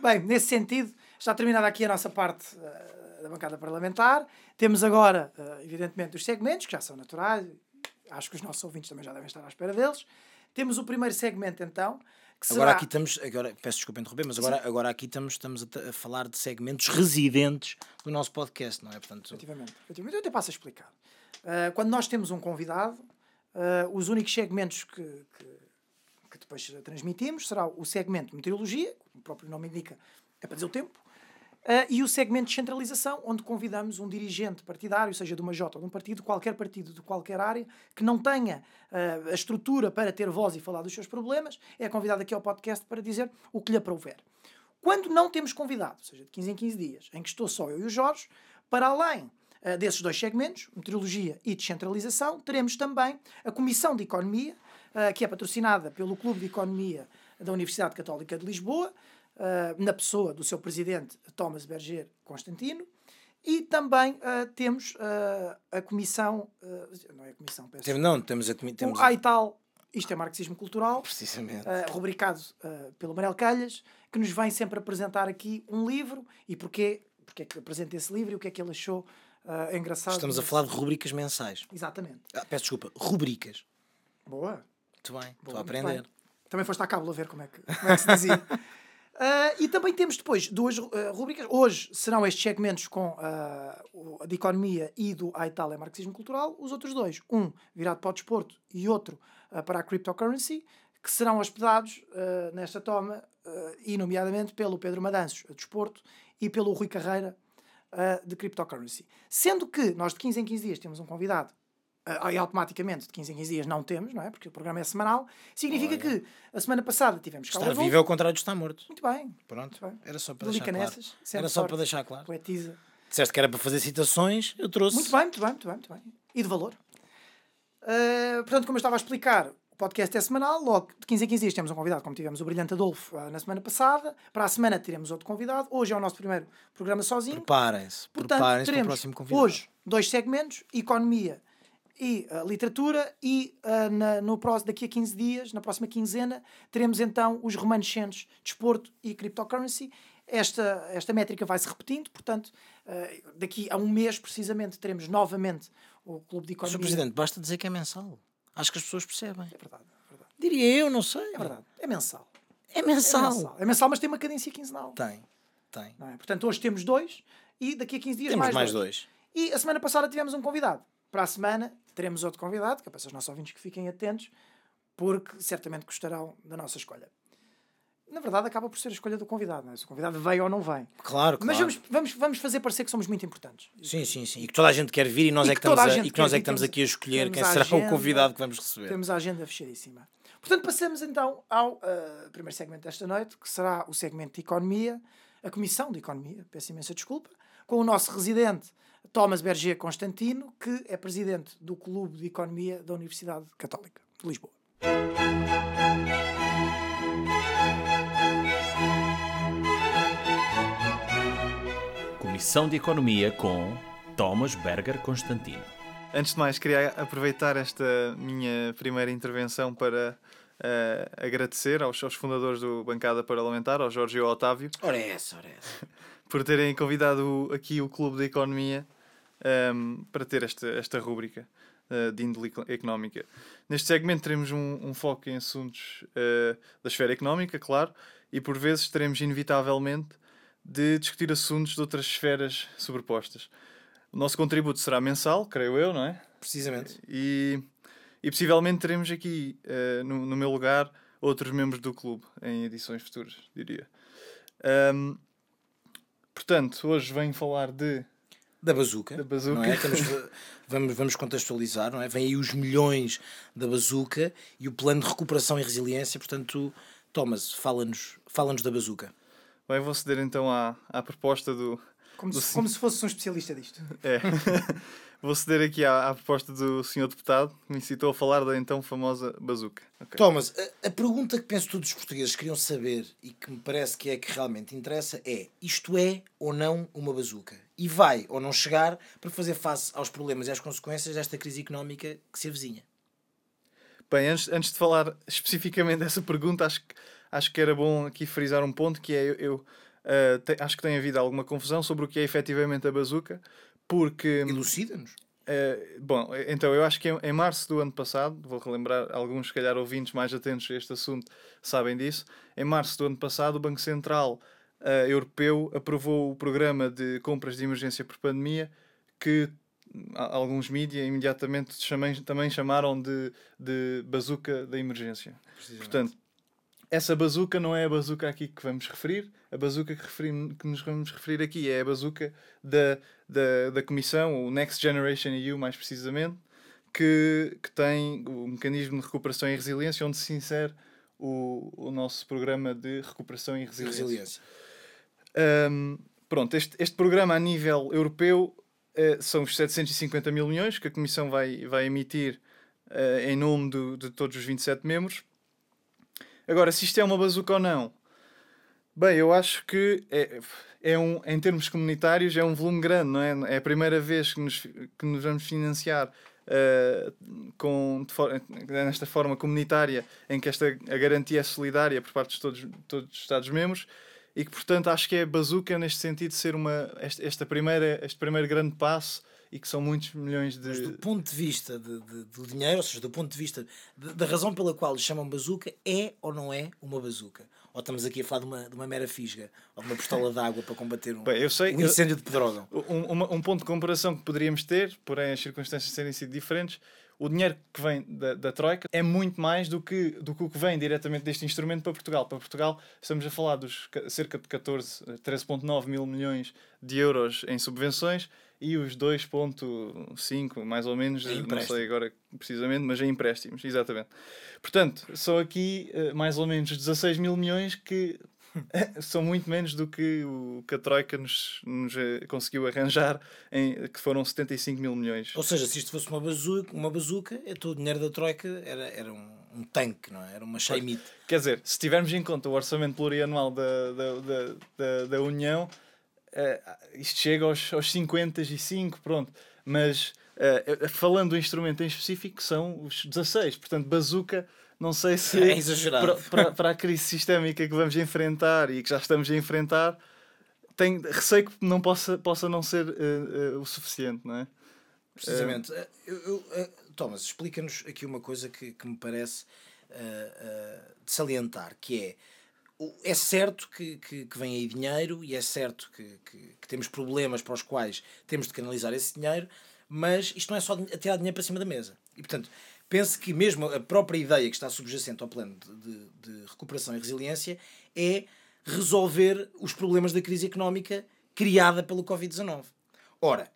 [SPEAKER 2] Bem, nesse sentido, está terminada aqui a nossa parte eh, da bancada parlamentar. Temos agora, eh, evidentemente, os segmentos, que já são naturais. Acho que os nossos ouvintes também já devem estar à espera deles. Temos o primeiro segmento, então, que será...
[SPEAKER 3] Agora aqui estamos, agora, peço desculpa interromper, mas agora, agora aqui estamos, estamos a, a falar de segmentos residentes do nosso podcast, não é? Portanto,
[SPEAKER 2] Efetivamente, efetivamente. Eu até passo a explicar. Uh, quando nós temos um convidado, uh, os únicos segmentos que, que- que depois transmitimos, será o segmento meteorologia, como o próprio nome indica, é para dizer o tempo, Uh, e o segmento de descentralização, onde convidamos um dirigente partidário, seja de uma J ou de um partido, qualquer partido de qualquer área, que não tenha uh, a estrutura para ter voz e falar dos seus problemas, é convidado aqui ao podcast para dizer o que lhe aprouver. Quando não temos convidado, ou seja, de 15 em 15 dias, em que estou só eu e o Jorge, para além desses dois segmentos, meteorologia e descentralização, teremos também a Comissão de Economia, que é patrocinada pelo Clube de Economia da Universidade Católica de Lisboa, uh, na pessoa do seu presidente Thomas Berger Constantino, e também uh, temos uh, a comissão, não é a comissão, peço.
[SPEAKER 3] Não, temos a comissão.
[SPEAKER 2] O AITAL, isto é marxismo cultural,
[SPEAKER 3] Precisamente.
[SPEAKER 2] rubricado pelo Manel Calhas, que nos vem sempre apresentar aqui um livro e porquê, porque é que apresenta esse livro e o que é que ele achou engraçado.
[SPEAKER 3] Estamos a falar de rubricas mensais.
[SPEAKER 2] Exatamente.
[SPEAKER 3] Ah, peço desculpa, rubricas.
[SPEAKER 2] Boa.
[SPEAKER 3] Muito bem, Boa, estou a aprender.
[SPEAKER 2] Também foste à cábula ver como é que, como é que se dizia. Uh, e também temos depois duas uh, rubricas. Hoje serão estes segmentos com uh, de economia e do A Itália Marxismo Cultural. Os outros dois, um virado para o desporto e outro para a cryptocurrency, que serão hospedados nesta toma, e nomeadamente pelo Pedro Madanços, desporto, e pelo Rui Carreira, de cryptocurrency. Sendo que nós de 15 em 15 dias temos um convidado uh, e automaticamente de 15 em 15 dias não temos, não é? Porque o programa é semanal. Significa que a semana passada tivemos
[SPEAKER 3] Estar vivo é o contrário de estar morto.
[SPEAKER 2] Muito bem.
[SPEAKER 3] Pronto.
[SPEAKER 2] Muito bem.
[SPEAKER 3] Era só para deixar claro. Era só para deixar claro.
[SPEAKER 2] Poetisa.
[SPEAKER 3] Disseste que era para fazer citações, eu trouxe.
[SPEAKER 2] Muito bem, muito bem, muito bem. Muito bem. E de valor. Uh, portanto, como eu estava a explicar, podcast é semanal, logo de 15 em 15 dias temos um convidado, como tivemos o Brilhante Adolfo uh, na semana passada. Para a semana teremos outro convidado. Hoje é o nosso primeiro programa sozinho.
[SPEAKER 3] Preparem-se. Preparem-se para o próximo convidado.
[SPEAKER 2] Hoje, dois segmentos: economia e uh, literatura, e uh, na, no próximo, daqui a 15 dias, na próxima quinzena, teremos então os remanescentes desporto e cryptocurrency. Esta, esta métrica vai se repetindo, portanto, uh, daqui a um mês, precisamente, teremos novamente o Clube de Economia.
[SPEAKER 3] Sr. Presidente, basta dizer que é mensal. Acho que as pessoas percebem.
[SPEAKER 2] É verdade. É verdade.
[SPEAKER 3] Diria eu, não sei.
[SPEAKER 2] É verdade. É mensal.
[SPEAKER 3] É mensal.
[SPEAKER 2] É mensal, é mensal mas tem uma cadência quinzenal.
[SPEAKER 3] Tem. Tem.
[SPEAKER 2] É? Portanto, hoje temos dois e daqui a 15 dias
[SPEAKER 3] temos
[SPEAKER 2] mais,
[SPEAKER 3] mais dois.
[SPEAKER 2] dois. E a semana passada tivemos um convidado. Para a semana teremos outro convidado, que é para os nossos ouvintes que fiquem atentos, porque certamente gostarão da nossa escolha. Na verdade, acaba por ser a escolha do convidado, não é? Se o convidado veio ou não vem.
[SPEAKER 3] Claro, claro.
[SPEAKER 2] Mas vamos, vamos, vamos fazer parecer que somos muito importantes.
[SPEAKER 3] Sim, sim, sim. E que toda a gente quer vir e nós, e é, que estamos a, e que nós é que estamos aqui a escolher quem será agenda, o convidado que vamos receber.
[SPEAKER 2] Temos a agenda fechadíssima. Portanto, passamos então ao uh, primeiro segmento desta noite, que será o segmento de Economia, a Comissão de Economia, peço imensa desculpa, com o nosso residente Thomas Berger Constantino, que é presidente do Clube de Economia da Universidade Católica de Lisboa.
[SPEAKER 1] Comissão de Economia com Thomas Berger Constantino.
[SPEAKER 4] Antes de mais, queria aproveitar esta minha primeira intervenção para uh, agradecer aos, aos, fundadores do Bancada Parlamentar, ao Jorge e ao Otávio.
[SPEAKER 3] Ora é essa, ora é essa.
[SPEAKER 4] por terem convidado aqui o Clube de Economia um, ehm, para ter esta, esta rúbrica uh, de índole económica. Neste segmento teremos um, um foco em assuntos uh, da esfera económica, claro, e por vezes teremos inevitavelmente de discutir assuntos de outras esferas sobrepostas. O nosso contributo será mensal, creio eu, não é?
[SPEAKER 3] Precisamente.
[SPEAKER 4] E, e possivelmente teremos aqui, uh, no, no meu lugar, outros membros do clube em edições futuras, diria. Um, portanto, hoje venho falar de
[SPEAKER 3] da bazuca.
[SPEAKER 4] Da bazuca.
[SPEAKER 3] É? Temos, vamos, vamos contextualizar, não é? Vem aí os milhões da bazuca e o plano de recuperação e resiliência. Portanto, Thomas, fala-nos fala da bazuca.
[SPEAKER 4] Bem, vou ceder então à, à proposta do.
[SPEAKER 2] Como,
[SPEAKER 4] do
[SPEAKER 2] se, como se fosse um especialista disto.
[SPEAKER 4] É. vou ceder aqui à, à, proposta do senhor deputado que me incitou a falar da então famosa bazuca.
[SPEAKER 3] Okay. Thomas, a, a, pergunta que penso todos os portugueses queriam saber e que me parece que é que realmente interessa é: isto é ou não uma bazuca? e vai ou não chegar para fazer face aos problemas e às consequências desta crise económica que se avizinha?
[SPEAKER 4] Bem, antes, antes de falar especificamente dessa pergunta, acho que, acho que era bom aqui frisar um ponto que é eu, eu uh, te, acho que tem havido alguma confusão sobre o que é efetivamente a bazuca, porque.
[SPEAKER 3] Elucida-nos.
[SPEAKER 4] Uh, bom, então eu acho que em, em, março do ano passado, vou relembrar, alguns, se calhar, ouvintes mais atentos a este assunto sabem disso. Em março do ano passado, o Banco Central uh, europeu aprovou o programa de compras de emergência por pandemia que alguns mídias imediatamente chamem, também chamaram de, de bazuca da emergência. Portanto, essa bazuca não é a bazuca aqui que vamos referir, a bazuca que, referir, que nos vamos referir aqui é a bazuca da, da, da Comissão, o Next Generation EU mais precisamente, que, que tem o mecanismo de recuperação e resiliência, onde se insere o, o nosso programa de recuperação e resiliência. resiliência. Um, pronto, este, este programa a nível europeu uh, são os 750 mil milhões que a Comissão vai, vai emitir uh, em nome do, de todos os 27 membros. Agora, se isto é uma bazuca ou não, bem, eu acho que é, é um, em termos comunitários é um volume grande, não é? É a primeira vez que nos, que nos vamos financiar uh, com, for, nesta forma comunitária, em que esta, a garantia é solidária por parte de todos, todos os Estados-membros e que, portanto, acho que é bazuca neste sentido de ser uma, esta, esta primeira, este primeiro grande passo e que são muitos milhões de.
[SPEAKER 3] Mas do ponto de vista de, de, do dinheiro, ou seja, do ponto de vista da razão pela qual lhe chamam bazuca, é ou não é uma bazuca? Ou estamos aqui a falar de uma, de uma mera fisga ou de uma pistola de água para combater um,
[SPEAKER 4] Bem, sei,
[SPEAKER 3] um incêndio eu, de pedrógão?
[SPEAKER 4] Um, um, ponto de comparação que poderíamos ter, porém as circunstâncias terem sido diferentes, o dinheiro que vem da, da Troika é muito mais do que, do que o que vem diretamente deste instrumento para Portugal. Para Portugal, estamos a falar dos cerca de 14, 13,9 mil milhões de euros em subvenções e os 2,5 mais ou menos, não sei agora precisamente, mas em empréstimos, exatamente. Portanto, são aqui uh, mais ou menos 16 mil milhões que são muito menos do que o que a Troika nos, nos eh, conseguiu arranjar, em, que foram 75 mil milhões.
[SPEAKER 3] Ou seja, se isto fosse uma bazuca, uma bazuca é todo o dinheiro da Troika era, era um, um tanque, não é? Era uma chaimite.
[SPEAKER 4] Quer dizer, se tivermos em conta o orçamento plurianual da, da, da, da, da União, uh, isto chega aos, aos 55, pronto. Mas uh, falando do instrumento em específico, são os 16. Portanto, bazuca não sei se
[SPEAKER 3] é exagerado.
[SPEAKER 4] Para, para, a crise sistémica que vamos enfrentar e que já estamos a enfrentar, tem receio que não possa, possa não ser uh, uh, o suficiente, não é?
[SPEAKER 3] Precisamente. Eu, eu, Thomas, explica-nos aqui uma coisa que, que me parece de salientar, que é é certo que, que, que, vem aí dinheiro e é certo que, que, que, temos problemas para os quais temos de canalizar esse dinheiro, mas isto não é só tirar dinheiro para cima da mesa. E, portanto, pense que mesmo a própria ideia que está subjacente ao plano de, de, de recuperação e resiliência é resolver os problemas da crise económica criada pelo Covid-19. Ora,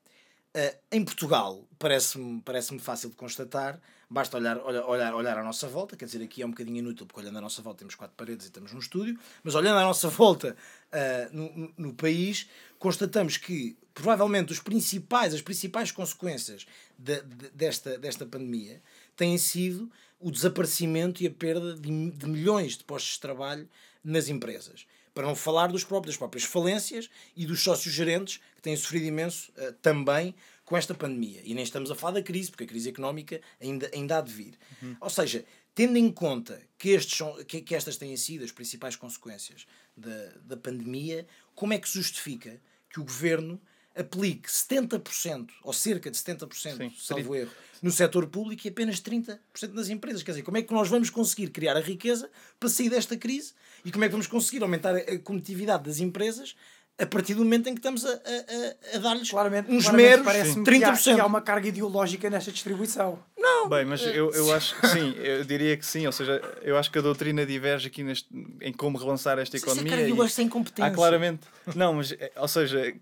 [SPEAKER 3] Uh, em Portugal, parece-me parece fácil de constatar, basta olhar, olhar, olhar, à nossa volta, quer dizer, aqui é um bocadinho inútil, porque olhando à nossa volta temos quatro paredes e estamos num estúdio, mas olhando à nossa volta uh, no, no país, constatamos que provavelmente os principais, as principais consequências de, de, desta, desta pandemia têm sido o desaparecimento e a perda de, de milhões de postos de trabalho nas empresas. Para não falar dos próprios, das próprias falências e dos sócios gerentes que têm sofrido imenso uh, também com esta pandemia. E nem estamos a falar da crise, porque a crise económica ainda, ainda há de vir. Uhum. Ou seja, tendo em conta que, estes são, que, que estas têm sido as principais consequências da, da pandemia, como é que justifica que o governo aplique 70% ou cerca de 70%, Sim, salvo erro, no setor público e apenas 30% nas empresas. Quer dizer, como é que nós vamos conseguir criar a riqueza para sair desta crise e como é que vamos conseguir aumentar a competitividade das empresas a partir do momento em que estamos a, a, a dar-lhes claramente, uns claramente meros 30%. Que há,
[SPEAKER 2] que há uma carga ideológica nesta distribuição.
[SPEAKER 3] Não.
[SPEAKER 4] Bem, mas eu, eu acho que sim, eu diria que sim. Ou seja, eu acho que a doutrina diverge aqui neste, em como relançar esta economia. Isso é
[SPEAKER 3] carga e, sem competência.
[SPEAKER 4] Há claramente. Não, mas, ou seja,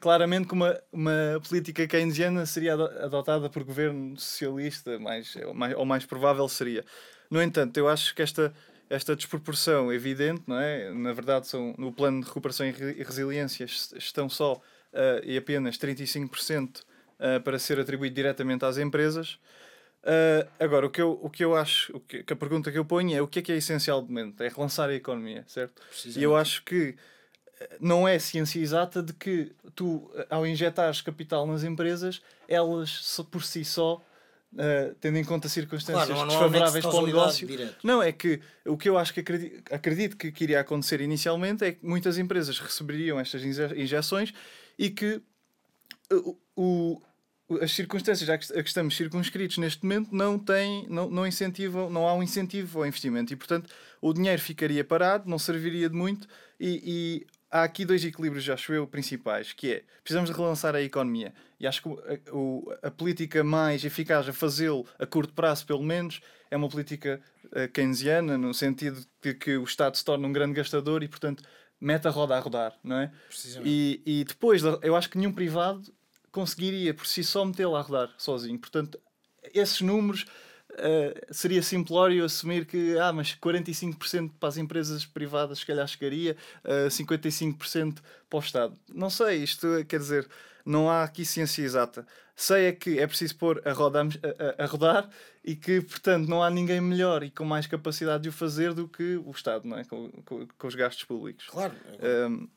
[SPEAKER 4] claramente que uma, uma política keynesiana seria adotada por governo socialista, mais, mais, ou mais provável seria. No entanto, eu acho que esta, esta desproporção evidente, não é? na verdade, são, no plano de recuperação e resiliência estão só uh, e apenas 35% uh, eh, para ser atribuído diretamente às empresas. Uh, agora, o que, eu, o que eu acho, o que, que, a pergunta que eu ponho é o que é que é essencial de momento? É relançar a economia, certo? E eu acho que não é ciência exata de que tu, ao injetares capital nas empresas, elas por si só, uh, tendo em conta circunstâncias claro, desfavoráveis para o negócio, direto. não é que o que eu acho que acredito, acredito que, que iria acontecer inicialmente é que muitas empresas receberiam estas injeções e que uh, o, as circunstâncias a que estamos circunscritos neste momento não têm, não, não incentivam, não há um incentivo ao investimento e portanto o dinheiro ficaria parado, não serviria de muito e, há aqui dois equilíbrios, acho eu, principais, que é, precisamos de relançar a economia, e acho que a, o, a política mais eficaz a fazê-lo, a curto prazo pelo menos, é uma política uh, keynesiana, no sentido de que o Estado se torna um grande gastador e, portanto, mete a roda a rodar, não é? E, e depois, eu acho que nenhum privado conseguiria por si só metê-la a rodar sozinho. Portanto, esses números uh, seria simplório assumir que, ah, mas 45% para as empresas privadas se calhar chegaria, uh, 55% para o Estado. Não sei, isto quer dizer, não há aqui ciência exata. Sei é que é preciso pôr a, roda, a, a, rodar e que, portanto, não há ninguém melhor e com mais capacidade de o fazer do que o Estado, não é? com, com, com os gastos públicos.
[SPEAKER 3] Claro. Um,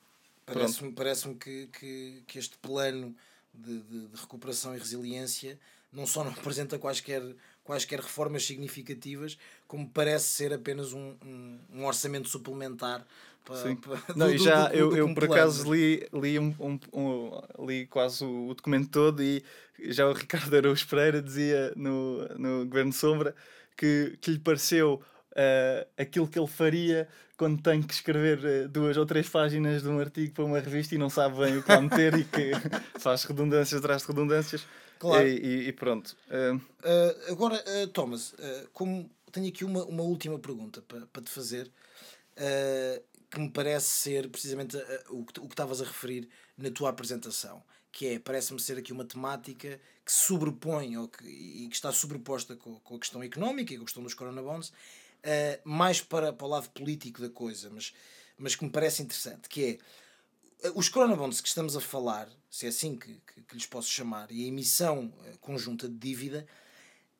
[SPEAKER 3] Parece-me parece que, que, que este plano de, de, de, recuperação e resiliência não só não apresenta quaisquer, quaisquer reformas significativas, como parece ser apenas um, um, um orçamento suplementar
[SPEAKER 4] Sim. não, do, já do, do, eu, eu por acaso li, li, um, um, li quase o, documento todo e já o Ricardo Araújo Pereira dizia no, no Governo Sombra que, que lhe pareceu uh, aquilo que ele faria quando tem que escrever uh, duas ou três páginas de um artigo para uma revista e não sabe bem o que lá meter e que faz redundâncias atrás de redundâncias. Claro. E, e, pronto.
[SPEAKER 3] Uh... agora, Thomas, como tenho aqui uma, uma última pergunta para, para te fazer. Que me parece ser precisamente o que, o que estavas a referir na tua apresentação, que é, parece-me ser aqui uma temática que se sobrepõe ou que, e que está sobreposta com, com a questão económica e com a questão dos coronabonds, uh, mais para, para o lado político da coisa, mas, mas que me parece interessante, que é uh, os coronabonds que estamos a falar, se é assim que, que, que lhes posso chamar, e a emissão uh, conjunta de dívida,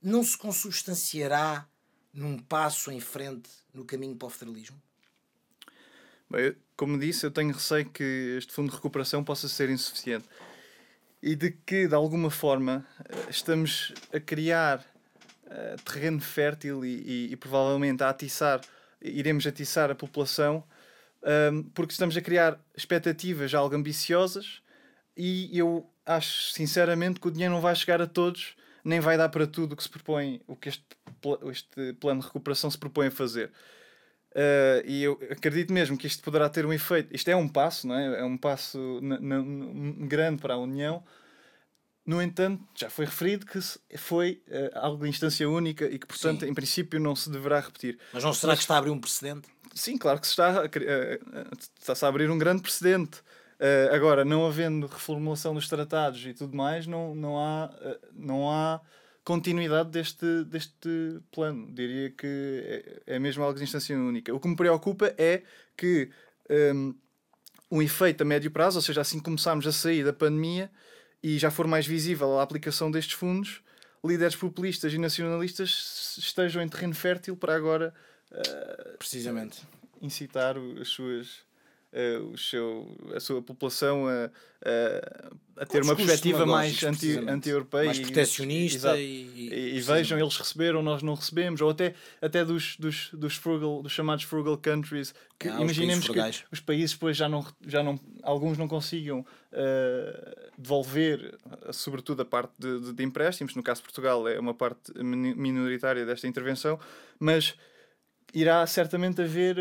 [SPEAKER 3] não se consubstanciará num passo em frente no caminho para o federalismo?
[SPEAKER 4] Bem, como disse, eu tenho receio que este fundo de recuperação possa ser insuficiente e de que, de alguma forma, eh, estamos a criar uh, terreno fértil e, e, e, provavelmente a atiçar, iremos atiçar a população um, ehm, porque estamos a criar expectativas algo ambiciosas e eu acho sinceramente que o dinheiro não vai chegar a todos, nem vai dar para tudo o que se propõe, o que este, este plano de recuperação se propõe a fazer. Uh, e eu acredito mesmo que isto poderá ter um efeito. Isto é um passo, não é? É um passo grande para a União. No entanto, já foi referido que foi uh, algo de instância única e que, portanto, Sim. em princípio, não se deverá repetir.
[SPEAKER 3] Mas não será Mas, que está a abrir um precedente?
[SPEAKER 4] Sim, claro que se está, uh, está-se a abrir um grande precedente. Agora, não havendo reformulação dos tratados e tudo mais, não, não há, não há continuidade deste, deste plano. Diria que é, é mesmo algo de instância única. O que me preocupa é que um, um efeito a médio prazo, ou seja, assim começarmos a sair da pandemia e já for mais visível a aplicação destes fundos, líderes populistas e nacionalistas estejam em terreno fértil para agora
[SPEAKER 3] uh, precisamente
[SPEAKER 4] incitar as suas uh, o seu, a sua população a, a, a ter uma perspectiva mais anti-europeia.
[SPEAKER 3] Anti mais protecionista e,
[SPEAKER 4] e, e vejam, eles receberam, nós não recebemos, ou até, até dos, dos, dos, frugal, dos chamados frugal countries, que ah, imaginemos que os países depois já não, já não alguns não consigam uh, devolver, sobretudo a parte de, de, de empréstimos, no caso de Portugal é uma parte minoritária desta intervenção, mas irá certamente haver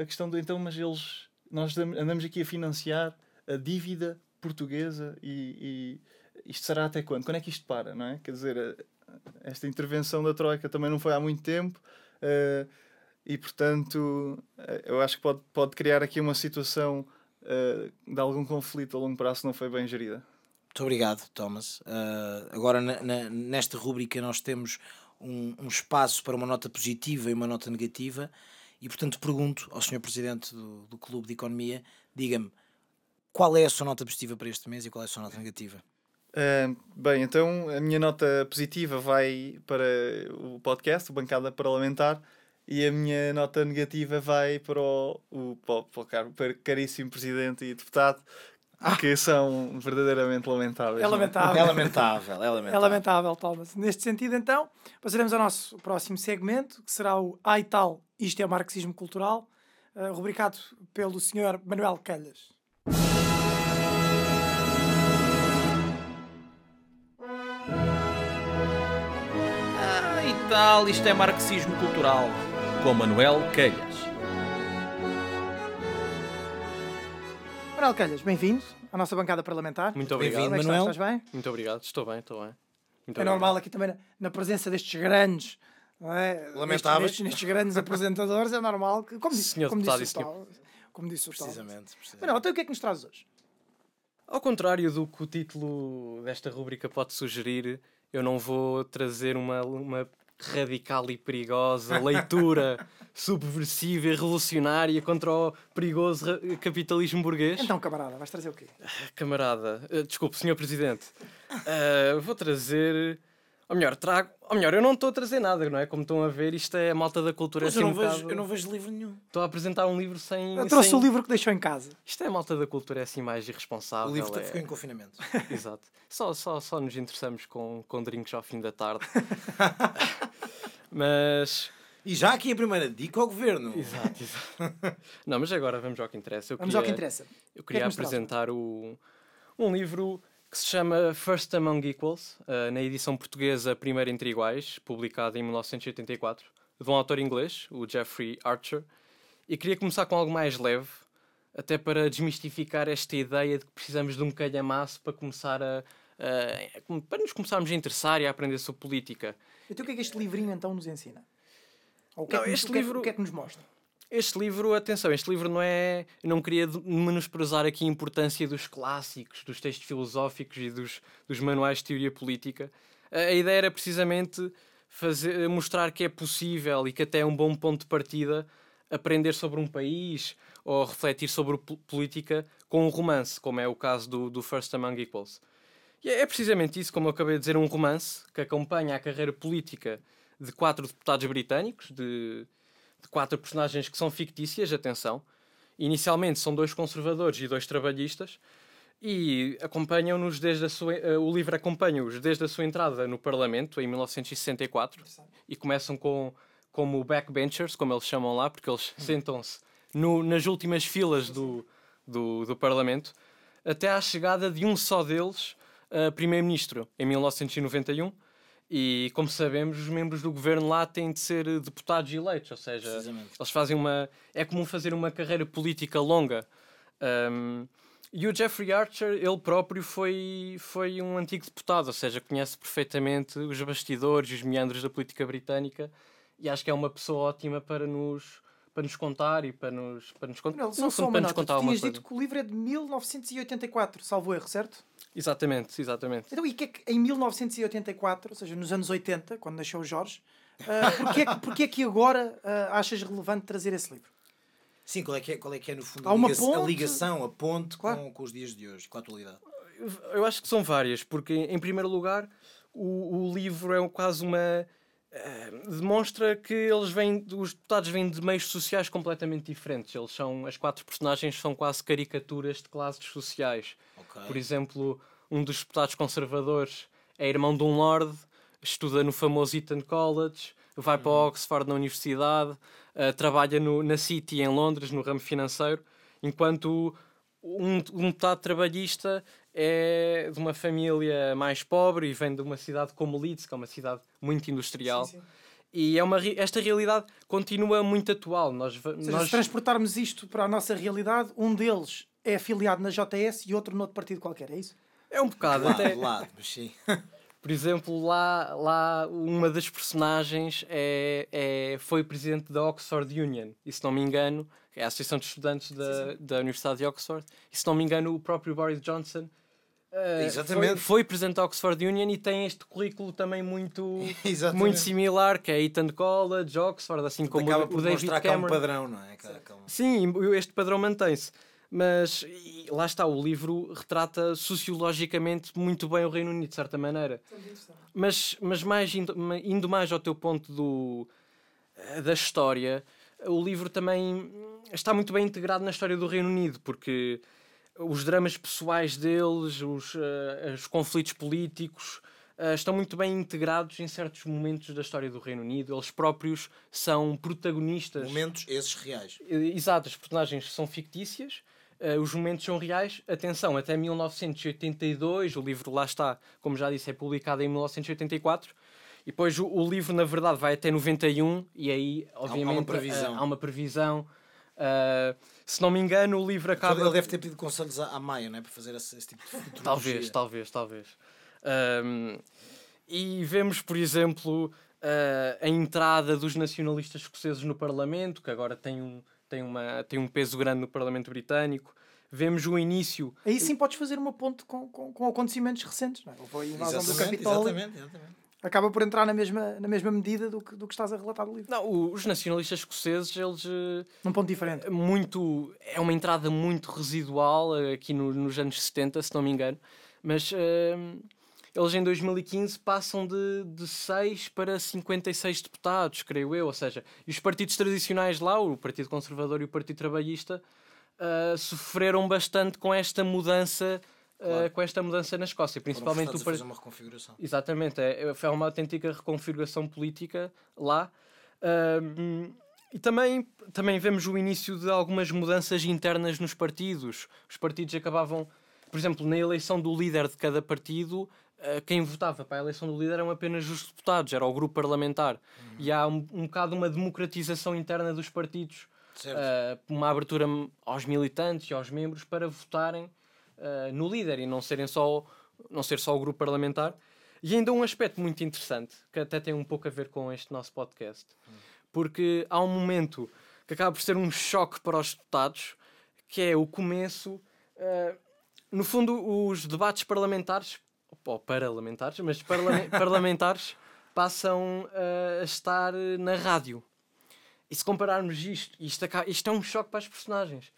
[SPEAKER 4] a questão de então, mas eles nós andamos aqui a financiar a dívida portuguesa e, e, isto será até quando? Quando é que isto para, não é? Quer dizer, esta intervenção da Troika também não foi há muito tempo uh, e, portanto, uh, eu acho que pode, pode criar aqui uma situação uh, de algum conflito a longo prazo não foi bem gerida.
[SPEAKER 3] Muito obrigado, Thomas. agora, na, na, nesta rúbrica, nós temos um, um espaço para uma nota positiva e uma nota negativa. E, portanto, pergunto ao Sr. Presidente do, do Clube de Economia, diga-me, qual é a sua nota positiva para este mês e qual é a sua nota negativa?
[SPEAKER 4] Uh, bem, então a minha nota positiva vai para o podcast, o Bancada Parlamentar, e a minha nota negativa vai para o, o para, o, caríssimo Presidente e Deputado. Que são verdadeiramente lamentáveis.
[SPEAKER 2] É lamentável.
[SPEAKER 3] É lamentável, é lamentável.
[SPEAKER 2] É lamentável, Thomas. Neste sentido, então, passaremos ao nosso próximo segmento, que será o Ai Tal, Isto é Marxismo Cultural, uh, rubricado pelo Sr. Manuel Calhas.
[SPEAKER 1] Ai Tal, Isto é Marxismo Cultural, com Manuel Calhas.
[SPEAKER 2] Manuel Calhas, bem-vindo à nossa bancada parlamentar.
[SPEAKER 5] Muito
[SPEAKER 3] Bem-vindo,
[SPEAKER 5] obrigado.
[SPEAKER 2] é que
[SPEAKER 3] Manuel.
[SPEAKER 2] estás? Estás bem?
[SPEAKER 5] Muito obrigado. Estou bem, estou bem. Muito
[SPEAKER 2] É
[SPEAKER 5] obrigado.
[SPEAKER 2] normal aqui também na, presença destes grandes, não é?
[SPEAKER 3] Lamentáveis.
[SPEAKER 2] Nestes, nestes grandes apresentadores, é normal que, como disse,
[SPEAKER 5] Senhor
[SPEAKER 2] como
[SPEAKER 5] deputado
[SPEAKER 2] disse o tal, como disse o tal.
[SPEAKER 3] Precisamente. precisamente.
[SPEAKER 2] Manuel, então o que é que nos traz hoje?
[SPEAKER 5] Ao contrário do que o título desta rubrica pode sugerir, eu não vou trazer uma, uma radical e perigosa leitura subversiva e revolucionária contra o perigoso capitalismo burguês.
[SPEAKER 2] Então, camarada, vais trazer o quê?
[SPEAKER 5] Camarada, eh, desculpe, senhor Presidente, Eh, vou trazer. Ou melhor, trago. Ou melhor, eu não estou a trazer nada, não é? Como estão a ver, isto é a malta da cultura.
[SPEAKER 3] Mas
[SPEAKER 5] é
[SPEAKER 3] eu
[SPEAKER 5] assim
[SPEAKER 3] não,
[SPEAKER 5] um
[SPEAKER 3] vejo,
[SPEAKER 5] bocado-
[SPEAKER 3] eu não vejo livro nenhum.
[SPEAKER 5] Estou a apresentar um livro sem.
[SPEAKER 2] Eu trouxe
[SPEAKER 5] sem-
[SPEAKER 2] o livro que deixou em casa.
[SPEAKER 5] Isto é a malta da cultura, é assim mais irresponsável.
[SPEAKER 3] O livro
[SPEAKER 5] é...
[SPEAKER 3] ficou em confinamento.
[SPEAKER 5] Exato. Só, só, só nos interessamos com, com drinks ao fim da tarde. mas.
[SPEAKER 3] E já aqui a primeira dica ao governo.
[SPEAKER 5] Exato, exato. Não, mas agora vamos ao que interessa. Eu
[SPEAKER 2] Vamos
[SPEAKER 5] queria,
[SPEAKER 2] ao que interessa.
[SPEAKER 5] Eu
[SPEAKER 2] que é que
[SPEAKER 5] queria apresentar o, um livro que se chama First Among Equals, eh, na edição portuguesa Primeiro Entre Iguais, publicado em 1984, de um autor inglês, o Jeffrey Archer. E queria começar com algo mais leve, até para desmistificar esta ideia de que precisamos de um calhamaço para começar a, a- para nos começarmos a interessar e a aprender sobre política.
[SPEAKER 2] Então o que é que este livrinho então nos ensina? Ou o que,
[SPEAKER 5] Não,
[SPEAKER 2] é, que,
[SPEAKER 5] este
[SPEAKER 2] o que é que-
[SPEAKER 5] livro-
[SPEAKER 2] o que é que nos mostra?
[SPEAKER 5] Este livro, atenção, este livro não é. Eu não queria menosprezar aqui a importância dos clássicos, dos textos filosóficos e dos, dos manuais de teoria política. A, ideia era precisamente fazer, mostrar que é possível e que até é um bom ponto de partida aprender sobre um país ou refletir sobre po- política com um romance, como é o caso do, do First Among Equals. E é é precisamente isso, como eu acabei de dizer, um romance que acompanha a carreira política de quatro deputados britânicos, de, de quatro personagens que são fictícias, atenção. Inicialmente são dois conservadores e dois trabalhistas, e acompanham-nos desde a sua, eh, o livro acompanha-os desde a sua entrada no Parlamento, em 1964, e começam com como backbenchers, como eles chamam lá, porque eles sentam-se no- nas últimas filas do, do, do Parlamento, até à chegada de um só deles, a primeiro-ministro, em 1991. E, como sabemos, os membros do governo lá têm de ser eh, deputados eleitos, ou seja, eles fazem uma. É comum fazer uma carreira política longa. Um, e o Jeffrey Archer, ele próprio foi, foi um antigo deputado, ou seja, conhece perfeitamente os bastidores e os meandros da política britânica e acho que é uma pessoa ótima para nos, para nos contar e para nos, para nos, con-
[SPEAKER 2] Manuel,
[SPEAKER 5] no
[SPEAKER 2] só,
[SPEAKER 5] para nos
[SPEAKER 2] nota.
[SPEAKER 5] contar
[SPEAKER 2] Tu tinhas
[SPEAKER 5] coisa.
[SPEAKER 2] dito que o livro é de 1984, salvo erro, certo?
[SPEAKER 5] Exatamente, exatamente.
[SPEAKER 2] Então, e que é que em 1984, ou seja, nos anos 80, quando nasceu o Jorge, ah, porquê, é que- porquê é que agora ah, achas relevante trazer esse livro?
[SPEAKER 3] Sim, qual é que é, qual é, que é no fundo a,
[SPEAKER 2] uma
[SPEAKER 3] liga- a
[SPEAKER 2] ponte?
[SPEAKER 3] ligação, a ponte
[SPEAKER 2] Claro.
[SPEAKER 3] com, com os dias de hoje, com a atualidade?
[SPEAKER 5] Eu acho que são várias, porque, em primeiro lugar, o, o livro é um- quase uma. Eh, demonstra que eles vêm, os deputados vêm de meios sociais completamente diferentes. Eles são, as quatro personagens são quase caricaturas de classes sociais.
[SPEAKER 3] Ok.
[SPEAKER 5] Por exemplo, um dos deputados conservadores é irmão de um lord, estuda no famoso Eton College, vai para Oxford na universidade, eh, trabalha no, na City em Londres, no ramo financeiro, enquanto um, um deputado trabalhista é de uma família mais pobre e vem de uma cidade como Leeds, que é uma cidade muito industrial.
[SPEAKER 2] Sim, sim.
[SPEAKER 5] E é uma, esta realidade continua muito atual. Nós,
[SPEAKER 2] seja,
[SPEAKER 5] nós,
[SPEAKER 2] se transportarmos isto para a nossa realidade, um deles é afiliado na JS e outro noutro partido qualquer, é isso?
[SPEAKER 5] é um bocado.
[SPEAKER 3] Lado,
[SPEAKER 5] até,
[SPEAKER 3] lado, mas sim.
[SPEAKER 5] Por exemplo, lá, lá uma das personagens é, é, foi presidente da Oxford Union, e se não me engano, é a Associação de Estudantes da, da Universidade de Oxford, e se não me engano, o próprio Boris Johnson eh,
[SPEAKER 3] Exatamente.
[SPEAKER 5] Foi, foi presidente da Oxford Union e tem este currículo também muito, muito similar, que é Eton College, Oxford, assim como
[SPEAKER 3] Acaba
[SPEAKER 5] o,
[SPEAKER 3] por
[SPEAKER 5] o David
[SPEAKER 3] mostrar que há um
[SPEAKER 5] Cameron.
[SPEAKER 3] padrão, não é? Um-
[SPEAKER 5] Sim, este padrão mantém-se. Mas e lá está, o livro retrata sociologicamente muito bem o Reino Unido, de certa maneira. Mas, mas mais indo, indo mais ao teu ponto do, eh, da história, o livro também está muito bem integrado na história do Reino Unido, porque os dramas pessoais deles, os, eh, os conflitos políticos, eh, estão muito bem integrados em certos momentos da história do Reino Unido. Eles próprios são protagonistas.
[SPEAKER 3] Momentos esses reais.
[SPEAKER 5] Exato, as personagens são fictícias, eh, os momentos são reais. Atenção, até 1982, o livro lá está, como já disse, é publicado em 1984. E depois o, o livro, na verdade, vai até 91, e aí, obviamente,
[SPEAKER 3] previsão.
[SPEAKER 5] eh, há uma previsão Uh, se não me engano, o livro acaba.
[SPEAKER 3] Ele deve ter pedido conselhos à, Maia, não é? Para fazer esse, esse tipo de futurologia.
[SPEAKER 5] Talvez, talvez, talvez. Um, e vemos, por exemplo, uh, a entrada dos nacionalistas escoceses no Parlamento, que agora tem um, tem, uma, tem um peso grande no Parlamento Britânico. Vemos o início.
[SPEAKER 2] Aí sim podes fazer uma ponte com, com, com acontecimentos recentes. Não é? Houve a invasão do Capitólio.
[SPEAKER 3] exatamente, exatamente.
[SPEAKER 2] Acaba por entrar na mesma, na mesma medida do que, do que estás a relatar no livro.
[SPEAKER 5] Não, os nacionalistas escoceses, eles. uh,
[SPEAKER 2] Num ponto diferente.
[SPEAKER 5] muito é uma entrada muito residual eh, aqui no- nos anos 70, se não me engano, mas eh, eles em 2015 passam de, de 6 para 56 deputados, creio eu, ou seja, e os partidos tradicionais lá, o Partido Conservador e o Partido Trabalhista, eh, sofreram bastante com esta mudança,
[SPEAKER 3] Claro.
[SPEAKER 5] com esta mudança na Escócia, principalmente o
[SPEAKER 3] fazer uma reconfiguração.
[SPEAKER 5] Exatamente, é, é- foi uma autêntica reconfiguração política lá. E também, também vemos o início de algumas mudanças internas nos partidos. Os partidos acabavam, por exemplo, na eleição do líder de cada partido, ah, quem votava para a eleição do líder eram apenas os deputados, era o grupo parlamentar. E há um, um bocado uma democratização interna dos partidos, ah, uma abertura aos militantes e aos membros para votarem ah, no líder e não serem só não ser só o grupo parlamentar. E ainda um aspecto muito interessante, que até tem um pouco a ver com este nosso podcast, porque há um momento que acaba por ser um choque para os deputados, que é o começo. ah, no fundo, os debates parlamentares, ou parlamentares, mas parlamen- parlamentares, passam ah, a estar na rádio. E se compararmos isto, isto, isto é um choque para as personagens.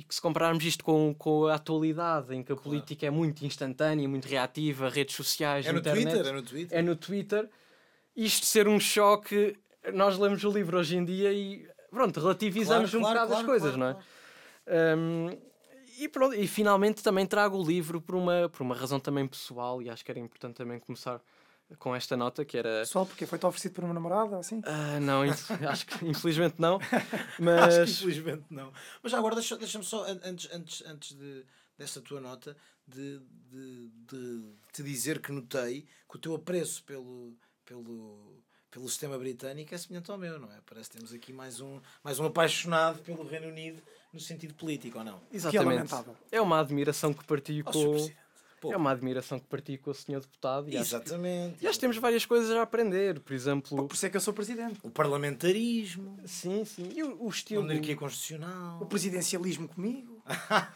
[SPEAKER 5] E que se compararmos isto com, com a atualidade, em que a política é muito instantânea, muito reativa, redes sociais,
[SPEAKER 3] É no
[SPEAKER 5] internet,
[SPEAKER 3] Twitter, é no Twitter.
[SPEAKER 5] é no Twitter, isto ser um choque, nós lemos o livro hoje em dia e pronto, relativizamos um bocado as coisas, não é? Um, e, pronto, e finalmente também trago o livro por uma, por uma razão também pessoal e acho que era importante também começar com esta nota que era
[SPEAKER 2] Pessoal, porque foi-te oferecido por uma namorada, assim?
[SPEAKER 5] ah, não, acho que infelizmente não,
[SPEAKER 3] Acho que
[SPEAKER 5] mas
[SPEAKER 3] infelizmente não. Mas agora deixa- deixa-me só, an- antes, antes, antes de, dessa tua nota, de, de, de te dizer que notei que o teu apreço pelo, pelo, pelo sistema britânico é semelhante ao meu, não é? Parece que temos aqui mais um, mais um apaixonado pelo Reino Unido no sentido político, ou não?
[SPEAKER 5] exatamente.
[SPEAKER 2] lamentável.
[SPEAKER 5] É uma admiração que partilho
[SPEAKER 3] Sr.
[SPEAKER 5] com.
[SPEAKER 3] Pô,
[SPEAKER 5] é uma admiração que partilho com o senhor deputado e acho, que-
[SPEAKER 3] Exatamente.
[SPEAKER 5] e acho que temos várias coisas a aprender, por exemplo,
[SPEAKER 2] Por isso é que eu sou presidente.
[SPEAKER 3] O parlamentarismo,
[SPEAKER 5] sim, sim, e o, o
[SPEAKER 3] a
[SPEAKER 5] estilo
[SPEAKER 3] monarquia constitucional.
[SPEAKER 2] O presidencialismo comigo.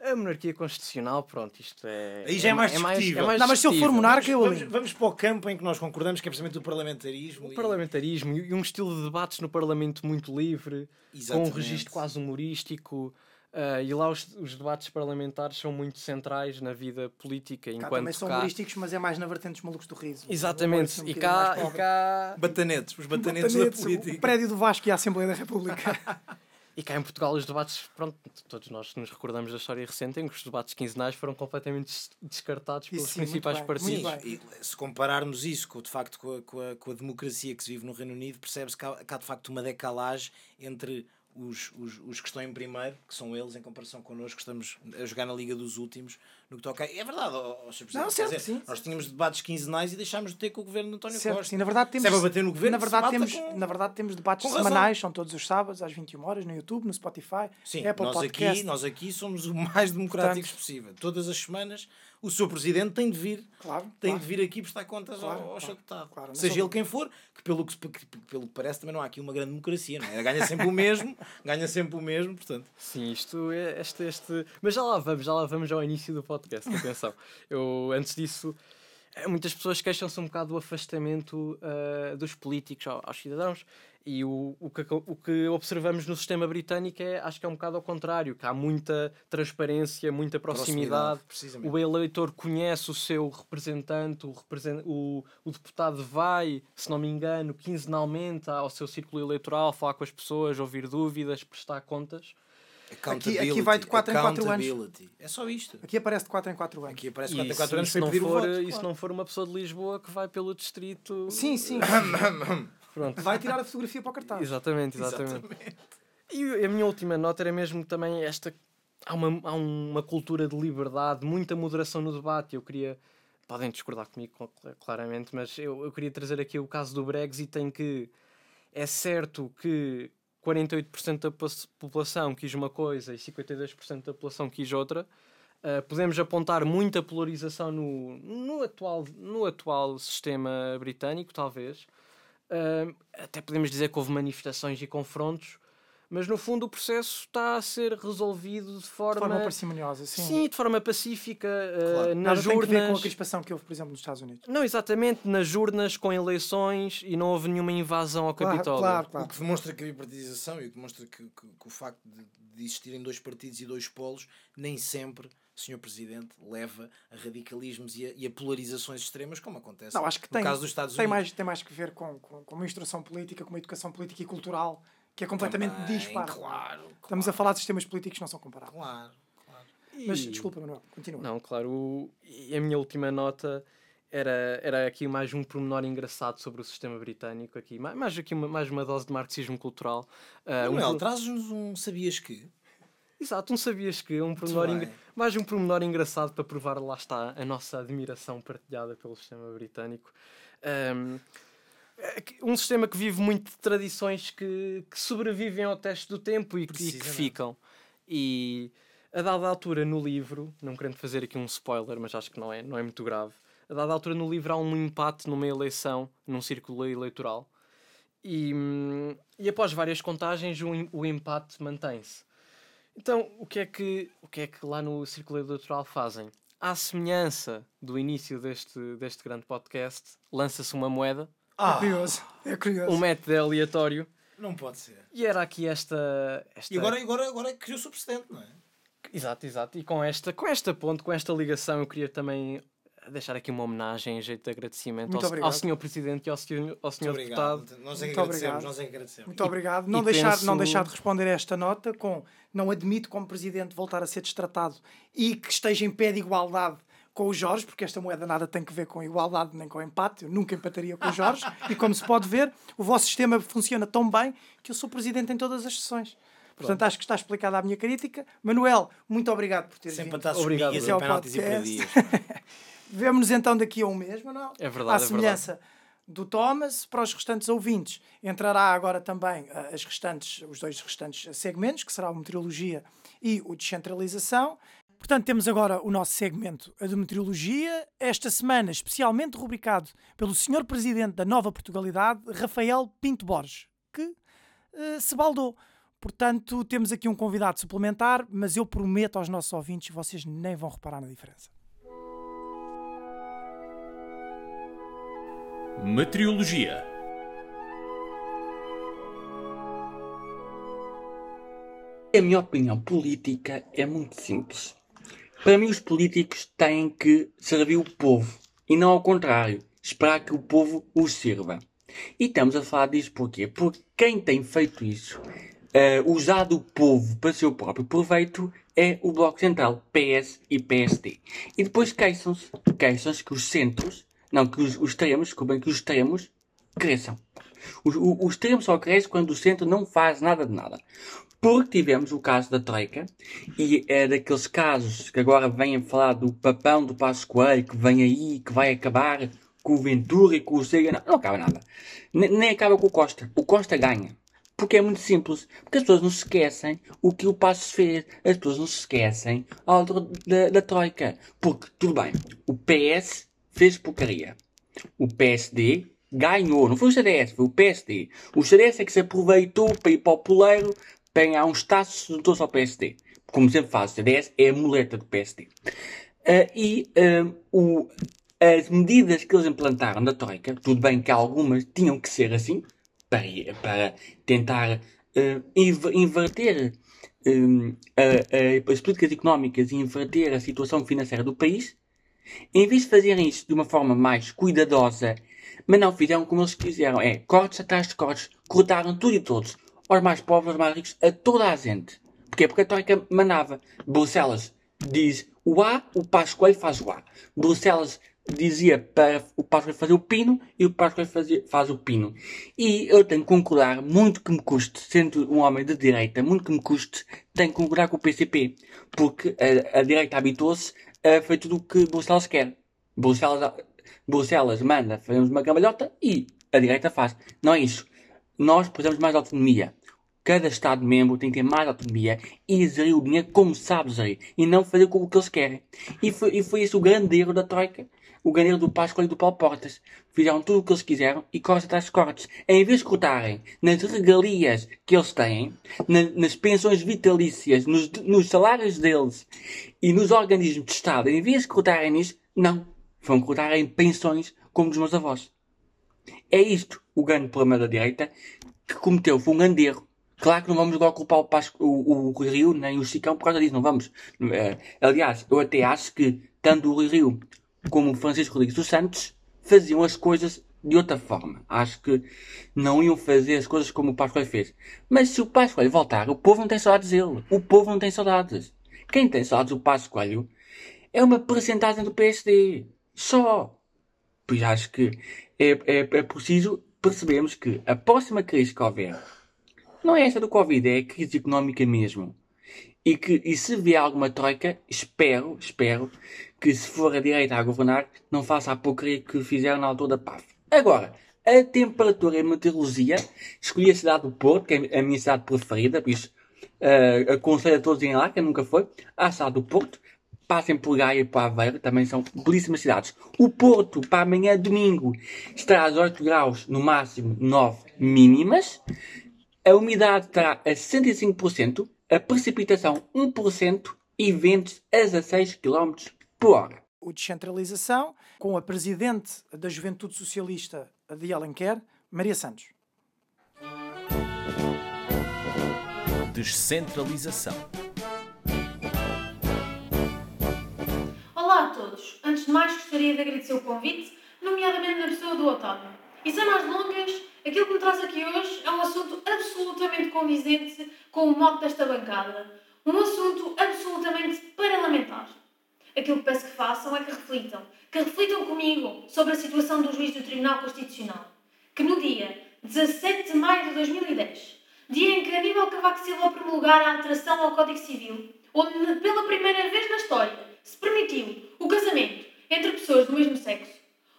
[SPEAKER 5] a monarquia constitucional, pronto, isto é
[SPEAKER 3] Aí já é mais
[SPEAKER 5] é mais, é
[SPEAKER 3] discutível.
[SPEAKER 5] mais
[SPEAKER 2] Não, mas se eu for
[SPEAKER 5] discutível.
[SPEAKER 2] monarca, eu
[SPEAKER 3] Vamos, vamos para o campo em que nós concordamos, que é precisamente o parlamentarismo.
[SPEAKER 5] O
[SPEAKER 3] e-
[SPEAKER 5] parlamentarismo e um estilo de debates no Parlamento muito livre, com um
[SPEAKER 3] Exatamente.
[SPEAKER 5] registro quase humorístico. Ah, e lá os, os debates parlamentares são muito centrais na vida política,
[SPEAKER 2] Cá
[SPEAKER 5] enquanto
[SPEAKER 2] também são
[SPEAKER 5] cá...
[SPEAKER 2] humorísticos, mas é mais na vertente dos malucos do riso.
[SPEAKER 5] Exatamente,
[SPEAKER 2] Um
[SPEAKER 5] e cá, e cá,
[SPEAKER 3] Batanetes, os batanetes,
[SPEAKER 2] Batanetes,
[SPEAKER 3] da política.
[SPEAKER 2] o prédio do Vasco e a Assembleia da República.
[SPEAKER 5] e cá em Portugal os debates, pronto, todos nós nos recordamos da história recente em que os debates quinzenais foram completamente des- descartados pelos
[SPEAKER 2] sim,
[SPEAKER 5] principais
[SPEAKER 2] bem,
[SPEAKER 5] partidos.
[SPEAKER 3] e se compararmos isso com, de facto com a, com, a, com a democracia que se vive no Reino Unido, percebe-se que há, que há de facto uma decalagem entre os, os, os que estão em primeiro, que são eles, em comparação connosco, estamos a jogar na Liga dos Últimos, no que toca. É verdade, ó, ó, Sr. Presidente.
[SPEAKER 2] Não, certo,
[SPEAKER 3] dizer,
[SPEAKER 2] sim.
[SPEAKER 3] Nós tínhamos debates quinzenais e deixámos de ter com o governo de António
[SPEAKER 2] Certo,
[SPEAKER 3] Costa.
[SPEAKER 2] sim, na verdade temos,
[SPEAKER 3] Se é para bater no governo,
[SPEAKER 2] na verdade,
[SPEAKER 3] se
[SPEAKER 2] temos,
[SPEAKER 3] com-
[SPEAKER 2] na verdade temos debates semanais, são todos os sábados às 21 horas no YouTube, no Spotify,
[SPEAKER 3] Sim,
[SPEAKER 2] Apple
[SPEAKER 3] nós
[SPEAKER 2] Podcast.
[SPEAKER 3] aqui, nós aqui somos o mais democráticos possível. Todas as semanas o seu Presidente tem de vir
[SPEAKER 2] Claro,
[SPEAKER 3] tem
[SPEAKER 2] claro.
[SPEAKER 3] de vir aqui prestar contas
[SPEAKER 2] Claro,
[SPEAKER 3] ao, ao
[SPEAKER 2] claro,
[SPEAKER 3] seu deputado.
[SPEAKER 2] claro,
[SPEAKER 3] Seja ele quem for, que pelo que, que- pelo que parece também não há aqui uma grande democracia, não é? Ganha sempre o mesmo, ganha sempre o mesmo, portanto.
[SPEAKER 5] Sim, isto é este, este. Mas já lá vamos, já lá vamos ao início do podcast. Atenção. Eu, antes disso, eh, muitas pessoas queixam-se um bocado do afastamento ah, dos políticos ao- aos cidadãos. E o, o, que, o que observamos no sistema britânico é, acho que é um bocado ao contrário, que há muita transparência, muita proximidade.
[SPEAKER 3] precisamente.
[SPEAKER 5] O eleitor conhece o seu representante, o, represen- o, o deputado vai, se não me engano, quinzenalmente ao seu círculo eleitoral, falar com as pessoas, ouvir dúvidas, prestar contas.
[SPEAKER 2] Aqui- aqui vai de quatro em quatro anos.
[SPEAKER 3] Accountability. É só isto.
[SPEAKER 2] Aqui aparece de 4 em 4 anos.
[SPEAKER 3] Aqui aparece
[SPEAKER 5] E
[SPEAKER 3] 4 em
[SPEAKER 5] se-
[SPEAKER 3] 4
[SPEAKER 5] e
[SPEAKER 3] anos
[SPEAKER 5] se não for,
[SPEAKER 3] voto.
[SPEAKER 5] E se
[SPEAKER 3] claro.
[SPEAKER 5] não for uma pessoa de Lisboa que vai pelo distrito.
[SPEAKER 2] Sim, sim.
[SPEAKER 5] Pronto.
[SPEAKER 2] Vai tirar a fotografia para o cartaz.
[SPEAKER 5] Exatamente, exatamente. E a minha última nota era mesmo também esta. Há uma, há uma cultura de liberdade, muita moderação no debate. Eu queria. Podem discordar comigo, cl- claramente, mas eu, eu queria trazer aqui o caso do Brexit, em que é certo que 48% da população quis uma coisa e 52% da população quis outra. Uh, podemos apontar muita polarização no, no, atual, no atual sistema britânico, talvez. Uh, até podemos dizer que houve manifestações e confrontos, mas no fundo o processo está a ser resolvido de
[SPEAKER 2] De
[SPEAKER 5] forma,
[SPEAKER 2] forma parcimoniosa, sim.
[SPEAKER 5] sim, de forma pacífica, uh,
[SPEAKER 3] Claro.
[SPEAKER 2] Nada
[SPEAKER 5] nas
[SPEAKER 2] tem que ver com a
[SPEAKER 5] urnas.
[SPEAKER 2] crispação que houve, por exemplo, nos Estados Unidos.
[SPEAKER 5] Não, exatamente, nas urnas, com eleições e não houve nenhuma invasão ao
[SPEAKER 2] Claro,
[SPEAKER 5] Capitólio.
[SPEAKER 2] claro,
[SPEAKER 3] O
[SPEAKER 2] claro.
[SPEAKER 3] que demonstra que a bipartidização e o que demonstra que, que- que o facto de, de existirem dois partidos e dois polos nem sempre, Sr. Presidente, leva a radicalismos e a, e a polarizações extremas, como acontece
[SPEAKER 2] Não, acho que
[SPEAKER 3] no
[SPEAKER 2] tem,
[SPEAKER 3] caso dos Estados
[SPEAKER 2] tem,
[SPEAKER 3] Unidos.
[SPEAKER 2] mais, tem mais que ver com, com, com uma instrução política, com uma educação política e cultural que é completamente
[SPEAKER 3] Também,
[SPEAKER 2] dispar.
[SPEAKER 3] Claro,
[SPEAKER 2] Estamos a falar de sistemas políticos que não são comparáveis.
[SPEAKER 3] Claro, claro.
[SPEAKER 2] Mas,
[SPEAKER 5] E-
[SPEAKER 2] desculpa, Manuel, continua.
[SPEAKER 5] Não, claro. o- E a minha última nota era, era aqui mais um pormenor engraçado sobre o sistema britânico. Aqui. Ma- Mais, aqui uma, mais uma dose de marxismo cultural. Um
[SPEAKER 3] Manuel,
[SPEAKER 5] por-
[SPEAKER 3] trazes-nos um sabias que?
[SPEAKER 5] Exato, não sabias que um pormenor engra- mais um pormenor engraçado para provar, lá está, a nossa admiração partilhada pelo sistema britânico. Que- um sistema que vive muito de tradições que, que sobrevivem ao teste do tempo e que, e que ficam. E a dada altura no livro, não querendo fazer aqui um spoiler, mas acho que não é, não é muito grave, a dada altura no livro há um empate numa eleição, num círculo eleitoral. E, e após várias contagens, o, o empate mantém-se. Então, o que, é que, o que é que lá no círculo eleitoral fazem? À semelhança do início deste, deste grande podcast, lança-se uma moeda,
[SPEAKER 2] É curioso. É curioso.
[SPEAKER 5] um método aleatório,
[SPEAKER 3] Não pode ser.
[SPEAKER 5] e era aqui esta. esta...
[SPEAKER 3] E agora, agora, agora criou-se o precedente, não é?
[SPEAKER 5] Exato, exato. E com esta, com esta ponte, com esta ligação, eu queria também deixar aqui uma homenagem em jeito de agradecimento
[SPEAKER 2] Muito
[SPEAKER 5] ao,
[SPEAKER 2] obrigado.
[SPEAKER 5] ao Sr. Presidente e ao Sr. Ao
[SPEAKER 3] Muito
[SPEAKER 5] senhor
[SPEAKER 3] obrigado.
[SPEAKER 5] Deputado.
[SPEAKER 3] Nós é que
[SPEAKER 2] Muito
[SPEAKER 3] agradecemos,
[SPEAKER 2] obrigado.
[SPEAKER 3] nós é agradecemos.
[SPEAKER 2] Muito obrigado. Não,
[SPEAKER 5] e
[SPEAKER 2] deixar, não
[SPEAKER 5] penso-
[SPEAKER 2] deixar de responder a esta nota com não admito como Presidente voltar a ser destratado e que esteja em pé de igualdade com o Jorge, porque esta moeda nada tem que ver com igualdade nem com empate. Eu nunca empataria com o Jorge. e como se pode ver, o vosso sistema funciona tão bem que eu sou Presidente em todas as sessões. Portanto, acho que está explicada a minha crítica. Manuel, muito obrigado por teres
[SPEAKER 3] Sem
[SPEAKER 2] vindo.
[SPEAKER 3] patassos
[SPEAKER 5] Obrigado,
[SPEAKER 3] comigo,
[SPEAKER 2] Bruno.
[SPEAKER 3] sem penaltis e perdias.
[SPEAKER 2] Vemo-nos então daqui a um mês, Manuel.
[SPEAKER 5] É verdade,
[SPEAKER 2] À
[SPEAKER 5] é
[SPEAKER 2] semelhança do Thomas, para os restantes ouvintes, entrará agora também ah, as restantes, os dois restantes segmentos, que será a meteorologia e o descentralização. Portanto, temos agora o nosso segmento, a de meteorologia, esta semana especialmente rubricado pelo Sr. Presidente da Nova Portugalidade, Rafael Pinto Borges, que eh, se baldou. Portanto, temos aqui um convidado suplementar, mas eu prometo aos nossos ouvintes, vocês nem vão reparar na diferença.
[SPEAKER 1] Meteorologia.
[SPEAKER 6] A minha opinião política é muito simples. Para mim, os políticos têm que servir o povo e não ao contrário, esperar que o povo os sirva. E estamos a falar disso porquê? Porque quem tem feito isso, eh, usado o povo para seu próprio proveito, é o Bloco Central, PS e PSD. E depois queixam-se, queixam-se que os centros, não, que os, os extremos, desculpem, que os extremos cresçam. Os, o- os extremos só crescem quando o centro não faz nada de nada. Porque tivemos o caso da Troika, e é daqueles casos que agora vêm falar do papão do Passo Coelho, que vem aí, que vai acabar com o Ventura e com o Sega. Não, não acaba nada. Ne- Nem acaba com o Costa. O Costa ganha. Porque é muito simples. Porque as pessoas não se esquecem o que o Passos fez. As pessoas não se esquecem da, da Troika. Porque, tudo bem, o PS fez porcaria. O PSD ganhou. Não foi o CDS, foi o PSD. O CDS é que se aproveitou para ir para o poleiro, para ganhar uns taços juntou-se ao PSD. Como sempre faz, o CDS é a muleta do PSD. Ah, e ah, o- as medidas que eles implantaram na Troika, tudo bem que algumas tinham que ser assim, para, para tentar inver- inverter as políticas económicas e inverter a situação financeira do país, em vez de fazerem isso de uma forma mais cuidadosa, mas não fizeram como eles quiseram, é cortes atrás de cortes, cortaram tudo e todos, aos mais pobres, aos mais ricos, a toda a gente. Porquê? Porque a Troika mandava. Bruxelas diz o A, o Passos Coelho faz o A. Bruxelas dizia para o Passos Coelho fazer o pino e o fazia- faz o pino. E eu tenho que concordar, muito que me custe, sendo um homem de direita, muito que me custe, tenho que concordar com o PCP. Porque a, a direita habituou-se a fazer tudo o que Bruxelas quer. Bruxelas, Bruxelas manda, fazemos uma cambalhota e a direita faz. Não é isso. Nós precisamos de mais autonomia. Cada Estado-membro tem que ter mais autonomia e gerir o dinheiro como sabe gerir e não fazer como que eles querem. E foi, e foi esse o grande erro da Troika, o grande erro do Páscoa e do Paulo Portas. Fizeram tudo o que eles quiseram e cortes atrás cortes. Em vez de cortarem nas regalias que eles têm, na, nas pensões vitalícias, nos, nos salários deles e nos organismos de Estado, em vez de cortarem nisso, não. Vão cortar em pensões como dos meus avós. É isto o grande problema da direita que cometeu. Foi um grande erro. Claro que não vamos agora culpar o, Pasco, o, o Rio nem o Chicão por causa disso, não vamos. Uh, aliás, eu até acho que tanto o Rio como o Francisco Rodrigues dos Santos faziam as coisas de outra forma. Acho que não iam fazer as coisas como o Pascoal fez. Mas se o Pascoal voltar, o povo não tem saudades dele. O povo não tem saudades. Quem tem saudades do Pascoal é uma percentagem do PSD. Só. Pois acho que é, é, é preciso percebermos que a próxima crise que houver não é essa do Covid, é a crise económica mesmo. E que, e se vier alguma troika, espero, espero, que se for a direita a governar, não faça a porcaria que fizeram na altura da PAF. Agora, a temperatura e a meteorologia, escolhi a cidade do Porto, que é a minha cidade preferida, por isso uh, aconselho a todos em lá, quem nunca foi, à cidade do Porto. Passem por Gaia e por Aveiro, também são belíssimas cidades. O Porto, para amanhã, domingo, estará a 8 graus, no máximo 9 mínimas. A umidade estará a 65%, a precipitação 1% e ventos a 16 km por hora.
[SPEAKER 2] O descentralização, com a presidente da Juventude Socialista de Alenquer, Maria Santos.
[SPEAKER 1] Descentralização.
[SPEAKER 7] Mais, gostaria de agradecer o convite, nomeadamente na pessoa do Otávio. E sem mais delongas, aquilo que me traz aqui hoje é um assunto absolutamente condizente com o modo desta bancada. Um assunto absolutamente para lamentar. Aquilo que peço que façam é que reflitam, que reflitam comigo sobre a situação do juiz do Tribunal Constitucional, que no dia 17 de maio de 2010, dia em que Aníbal Cavaco Silva promulgar a alteração ao Código Civil, onde pela primeira vez na história se permitiu o casamento entre pessoas do mesmo sexo,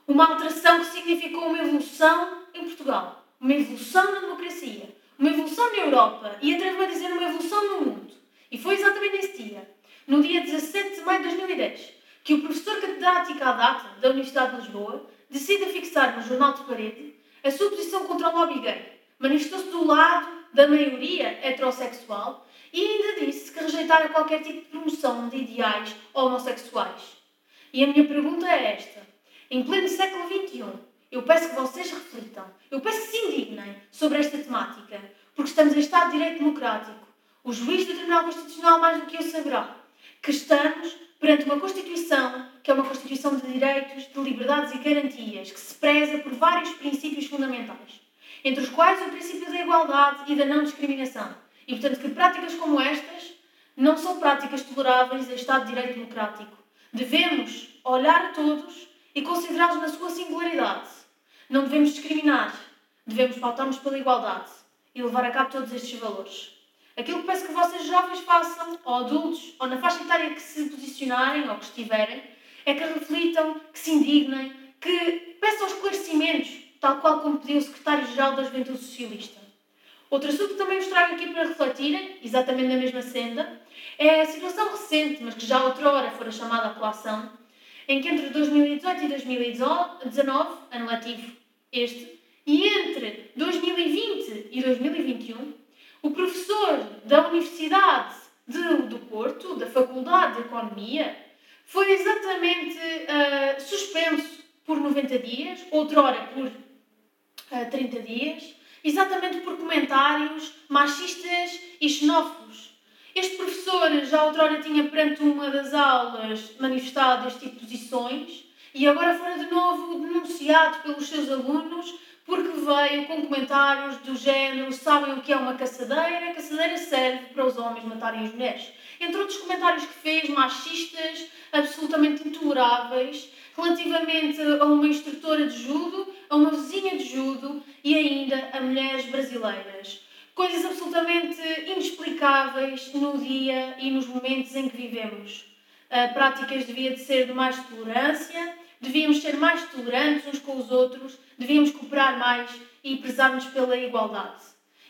[SPEAKER 7] uma alteração que significou uma evolução em Portugal, uma evolução na democracia, uma evolução na Europa e atrevo-me a dizer uma evolução no mundo. E foi exatamente nesse dia no dia 17 de maio de 2010, que o professor catedrático à data da Universidade de Lisboa decide fixar no jornal de parede a sua posição contra o lobby gay. Manifestou-se do lado da maioria heterossexual e ainda disse que rejeitara qualquer tipo de promoção de ideais homossexuais. E a minha pergunta é esta. Em pleno século XXI, eu peço que vocês reflitam, eu peço que se indignem sobre esta temática, porque estamos em Estado de Direito Democrático. O juiz do Tribunal Constitucional, mais do que eu, saberá que estamos perante uma Constituição que é uma Constituição de direitos, de liberdades e garantias, que se preza por vários princípios fundamentais, entre os quais o princípio da igualdade e da não discriminação. E, portanto, que práticas como estas não são práticas toleráveis em Estado de Direito Democrático. Devemos olhar a todos e considerá-los na sua singularidade. Não devemos discriminar, devemos pautar-nos pela igualdade e levar a cabo todos estes valores. Aquilo que peço que vocês jovens façam, ou adultos, ou na faixa etária que se posicionarem ou que estiverem, é que reflitam, que se indignem, que peçam esclarecimentos, tal qual como pediu o Secretário-Geral da Juventude Socialista. Outro assunto que também vos trago aqui para refletirem, exatamente na mesma senda, é a situação recente, mas que já outrora fora chamada a colação, em que entre 2018 e 2019, ano letivo este, e entre 2020 e 2021, o professor da Universidade de, do Porto, da Faculdade de Economia, foi exatamente uh, suspenso por 90 dias, outrora por uh, eh, 30 dias, exatamente por comentários machistas e xenófobos. Este professor já outrora tinha perante uma das aulas manifestado este tipo de posições e agora foi de novo denunciado pelos seus alunos porque veio com comentários do género: sabem o que é uma caçadeira? A caçadeira serve para os homens matarem as mulheres. Entre outros comentários que fez, machistas, absolutamente intoleráveis, relativamente a uma instrutora de judo, a uma vizinha de judo e ainda a mulheres brasileiras. Coisas absolutamente inexplicáveis no dia e nos momentos em que vivemos. Uh, práticas devia de ser de mais tolerância devíamos ser mais tolerantes uns com os outros, devíamos cooperar mais e prezar-nos pela igualdade.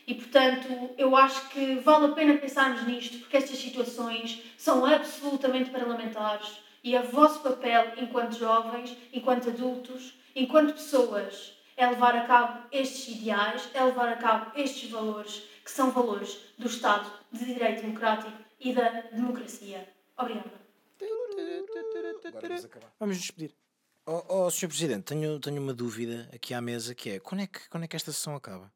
[SPEAKER 7] E, portanto, eu acho que vale a pena pensarmos nisto, porque estas situações são absolutamente parlamentares e é vosso papel, enquanto jovens, enquanto adultos, enquanto pessoas, é levar a cabo estes ideais, é levar a cabo estes valores, que são valores do Estado de Direito Democrático e da democracia. Obrigada.
[SPEAKER 3] Agora vamos acabar.
[SPEAKER 2] Vamos nos despedir.
[SPEAKER 3] Oh, oh, Sr. Presidente, tenho, tenho uma dúvida aqui à mesa que é quando é que, quando é que esta sessão acaba?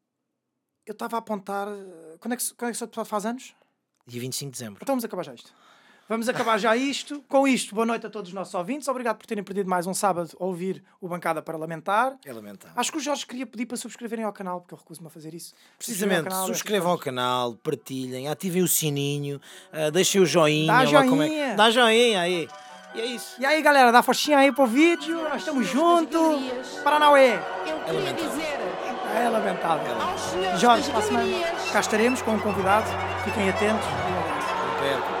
[SPEAKER 2] Eu estava a apontar. eh, Quando é que, quando é que o seu deputado faz anos?
[SPEAKER 3] Dia 25 de dezembro.
[SPEAKER 2] Então vamos acabar já isto. Vamos acabar já isto. Com isto, boa noite a todos os nossos ouvintes. Obrigado por terem perdido mais um sábado a ouvir o Bancada Parlamentar.
[SPEAKER 3] É lamentável.
[SPEAKER 2] Acho que o Jorge queria pedir para subscreverem ao canal, porque eu recuso-me a fazer isso.
[SPEAKER 3] Precisamente,
[SPEAKER 2] ao canal,
[SPEAKER 3] subscrevam ao canal, partilhem, ativem o sininho, ah, deixem o joinha.
[SPEAKER 2] Dá
[SPEAKER 3] lá como é
[SPEAKER 2] joinha.
[SPEAKER 3] Dá joinha aí. E é isso.
[SPEAKER 2] E aí, galera, dá forcinha aí pro vídeo. Nós estamos juntos. Paranauê.
[SPEAKER 8] Eu queria dizer
[SPEAKER 2] É lamentável.
[SPEAKER 8] aos senhores
[SPEAKER 2] Jorge,
[SPEAKER 8] das
[SPEAKER 2] para a semana cá estaremos com um convidado. Fiquem atentos.
[SPEAKER 3] Percam.